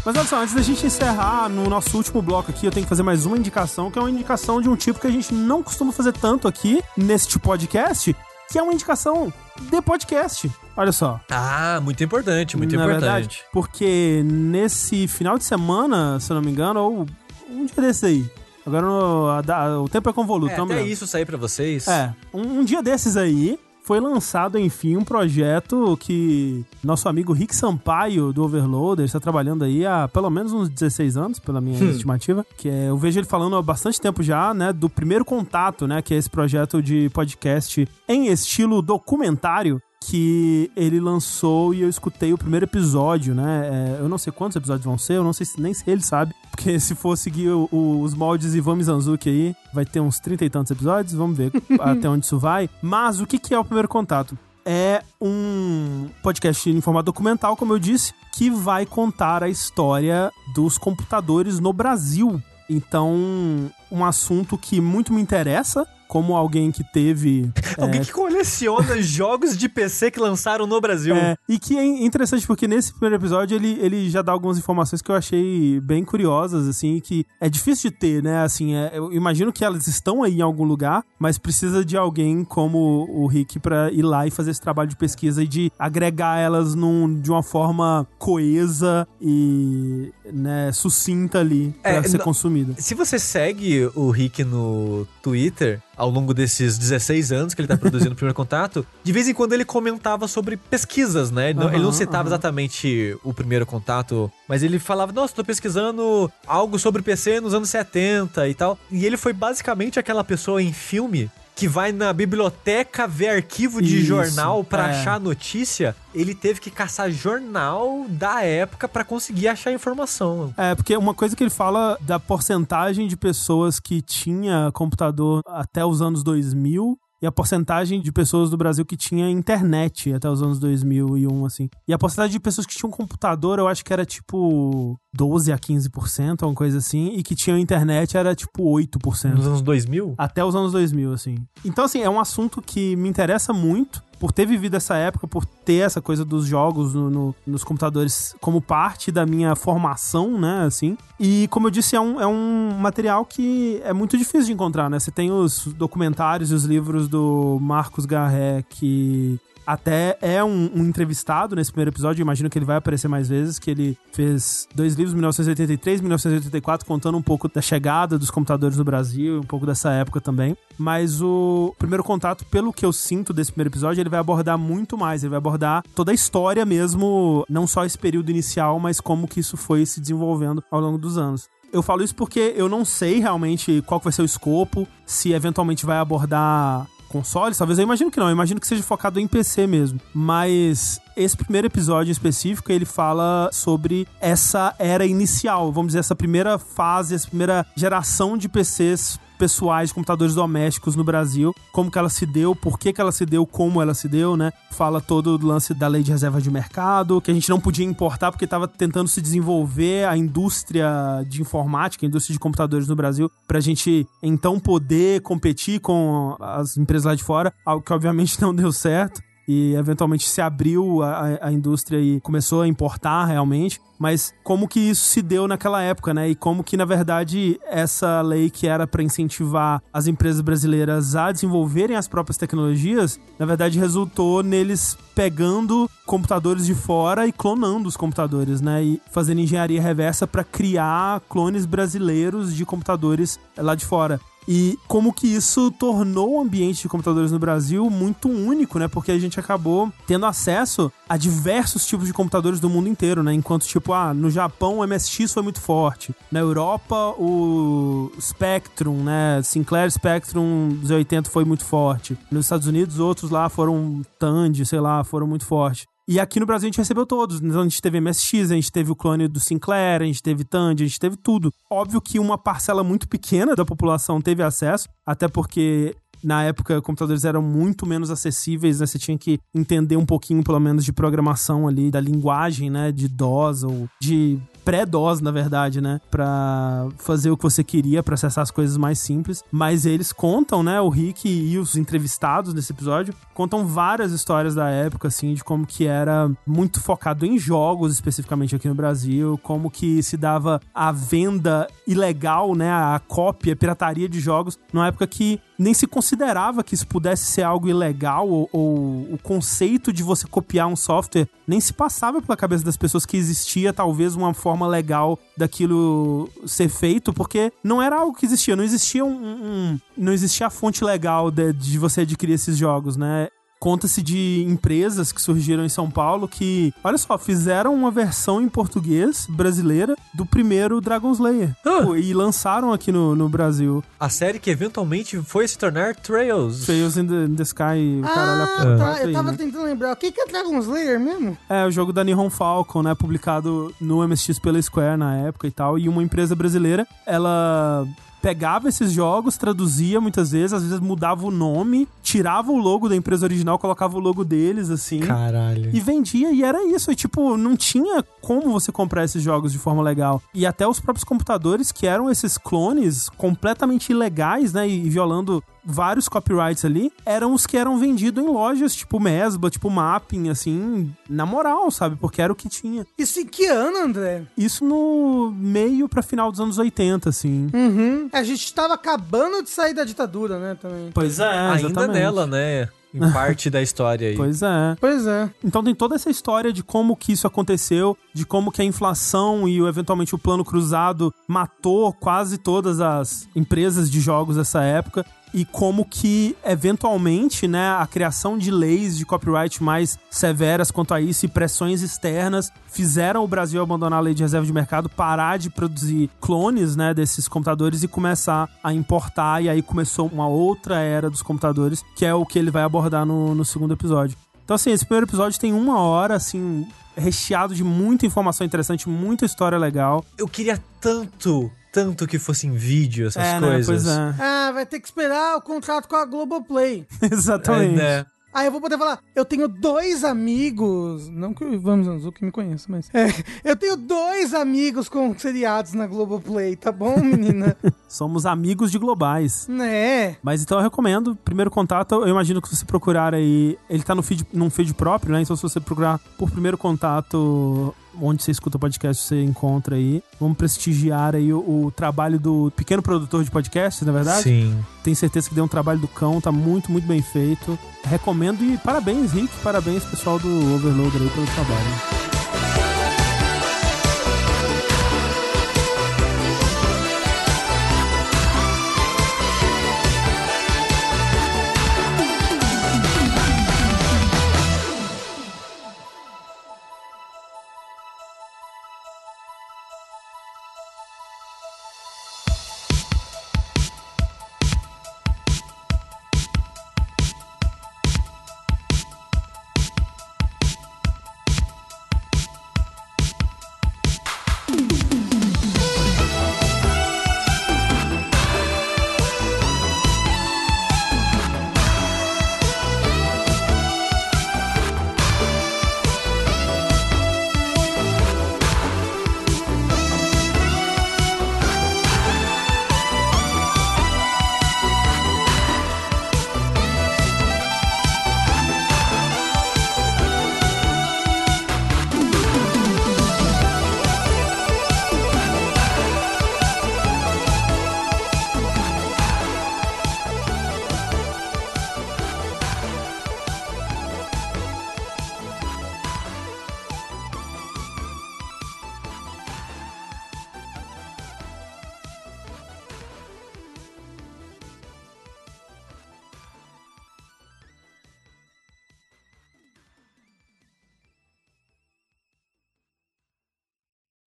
Mas olha só, antes da gente encerrar no nosso último bloco aqui, eu tenho que fazer mais uma indicação, que é uma indicação de um tipo que a gente não costuma fazer tanto aqui neste podcast, que é uma indicação de podcast. Olha só. Ah, muito importante, muito na importante. verdade, porque nesse final de semana, se eu não me engano, ou um dia desse aí. Agora no- a o tempo é convoluto, É, até isso sair pra vocês. É, um, um dia desses aí foi lançado, enfim, um projeto que nosso amigo Rick Sampaio, do Overloader, está trabalhando aí há pelo menos uns 16 anos, pela minha estimativa. Que é, eu vejo ele falando há bastante tempo já, né, do primeiro contato, né, que é esse projeto de podcast em estilo documentário que ele lançou e eu escutei o primeiro episódio, né? É, eu não sei quantos episódios vão ser, eu não sei se, nem se ele sabe, porque se for seguir o- o- os moldes Ivan Mizanzuki aí, vai ter uns trinta e tantos episódios, vamos ver até onde isso vai. Mas o que, que é o primeiro contato? É um podcast em formato documental, como eu disse, que vai contar a história dos computadores no Brasil. Então, um assunto que muito me interessa, como alguém que teve Alguém que coleciona jogos de PC que lançaram no Brasil. É, e que é interessante porque nesse primeiro episódio ele, ele já dá algumas informações que eu achei bem curiosas, assim, que é difícil de ter, né? Assim, é, eu imagino que elas estão aí em algum lugar, mas precisa de alguém como o Rick pra ir lá e fazer esse trabalho de pesquisa e de agregar elas num, de uma forma coesa e né, sucinta ali pra É, ser não- consumida. Se você segue o Rick no Twitter, ao longo desses 16 anos que ele tá produzindo o primeiro contato, de vez em quando ele comentava sobre pesquisas, né? Ele não- ele não citava aham. exatamente o primeiro contato, mas ele falava, nossa, tô pesquisando algo sobre PC nos anos 70 e tal. E ele foi basicamente aquela pessoa em filme que vai na biblioteca ver arquivo de Isso, jornal pra é. achar notícia, ele teve que caçar jornal da época pra conseguir achar informação. É, porque uma coisa que ele fala da porcentagem de pessoas que tinha computador até os anos 2000 e a porcentagem de pessoas do Brasil que tinha internet até os anos 2001, assim. E a porcentagem de pessoas que tinham computador, eu acho que era tipo 12 a 15%, uma coisa assim, e que tinham internet era tipo 8%. Nos anos 2000? Até os anos 2000, assim. Então, assim, é um assunto que me interessa muito. por ter vivido essa época, por ter essa coisa dos jogos no- no- nos computadores como parte da minha formação, né, assim. E, como eu disse, é um, é um material que é muito difícil de encontrar, né? Você tem os documentários e os livros do Marcos Garré, que até é um, um entrevistado nesse primeiro episódio, imagino que ele vai aparecer mais vezes, que ele fez dois livros, 1983 e 1984, contando um pouco da chegada dos computadores no Brasil, um pouco dessa época também. Mas o primeiro contato, pelo que eu sinto desse primeiro episódio, ele vai abordar muito mais, ele vai abordar toda a história mesmo, não só esse período inicial, mas como que isso foi se desenvolvendo ao longo dos anos. Eu falo isso porque eu não sei realmente qual vai ser o escopo, se eventualmente vai abordar consoles, talvez eu imagino que não, eu imagino que seja focado em PC mesmo. Mas esse primeiro episódio em específico, ele fala sobre essa era inicial, vamos dizer, essa primeira fase, essa primeira geração de PCs pessoais, computadores domésticos no Brasil, como que ela se deu, por que que ela se deu, como ela se deu, né? Fala todo o lance da lei de reserva de mercado, que a gente não podia importar porque estava tentando se desenvolver a indústria de informática, a indústria de computadores no Brasil, pra gente então poder competir com as empresas lá de fora, algo que obviamente não deu certo e eventualmente se abriu a, a- indústria e começou a importar realmente. Mas como que isso se deu naquela época, né? E como que, na verdade, essa lei que era para incentivar as empresas brasileiras a desenvolverem as próprias tecnologias, na verdade resultou neles pegando computadores de fora e clonando os computadores, né? E fazendo engenharia reversa para criar clones brasileiros de computadores lá de fora. E como que isso tornou o ambiente de computadores no Brasil muito único, né? Porque a gente acabou tendo acesso a diversos tipos de computadores do mundo inteiro, né? Enquanto, tipo, ah, no Japão o MSX foi muito forte. Na Europa o Spectrum, né? Sinclair Spectrum dos 80 foi muito forte. Nos Estados Unidos outros lá foram Tandy, sei lá, foram muito fortes. E aqui no Brasil a gente recebeu todos. Então a gente teve MSX, a gente teve o clone do Sinclair, a gente teve Tandy, a gente teve tudo. Óbvio que uma parcela muito pequena da população teve acesso, até porque na época computadores eram muito menos acessíveis, né? Você tinha que entender um pouquinho, pelo menos, de programação ali, da linguagem, né? De DOS ou de pré-DOS, na verdade, né? Pra fazer o que você queria, pra acessar as coisas mais simples. Mas eles contam, né? O Rick e os entrevistados nesse episódio contam várias histórias da época, assim, de como que era muito focado em jogos, especificamente aqui no Brasil, como que se dava a venda ilegal, né? A cópia, a pirataria de jogos, numa época que nem se considerava que isso pudesse ser algo ilegal, ou, ou o conceito de você copiar um software nem se passava pela cabeça das pessoas que existia talvez uma forma legal daquilo ser feito, porque não era algo que existia, não existia um, um- não existia a fonte legal de, de você adquirir esses jogos, né? Conta-se de empresas que surgiram em São Paulo que, olha só, fizeram uma versão em português brasileira do primeiro Dragon Slayer. Ah. E lançaram aqui no, no Brasil. A série que eventualmente foi se tornar Trails. Trails in the, in the Sky, o caralho Ah, a tá. Eu aí, tava né? tentando lembrar. O que que é Dragon Slayer mesmo? É, o jogo da Nihon Falcon, né? Publicado no MSX pela Square na época e tal. E uma empresa brasileira, ela pegava esses jogos, traduzia muitas vezes, às vezes mudava o nome, tirava o logo da empresa original, colocava o logo deles, assim. Caralho. E vendia, e era isso. E, tipo, não tinha como você comprar esses jogos de forma legal. E até os próprios computadores, que eram esses clones completamente ilegais, né? E violando vários copyrights ali, eram os que eram vendidos em lojas, tipo Mesba, tipo Mapping, assim, na moral, sabe? Porque era o que tinha. Isso em que ano, André? Isso no meio pra final dos anos 80, assim. Uhum. A gente tava acabando de sair da ditadura, né, também. Pois é, Ainda nela, né? Em parte da história aí. Pois é. Pois é. Então tem toda essa história de como que isso aconteceu, de como que a inflação e o, eventualmente o plano cruzado matou quase todas as empresas de jogos dessa época e como que eventualmente, né, a criação de leis de copyright mais severas quanto a isso e pressões externas fizeram o Brasil abandonar a lei de reserva de mercado, parar de produzir clones, né, desses computadores e começar a importar e aí começou uma outra era dos computadores, que é o que ele vai abordar no, no segundo episódio. Então, assim, esse primeiro episódio tem uma hora, assim, recheado de muita informação interessante, muita história legal. Eu queria tanto, tanto que fosse em vídeo essas é, né? coisas. Pois é. Ah, vai ter que esperar o contrato com a Globoplay. Exatamente. É, né? Aí eu vou poder falar, eu tenho dois amigos, não que o Ivan Mizanzuki me conheça, mas... É, eu tenho dois amigos com seriados na Globoplay, tá bom, menina? Somos amigos de globais. né? Mas então eu recomendo. Primeiro contato, eu imagino que se você procurar aí. Ele tá no feed, num feed próprio, né? Então se você procurar por primeiro contato onde você escuta podcast, você encontra aí. Vamos prestigiar aí o, o trabalho do pequeno produtor de podcast, na é verdade? Sim. Tenho certeza que deu um trabalho do cão, tá muito, muito bem feito. Recomendo e parabéns, Rick. Parabéns, pessoal do Overloader aí pelo trabalho.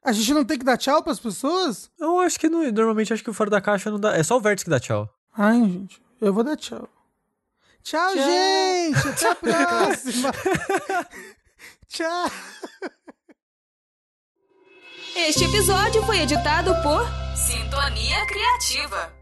A gente não tem que dar tchau pras pessoas? Eu acho que não, normalmente acho que o fora da caixa não dá. É só o vértice que dá tchau. Ai, gente, eu vou dar tchau. Tchau, gente! Até a próxima! tchau! Este episódio foi editado por Sintonia Criativa.